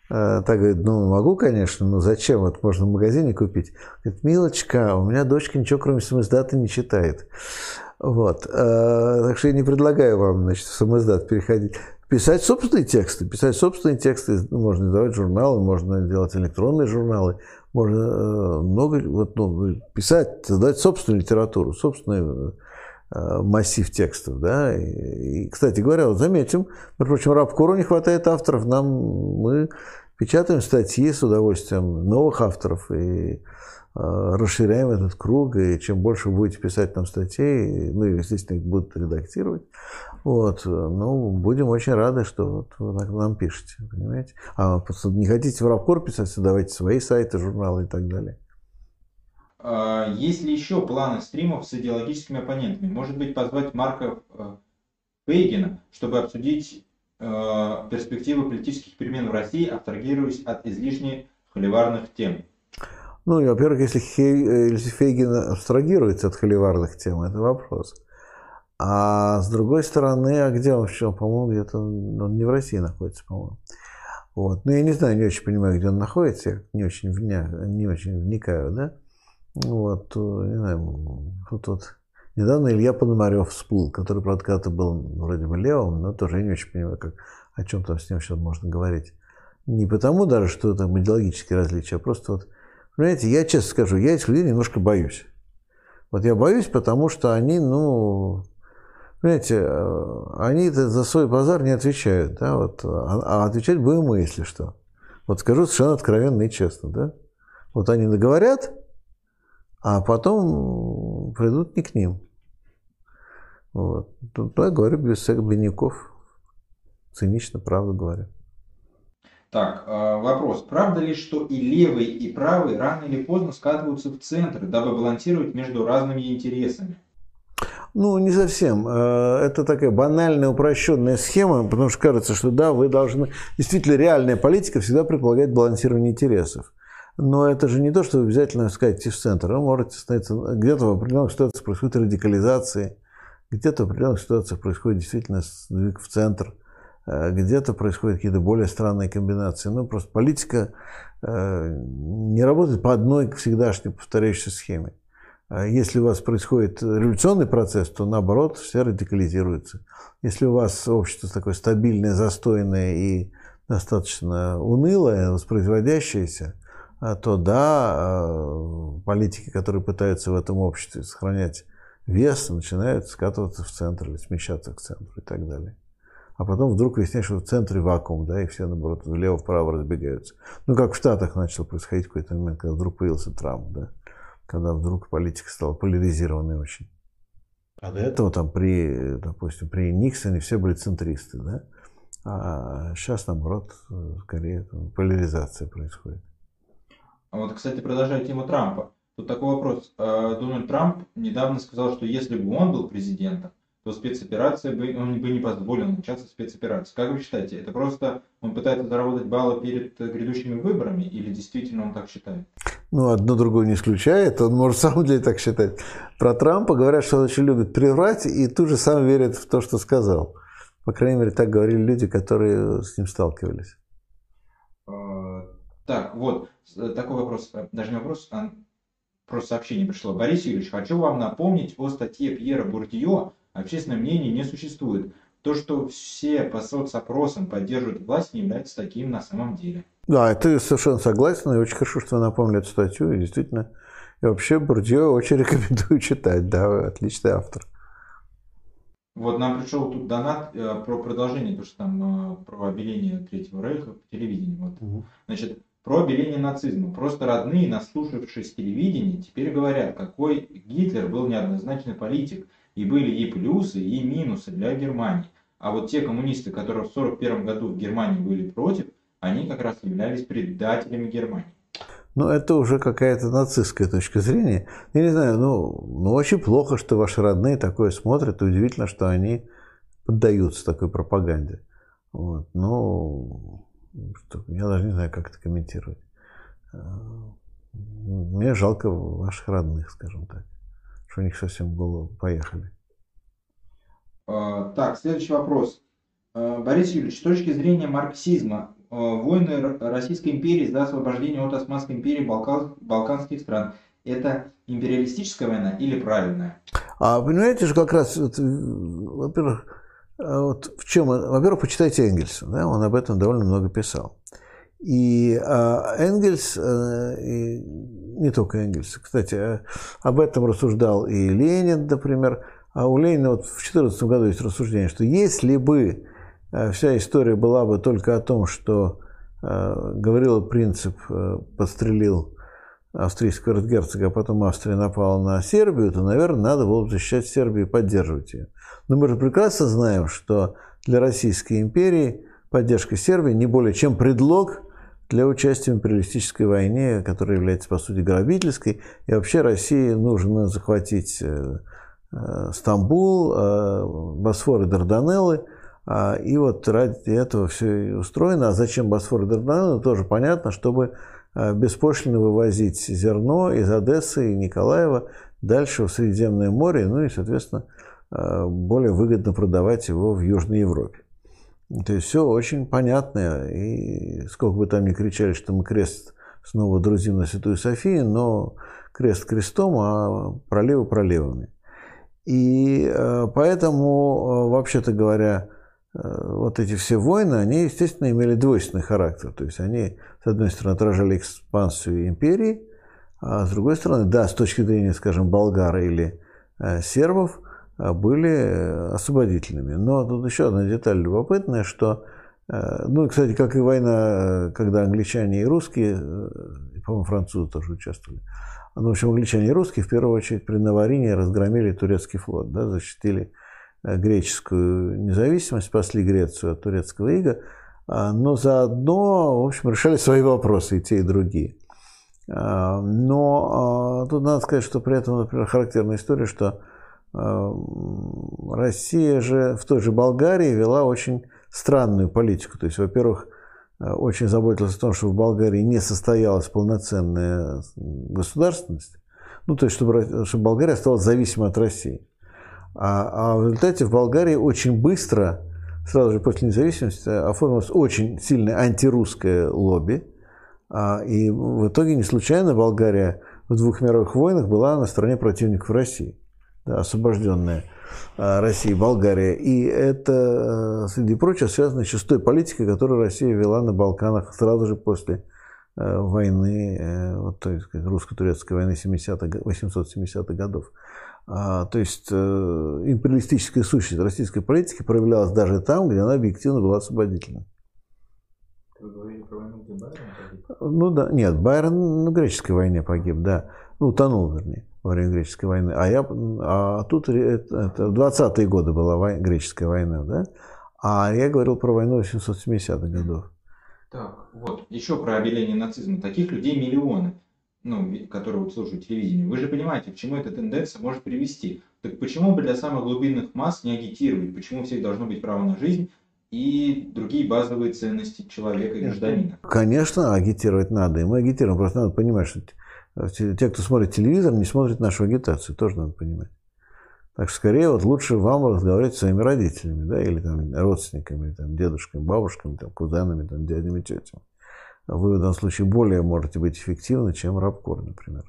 А, так говорит, ну, могу, конечно, но зачем? Вот можно в магазине купить. Говорит, милочка, у меня дочка ничего, кроме самоиздата, не читает. Вот. А, так что я не предлагаю вам, значит, в самоиздат переходить. Писать собственные тексты. Писать собственные тексты. Можно издавать журналы, можно делать электронные журналы. Можно э, много вот, ну, писать, создать собственную литературу, собственный э, массив текстов. Да? И, кстати говоря, вот заметим, между прочим, Рабкору не хватает авторов. Нам мы печатаем статьи с удовольствием новых авторов и Э, расширяем этот круг, и чем больше будете писать нам статей, ну, и, естественно, их будут редактировать, вот, ну, будем очень рады, что вот вы нам пишете, понимаете. А не хотите в Рабкор писать, создавайте свои сайты, журналы и так далее. А, есть ли еще планы стримов с идеологическими оппонентами? Может быть, позвать Марка э, Фейгина, чтобы обсудить э, перспективы политических перемен в России, абстрагируясь от излишне холиварных тем? Ну, во-первых, если, Хей, если Фейгин абстрагируется от холиварных тем, это вопрос. А с другой стороны, а где он вообще? По-моему, где-то он не в России находится, по-моему. Вот. Ну, я не знаю, не очень понимаю, где он находится, я не очень, вня, не очень вникаю, да. Вот, э, не знаю, вот, вот. Недавно Илья Пономарев всплыл, который, правда, когда-то был вроде бы левым, но тоже я не очень понимаю, как, о чем там с ним сейчас можно говорить. Не потому даже, что там идеологические различия, а просто вот Понимаете, я честно скажу, я этих людей немножко боюсь. Вот я боюсь, потому что они, ну, понимаете, э, они за свой базар не отвечают, да, вот, а, а отвечать будем мы, если что. Вот скажу совершенно откровенно и честно, да. Вот они договорят, а потом придут не к ним. Вот. Тут я говорю без всяких бедняков. Цинично, правда говорю. Так, а, вопрос. Правда ли, что и левый, и правый рано или поздно скатываются в центр, дабы балансировать между разными интересами? Ну, не совсем. Э, это такая банальная, упрощенная схема, потому что кажется, что да, вы должны... Действительно, реальная политика всегда предполагает балансирование интересов. Но это же не то, что вы обязательно скатите в центр. Вы можете становиться... Где-то в определенных ситуациях происходит радикализация, где-то в определенных ситуациях происходит действительно сдвиг в центр – Э, где-то происходят какие-то более странные комбинации. Ну, просто политика э, не работает по одной всегдашней повторяющейся схеме. А если у вас происходит революционный процесс, то наоборот все радикализируется. Если у вас общество такое стабильное, застойное и достаточно унылое, воспроизводящееся, то да, политики, которые пытаются в этом обществе сохранять вес, начинают скатываться в центр или смещаться к центру и так далее а потом вдруг выясняешь, что в центре вакуум, да, и все, наоборот, влево-вправо разбегаются. Ну, как в Штатах начал происходить в какой-то момент, когда вдруг появился Трамп, да, когда вдруг политика стала поляризированной очень. А до этого там при, допустим, при Никсоне все были центристы, да, А сейчас, наоборот, скорее поляризация происходит. А вот, кстати, продолжая тему Трампа. Тут такой вопрос. А, Дональд Трамп недавно сказал, что если бы он был президентом, то спецоперация бы, он бы не позволил начаться спецоперации. Как вы считаете, это просто он пытается заработать баллы перед грядущими выборами или действительно он так считает? Ну, одно другое не исключает, он может <laughs> сам деле так считать. Про Трампа говорят, что он очень любит приврать и тут же сам верит в то, что сказал. По крайней мере, так говорили люди, которые с ним сталкивались. Так, вот, такой вопрос, даже не вопрос, а просто сообщение пришло. Борис Юрьевич, хочу вам напомнить о статье Пьера Бурдио общественное мнение не существует. То, что все по соцопросам поддерживают власть, не является таким на самом деле. Да, это совершенно согласен, и очень хорошо, что напомнили эту статью, и действительно, и вообще Бурдио очень <laughs> рекомендую читать, да, отличный автор. Вот нам пришел тут донат э, про продолжение, то, что там э, про обеление Третьего Рейха по телевидению. Вот. Угу. Значит, про обеление нацизма. Просто родные, наслушавшись телевидения, теперь говорят, какой Гитлер был неоднозначный политик – и были и плюсы, и минусы для Германии. А вот те коммунисты, которые в 1941 году в Германии были против, они как раз являлись предателями Германии. Ну, это уже какая-то нацистская точка зрения. Я не знаю, ну, ну, очень плохо, что ваши родные такое смотрят, и удивительно, что они поддаются такой пропаганде. Вот. Ну, что, я даже не знаю, как это комментировать. Мне жалко ваших родных, скажем так что у них совсем в голову поехали. А, так, следующий вопрос. А, Борис Юрьевич, с точки зрения марксизма, а, войны Российской империи за освобождение от Османской империи Балкан, балканских стран – это империалистическая война или правильная? А понимаете же, как раз, во-первых, вот в чем, во-первых, почитайте Энгельса, да, он об этом довольно много писал. И а, Энгельс, а, и не только Энгельс, кстати, а, об этом рассуждал и Ленин, например. А у Ленина вот в 2014 году есть рассуждение, что если бы вся история была бы только о том, что говорил принцип подстрелил австрийского эрцгерцога, а потом Австрия напала на Сербию, то, наверное, надо было бы защищать Сербию и поддерживать ее. Но мы же прекрасно знаем, что для Российской империи поддержка Сербии не более чем предлог – для участия в империалистической войне, которая является, по сути, грабительской. И вообще России нужно захватить э, э, Стамбул, э, Босфор и Дарданеллы. А, и вот ради этого все устроено. А зачем Босфор и Дарданеллы, тоже понятно, чтобы беспошлино вывозить зерно из Одессы и Николаева дальше в Средиземное море, ну и, соответственно, более выгодно продавать его в Южной Европе. То есть все очень понятно, и сколько бы там ни кричали, что мы крест снова друзим на Святую Софию, но крест крестом, а проливы проливами. И э, поэтому, э, вообще-то говоря, э, вот эти все войны, они, естественно, имели двойственный характер. То есть они, с одной стороны, отражали экспансию империи, а с другой стороны, да, с точки зрения, скажем, болгар или сербов – были э, освободительными. Но тут еще одна деталь любопытная, что, э, ну, кстати, как и война, э, когда англичане и русские, по-моему, французы тоже участвовали, ну, в общем, англичане и русские в первую очередь при Наварине разгромили турецкий флот, да, защитили греческую независимость, спасли Грецию от турецкого ига, а, но заодно, в общем, решали свои вопросы и те, и другие. А, но тут надо сказать, что при этом, например, характерная история, что Россия же в той же Болгарии вела очень странную политику. То есть, во-первых, э, очень заботилась о том, чтобы в Болгарии не состоялась полноценная государственность. Ну, то есть, чтобы, чтобы Болгария оставалась зависимой от России. А, а в результате в Болгарии очень быстро, сразу же после независимости, оформилось очень сильное антирусское лобби. А, и в итоге не случайно Болгария в двух мировых войнах была на стороне противников России да, освобожденная а, Россия, Болгария. И это, э, среди прочего, связано еще с той политикой, которую Россия вела на Балканах сразу же после э, войны, э, вот, то есть, русско-турецкой войны 70 870-х годов. А, то есть империалистическая сущность российской политики проявлялась даже там, где она объективно была освободительной. Вы говорили про войну, где Байрон погиб? Ну да, нет, Байрон на греческой войне погиб, да. Ну, утонул, вернее во время греческой войны. А, я, а тут это, это 20-е годы была война, греческая война, да? А я говорил про войну 870-х годов. Так, вот, еще про объявление нацизма. Таких людей миллионы, ну, которые вот слушают телевидение. Вы же понимаете, к чему эта тенденция может привести. Так почему бы для самых глубинных масс не агитировать? Почему у всех должно быть право на жизнь и другие базовые ценности человека и гражданина? Конечно, агитировать надо. И мы агитируем. Просто надо понимать, что те, кто смотрит телевизор, не смотрят нашу агитацию. Тоже надо понимать. Так что скорее вот лучше вам разговаривать с своими родителями, да, или там родственниками, там, дедушками, бабушками, там, кузенами, там, дядями, тетями. Вы в данном случае более можете быть эффективны, чем рабкор, например.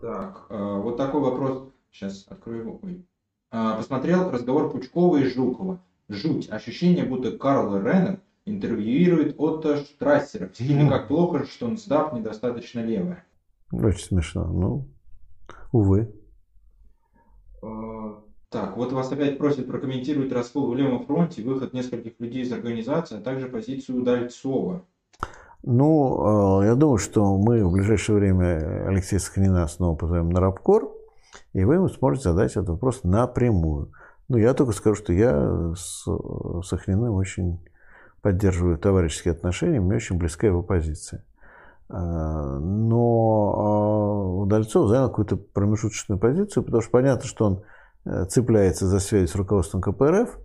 Так, э, вот такой вопрос. Сейчас открою его. Ой. Посмотрел разговор Пучкова и Жукова. Жуть. Ощущение, будто Карл Реннер интервьюирует Отто Штрассера. В стиле как плохо, что он сдав недостаточно левое. Очень смешно. Ну, увы. Э, так, вот вас опять просят прокомментировать раскол в левом фронте, выход нескольких людей из организации, а также позицию Удальцова. Ну, э, я думаю, что мы в ближайшее время Алексея Сахнина снова позовем на рабкор, и вы ему сможете задать этот вопрос напрямую. Ну, я только скажу, что я с Сахниным очень поддерживаю товарищеские отношения, мне очень близка его позиция. Э, но Удальцов занял какую-то промежуточную позицию, потому что понятно, что он э, цепляется за связь с руководством КПРФ,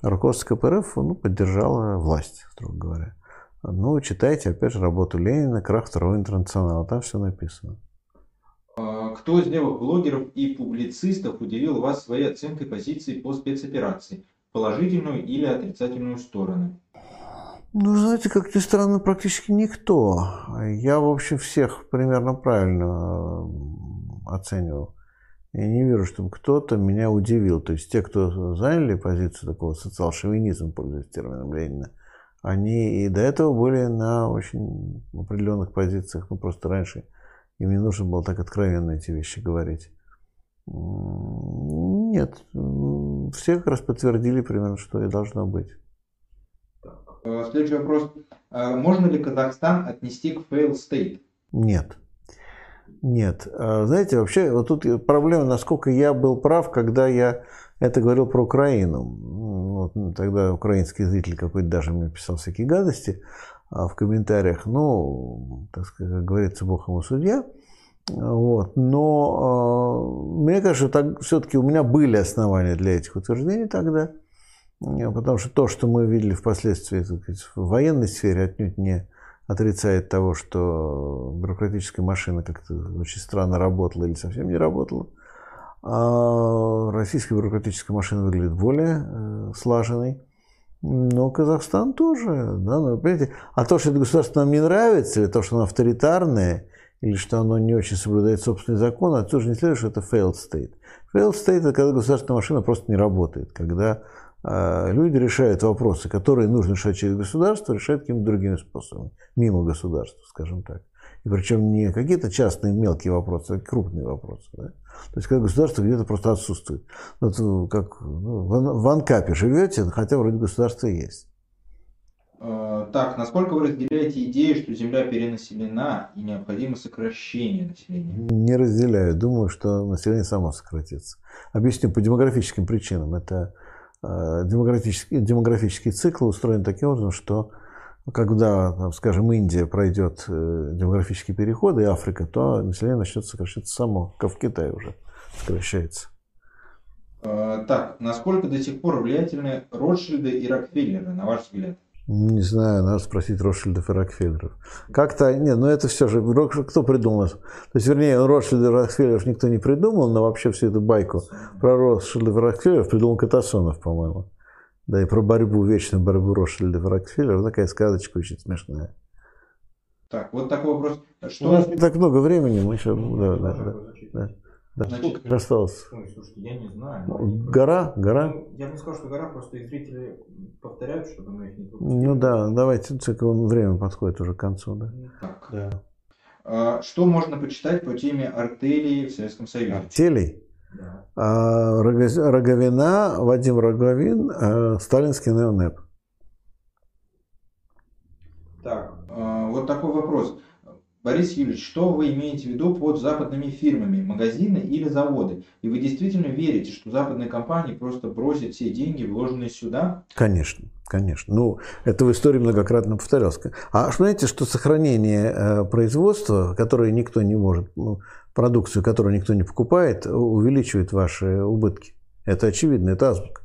а руководство КПРФ ну, поддержало власть, строго говоря. Ну, читайте, опять же, работу Ленина «Крах второго интернационала», там все написано. А, кто из левых блогеров и публицистов удивил вас своей оценкой позиции по спецоперации? Положительную или отрицательную сторону? Ну, знаете, как ни странно, практически никто. Я, в общем, всех примерно правильно оценивал. Я не вижу, чтобы кто-то меня удивил. То есть те, кто заняли позицию такого социал-шовинизма, пользуясь термином Ленина, они и до этого были на очень определенных позициях. Ну, просто раньше им не нужно было так откровенно эти вещи говорить. Нет, все как раз подтвердили примерно, что и должно быть. Э, следующий вопрос. Э, можно ли Казахстан отнести к fail state? Нет. Нет. А, знаете, вообще, вот тут проблема, насколько я был прав, когда я это говорил про Украину. Вот, ну, тогда украинский зритель какой-то даже мне писал всякие гадости а, в комментариях. Ну, так сказать, как говорится, Бог ему судья. Вот. Но э, мне кажется, так, все-таки у меня были основания для этих утверждений тогда. Потому что то, что мы видели впоследствии в военной сфере, отнюдь не отрицает того, что бюрократическая машина как-то очень странно работала или совсем не работала. А российская бюрократическая машина выглядит более э, слаженной. Но Казахстан тоже, да, ну, понимаете, а то, что это государство нам не нравится, или то, что оно авторитарное, или что оно не очень соблюдает собственный закон, отсюда же не следует, что это failed state. Failed state – это когда государственная машина просто не работает, когда люди решают вопросы, которые нужно решать через государство, решают какими-то другими способами, мимо государства, скажем так. И причем не какие-то частные мелкие вопросы, а крупные вопросы. Да? То есть, когда государство где-то просто отсутствует. Вот ну, как ну, в Анкапе живете, хотя вроде государство есть. А, так, насколько вы разделяете идею, что Земля перенаселена и необходимо сокращение населения? Не разделяю. Думаю, что население само сократится. Объясню по демографическим причинам. Это Э, демографический, демографический цикл устроен таким образом, что когда, скажем, Индия пройдет э, демографический переход и Африка, то население начнет сокращаться само, как в Китае уже сокращается. Э, так, насколько до сих пор влиятельны Ротшильды и Рокфеллеры, на ваш взгляд? Не знаю, надо спросить Ротшильдов и Рокфеллеров. Как-то, не, ну это все же, кто придумал? То есть, вернее, Ротшильдов и Рокфеллеров никто не придумал, но вообще всю эту байку про Ротшильдов и Рокфеллеров придумал Катасонов, по-моему. Да, и про борьбу, вечную борьбу Ротшильдов и Рокфеллеров, такая сказочка очень смешная. Так, вот такой вопрос. Что... У нас не так много времени, мы еще... Да, да, да, да. Да, Значит, сколько осталось? Ой, слушайте, я не знаю. Гора? Гора? Ну, я бы не сказал, что гора, просто и зрители повторяют, чтобы мы их не пропустили. Ну да, давайте, время подходит уже к концу. Да. Так. Да. А, что можно почитать по теме артелей в Советском Союзе? Артелей? Да. А, Роговина, Вадим Роговин, а, сталинский неонеп. Так, а, вот такой вопрос. Борис Юрьевич, что вы имеете в виду под западными фирмами, магазины или заводы? И вы действительно верите, что западные компании просто бросят все деньги, вложенные сюда? Конечно, конечно. Ну, это в истории многократно повторялось. А знаете, что сохранение э, производства, которое никто не может, ну, продукцию, которую никто не покупает, увеличивает ваши убытки. Это очевидно, это азбука.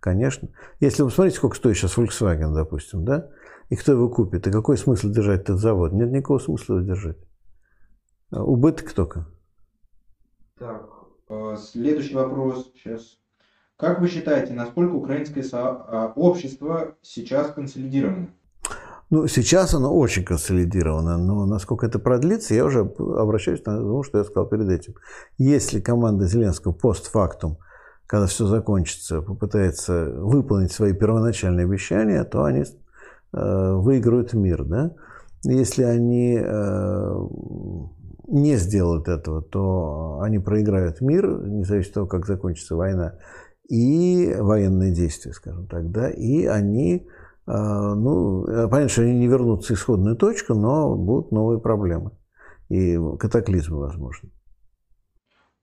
Конечно. Если вы посмотрите, сколько стоит сейчас Volkswagen, допустим, да, и кто его купит, и какой смысл держать этот завод? Нет никакого смысла его держать. А убыток только. Так, э, следующий вопрос сейчас. Как вы считаете, насколько украинское а, общество сейчас консолидировано? Ну, сейчас оно очень консолидировано, но насколько это продлится, я уже обращаюсь к тому, что я сказал перед этим. Если команда Зеленского постфактум, когда все закончится, попытается выполнить свои первоначальные обещания, то они выиграют мир. Да? Если они э, не сделают этого, то они проиграют мир, не зависит от того, как закончится война, и военные действия, скажем так, да, и они, э, ну, понятно, что они не вернутся в исходную точку, но будут новые проблемы и катаклизмы, возможно.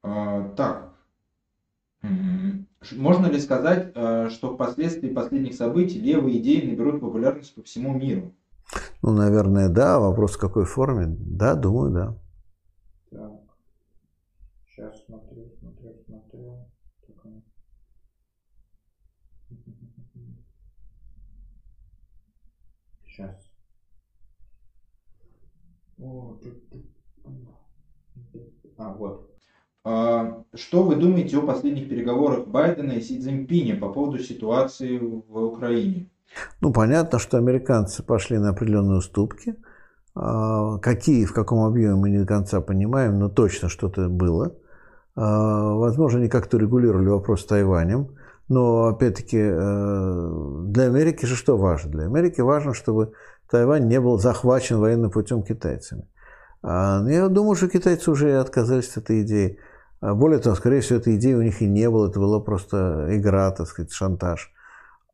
А, так, можно ли сказать, э, что впоследствии последних событий левые идеи наберут популярность по всему миру? Ну, наверное, да. Вопрос в какой форме? Да, думаю, да. Так. Сейчас смотрю, смотрю, смотрю. Сейчас. А, вот. А, что вы думаете о последних переговорах Байдена и Си Цзиньпиня по поводу ситуации в Украине? Ну, понятно, что американцы пошли на определенные уступки. А, какие, в каком объеме мы не до конца понимаем, но точно что-то было. А, возможно, они как-то регулировали вопрос с Тайванем. Но, опять-таки, э, для Америки же что важно? Для Америки важно, чтобы Тайвань не был захвачен военным путем китайцами. Я думаю, что китайцы уже отказались от этой идеи. А более того, скорее всего, этой идеи у них и не было, это была просто игра, так сказать, шантаж.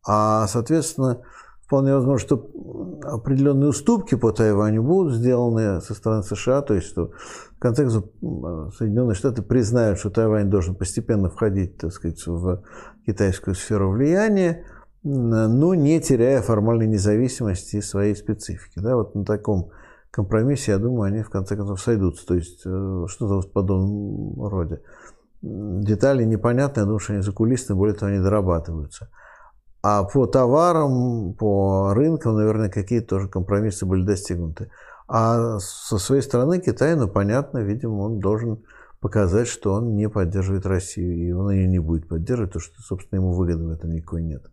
А, соответственно, вполне возможно, что определенные уступки по Тайваню будут сделаны со стороны США, то есть, что в конце концов Соединенные Штаты признают, что Тайвань должен постепенно входить, так сказать, в китайскую сферу влияния, но не теряя формальной независимости и своей специфики. Да, вот на таком компромиссе, я думаю, они в конце концов сойдутся. То есть э, что-то в подобном роде. Детали непонятные, я думаю, что они закулисные, более того, они дорабатываются. А по товарам, по рынкам, наверное, какие-то тоже компромиссы были достигнуты. А со своей стороны Китай, ну, понятно, видимо, он должен показать, что он не поддерживает Россию, и он ее не будет поддерживать, потому что, собственно, ему выгоды в этом никакой нет.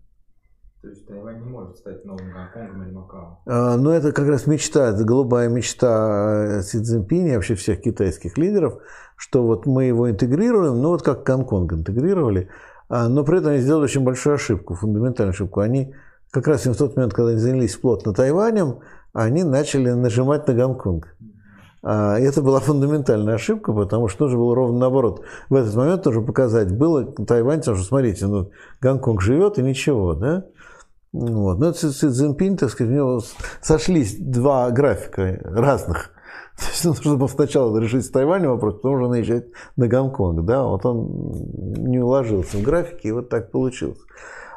То есть Тайвань не может стать новым Гонконгом или Макао? А, ну, это как раз мечта, это голубая мечта э, Си Цзиньпиня, вообще всех китайских лидеров, что вот мы его интегрируем, ну, вот как Гонконг интегрировали, а, но при этом они сделали очень большую ошибку, фундаментальную ошибку. Они как раз в тот момент, когда они занялись плотно Тайванем, они начали нажимать на Гонконг. А, это была фундаментальная ошибка, потому что нужно было ровно наоборот. В этот момент нужно показать было тайваньцам, что смотрите, ну, Гонконг живет и ничего, да? Вот. Но Си Цзиньпинь, так сказать, у него сошлись два графика разных. <laughs> То есть нужно было сначала решить с Тайванем вопрос, потом уже наезжать на Гонконг. Да? Вот он не уложился в графике, и вот так получилось.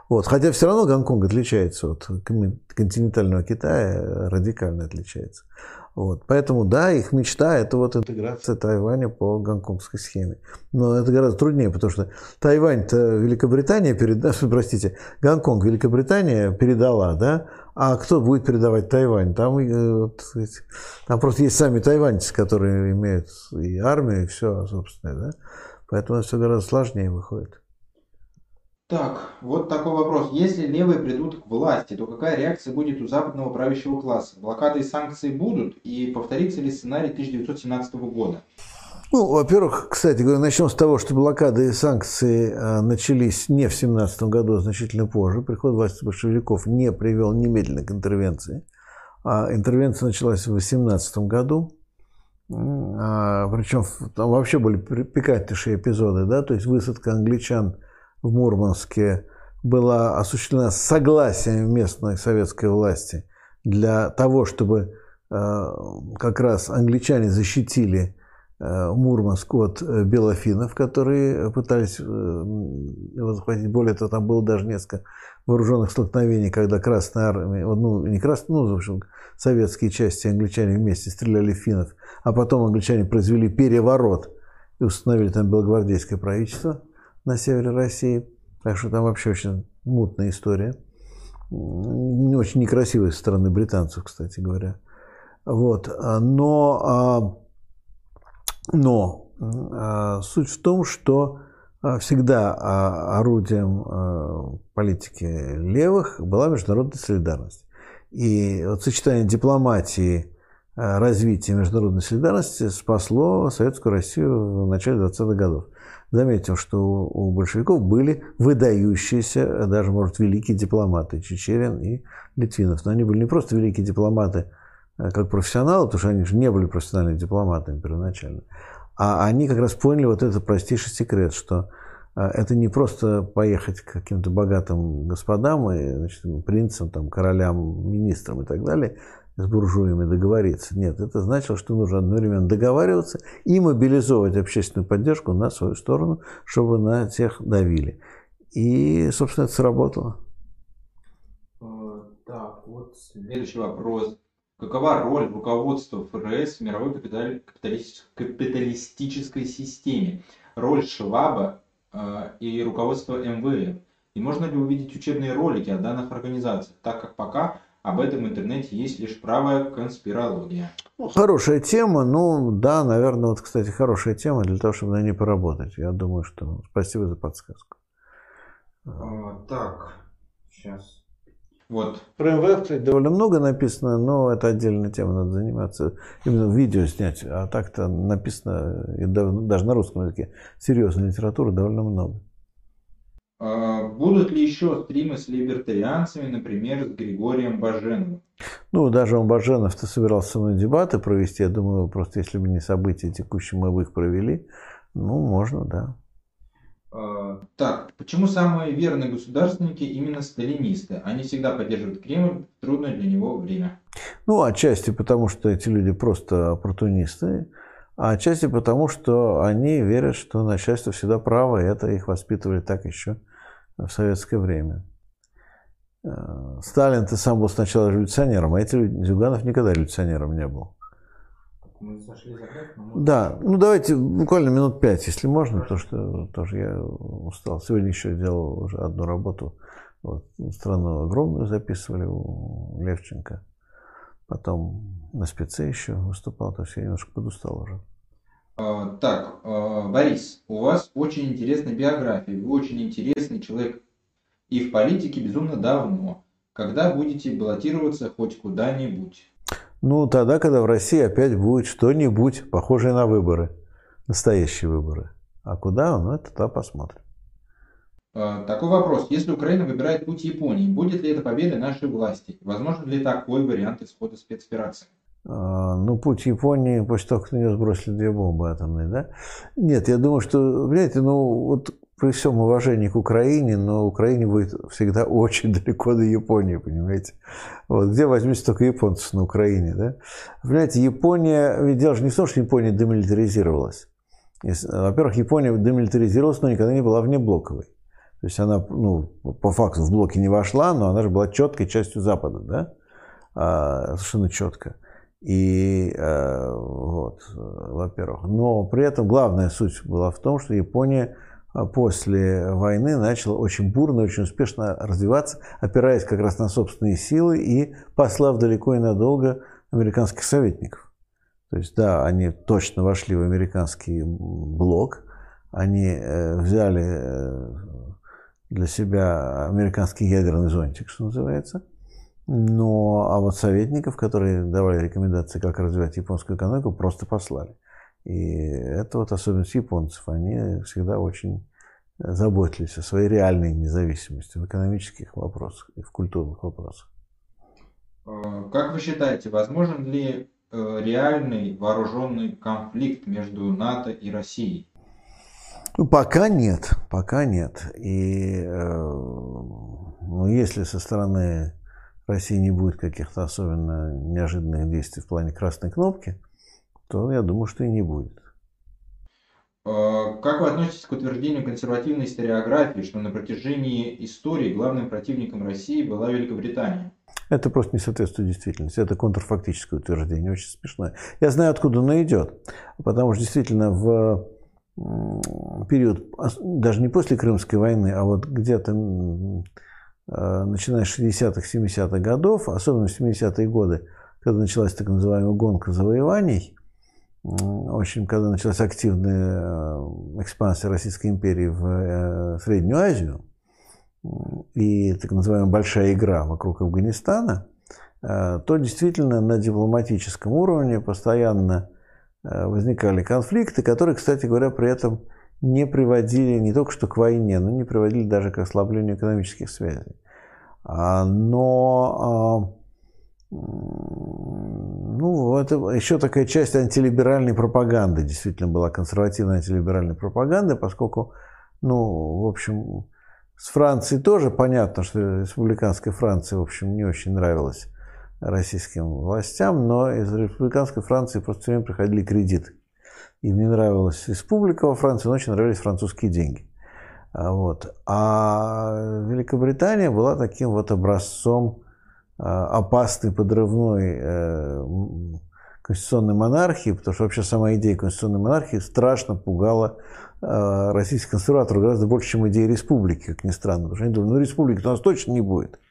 Вот. Хотя все равно Гонконг отличается от континентального Китая, радикально отличается. Вот. Поэтому, да, их мечта – это вот интеграция Тайваня по гонконгской схеме. Но это гораздо труднее, потому что Тайвань-то Великобритания передала, <laughs> простите, Гонконг Великобритания передала, да, а кто будет передавать Тайвань? Там, э, там просто есть сами тайваньцы, которые имеют и армию, и все, собственно, да. Поэтому это все гораздо сложнее выходит. Так, вот такой вопрос. Если левые придут к власти, то какая реакция будет у западного правящего класса? Блокады и санкции будут? И повторится ли сценарий 1917 года? Ну, во-первых, кстати говоря, начнем с того, что блокады и санкции э, начались не в 17 году, а значительно позже. Приход власти большевиков не привел немедленно к интервенции. А интервенция началась в 18 году. А, причем там вообще были пикантнейшие эпизоды, да, то есть высадка англичан – в Мурманске была осуществлена согласием местной советской власти для того, чтобы как раз англичане защитили Мурманск от белофинов, которые пытались его захватить. Более того, там было даже несколько вооруженных столкновений, когда Красная Армия, ну, не Красная, ну, в общем, советские части англичане вместе стреляли в финнов, а потом англичане произвели переворот и установили там белогвардейское правительство на севере России. Так что там вообще очень мутная история. Не очень некрасивая со стороны британцев, кстати говоря. Вот. Но, а, но а, суть в том, что а, всегда орудием политики левых была международная солидарность. И вот сочетание дипломатии, развития международной солидарности спасло Советскую Россию в начале 20-х годов заметим, что у большевиков были выдающиеся, даже, может, великие дипломаты, Чечерин и Литвинов. Но они были не просто великие дипломаты э, как профессионалы, потому что они же не были профессиональными дипломатами первоначально, а они как раз поняли вот этот простейший секрет, что э, это не просто поехать к каким-то богатым господам и значит, принцам, там, королям, министрам и так далее, с буржуями договориться. Нет, это значило, что нужно одновременно договариваться и мобилизовать общественную поддержку на свою сторону, чтобы на тех давили. И, собственно, это сработало. Э, так, вот следующий вопрос. Какова роль руководства ФРС в мировой капиталистической системе? Роль Шваба э, и руководства МВФ? И можно ли увидеть учебные ролики о данных организациях, так как пока об этом в интернете есть лишь правая конспирология. Ну, хорошая тема, ну да, наверное, вот, кстати, хорошая тема для того, чтобы на ней поработать. Я думаю, что спасибо за подсказку. А, так, сейчас. Вот. Про МВФ, кстати, довольно много написано, но это отдельная тема, надо заниматься. Именно видео снять, а так-то написано, и даже на русском языке, серьезной литературы довольно много. А, будут ли еще стримы с либертарианцами, например, с Григорием Баженовым? Ну, даже он Баженов-то собирался со мной дебаты провести. Я думаю, просто если бы не события текущие, мы бы их провели. Ну, можно, да. А, так, почему самые верные государственники именно сталинисты? Они всегда поддерживают Кремль в трудное для него время. Ну, отчасти потому, что эти люди просто оппортунисты, а отчасти потому, что они верят, что начальство всегда право, и это их воспитывали так еще в советское время. Э, Сталин, ты сам был сначала революционером, а эти люди, Зюганов никогда революционером не был. Мы зашли за Да, ну давайте буквально минут пять, если можно, потому что тоже я устал. Сегодня еще делал уже одну работу. Вот, страну огромную записывали у Левченко. Потом на спеце еще выступал, то есть я немножко подустал уже. А, так, а, Борис, у вас очень интересная биография, вы очень интересный человек и в политике безумно давно. Когда будете баллотироваться хоть куда-нибудь? Ну, тогда, когда в России опять будет что-нибудь похожее на выборы, настоящие выборы. А куда, ну, это тогда посмотрим. А, такой вопрос. Если Украина выбирает путь Японии, будет ли это победа нашей власти? Возможно ли такой вариант исхода спецоперации? А, ну, путь Японии после того, как на нее сбросили две бомбы атомные, да? Нет, я думаю, что, понимаете, ну, вот при всем уважении к Украине, но Украине будет всегда <laughs> очень далеко до Японии, понимаете? Вот, где возьмете только японцев на Украине, да? Понимаете, Япония, ведь дело же не в том, что Япония демилитаризировалась. Во-первых, Япония демилитаризировалась, но никогда не была внеблоковой. То есть она, ну, по факту в блоки не вошла, но она же была четкой частью Запада, да? А, совершенно четко. И э, вот, во-первых. Но при этом главная суть была в том, что Япония э, после войны начала очень бурно, очень успешно развиваться, опираясь как раз на собственные силы и послав далеко и надолго американских советников. То есть, да, они точно вошли в американский блок, они э, взяли для себя американский ядерный зонтик, что называется – но, а вот советников, которые давали рекомендации, как развивать японскую экономику, просто послали. И это вот особенность японцев. Они всегда очень заботились о своей реальной независимости в экономических вопросах и в культурных вопросах. А, как вы считаете, возможен ли э, реальный вооруженный конфликт между НАТО и Россией? Ну, пока нет, пока нет. И э, ну, если со стороны России не будет каких-то особенно неожиданных действий в плане красной кнопки, то я думаю, что и не будет. А, как вы относитесь к утверждению консервативной историографии, что на протяжении истории главным противником России была Великобритания? Это просто не соответствует действительности. Это контрфактическое утверждение, очень смешное. Я знаю, откуда оно идет. Потому что действительно в период, даже не после Крымской войны, а вот где-то начиная с 60-х, 70-х годов, особенно в 70-е годы, когда началась так называемая гонка завоеваний, общем, когда началась активная э, экспансия Российской империи в э, Среднюю Азию и так называемая большая игра вокруг Афганистана, э, то действительно на дипломатическом уровне постоянно возникали конфликты, которые, кстати говоря, при этом не приводили не только что к войне, но не приводили даже к ослаблению экономических связей. А, но а, ну, это еще такая часть антилиберальной пропаганды, действительно была консервативная антилиберальная пропаганда, поскольку, ну, в общем, с Францией тоже понятно, что республиканская Франция, в общем, не очень нравилась российским властям, но из республиканской Франции просто все время приходили кредиты. Им не нравилась республика во Франции, но очень нравились французские деньги. А вот. А Великобритания была таким вот образцом Э, опасной подрывной э, конституционной монархии, потому что вообще сама идея конституционной монархии страшно пугала э, российских консерваторов гораздо больше, чем идея республики, как ни странно. Потому что они думали, ну республики у нас точно не будет.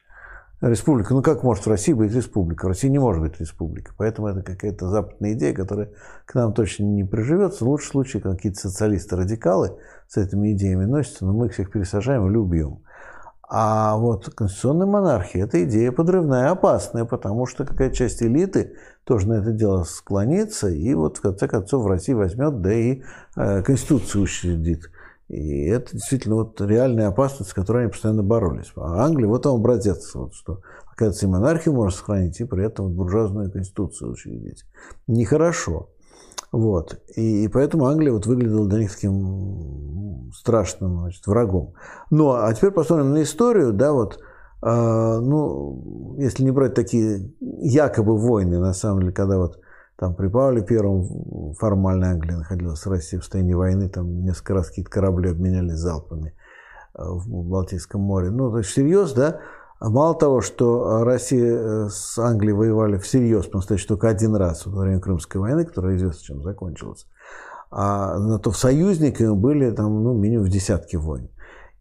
Республика, ну как может в России быть республика? В России не может быть республика. Поэтому это какая-то западная идея, которая к нам точно не приживется. В лучшем случае какие-то социалисты-радикалы с этими идеями носятся, но мы их всех пересажаем или убьем. А вот конституционная монархия – это идея подрывная, опасная, потому что какая часть элиты тоже на это дело склонится, и вот в конце концов в России возьмет, да и э, Конституцию учредит. И это действительно вот реальная опасность, с которой они постоянно боролись. А Англия вот там образец, вот, что, оказывается, и монархию можно сохранить, и при этом буржуазную конституцию учредить. Нехорошо. Вот. И, и поэтому Англия вот выглядела для них таким страшным значит, врагом. Ну, а теперь посмотрим на историю, да, вот, э, ну, если не брать такие якобы войны, на самом деле, когда вот там при Павле Первом формально Англия находилась в России в состоянии войны, там несколько раз какие-то корабли обменялись залпами э, в Балтийском море. Ну, то есть всерьез, да, а мало того, что Россия э, с Англией воевали всерьез, по-настоящему только один раз во время Крымской войны, которая известно чем закончилась, а на то в союзниками были там, ну, минимум в десятки войн.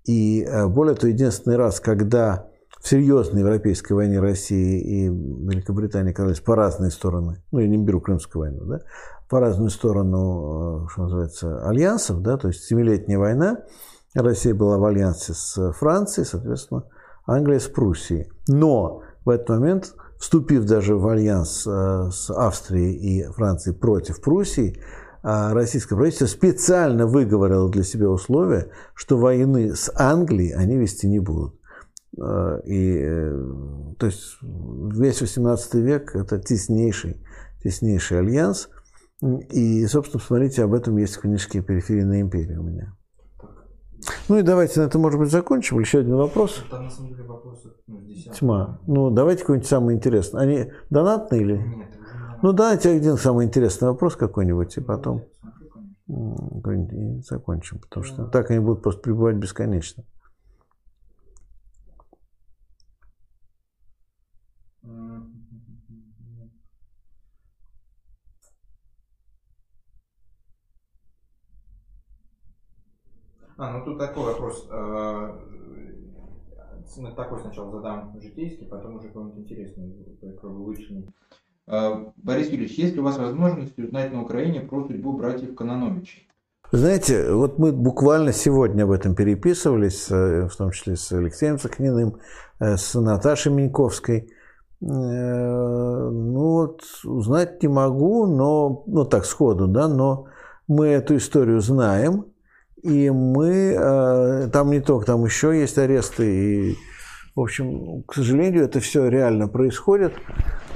И э, более того, единственный раз, когда в серьезной европейской войне России и Великобритании оказались по разные стороны, ну, я не беру Крымскую войну, да, по разную сторону, э, что называется, альянсов, да, то есть Семилетняя война, Россия была в альянсе с Францией, соответственно, Англия с Пруссией. Но в этот момент, вступив даже в альянс э, с Австрией и Францией против Пруссии, э, российское правительство специально выговорило для себя условия, что войны с Англией они вести не будут. Э, и, то есть весь XVIII век – это теснейший, теснейший альянс. И, собственно, смотрите, об этом есть в книжке «Периферийная империя» у меня. Ну и давайте на это, может быть, закончим. Еще один вопрос. Там, на самом деле, вопросы ну, Тьма. Ну, давайте какой-нибудь самый интересный. Они донатные или? Нет. Ну, давайте один самый интересный вопрос какой-нибудь, и потом и закончим, потому что так они будут просто пребывать бесконечно. А, ну тут такой вопрос. Э, такой сначала задам житейский, потом уже какой-нибудь интересный, личный. Э, Борис Юрьевич, есть ли у вас возможность узнать на Украине про судьбу братьев Кононовичей? Знаете, вот мы буквально сегодня об этом переписывались, э, в том числе с Алексеем Сахниным, с Наташей Миньковской. Ну вот, узнать не могу, но, ну так сходу, да, но мы эту историю знаем, и мы, э, там не только, там еще есть аресты. И, в общем, к сожалению, это все реально происходит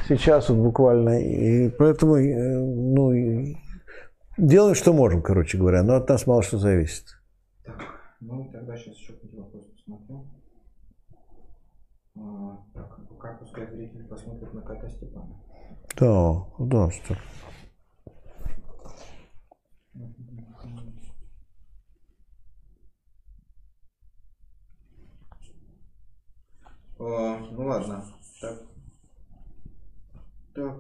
сейчас вот буквально. И поэтому, э, ну, делаем, что можем, короче говоря, но от нас мало что зависит. Так, ну тогда сейчас еще какие вопросы посмотрю. А, так, Пока пускай зрители посмотрят на кота Степана. Да, да, что. О, ну ладно. Так. Так.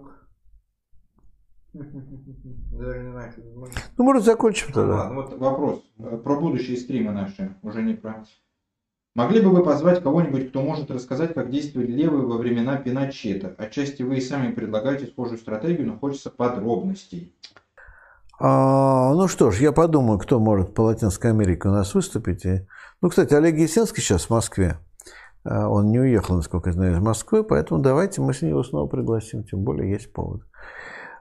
<laughs> Даже не знаю, можно. Ну, может, закончим тогда. ладно, вот вопрос э, про будущие стримы наши, уже не про... Могли бы вы позвать кого-нибудь, кто может рассказать, как действовали левые во времена Пиночета? Отчасти вы и сами предлагаете схожую стратегию, но хочется подробностей. А, ну что ж, я подумаю, кто может по Латинской Америке у нас выступить. И- Ну, кстати, Олег Есенский сейчас в Москве. А, Он не уехал, насколько я знаю, из Москвы, поэтому давайте мы с него снова пригласим, тем более есть повод.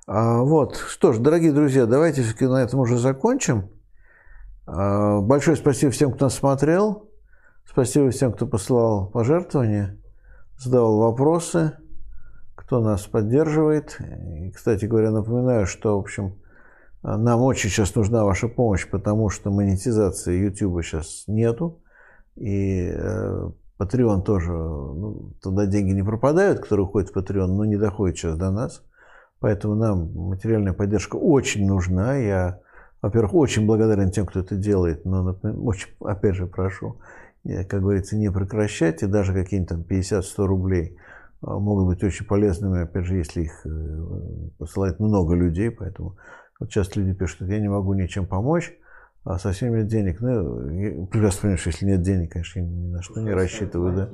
А, вот, что ж, дорогие друзья, давайте на этом уже закончим. А, большое спасибо всем, кто нас смотрел. Спасибо всем, кто посылал пожертвования, задавал вопросы, кто нас поддерживает. И, кстати говоря, напоминаю, что, в общем, нам очень сейчас нужна ваша помощь, потому что монетизации YouTube сейчас нету. И Patreon тоже, ну, туда деньги не пропадают, которые уходят в Patreon, но не доходят сейчас до нас. Поэтому нам материальная поддержка очень нужна. Я, во-первых, очень благодарен тем, кто это делает, но очень, опять же, прошу, как говорится, не прекращать. И даже какие-нибудь там 50-100 рублей а, могут быть очень полезными, опять же, если их э, посылает много людей. Поэтому вот часто люди пишут, что я не могу ничем помочь, а совсем нет денег. Ну, прекрасно понимаю, что если нет денег, конечно, я ни на что не рассчитываю. Да.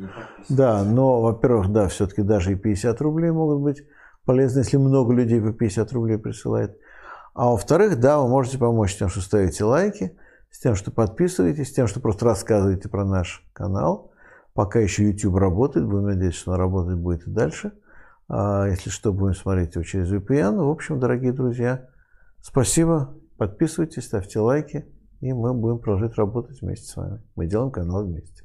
Да, но, во-первых, да, все-таки даже и 50 рублей могут быть полезны, если много людей по 50 рублей присылает. А во-вторых, да, вы можете помочь тем, что ставите лайки, с тем, что подписываетесь, с тем, что просто рассказываете про наш канал. Пока еще YouTube работает, будем надеяться, что он работать будет и дальше. А если что, будем смотреть его через VPN. В общем, дорогие друзья, спасибо, подписывайтесь, ставьте лайки, и мы будем продолжать работать вместе с вами. Мы делаем канал вместе.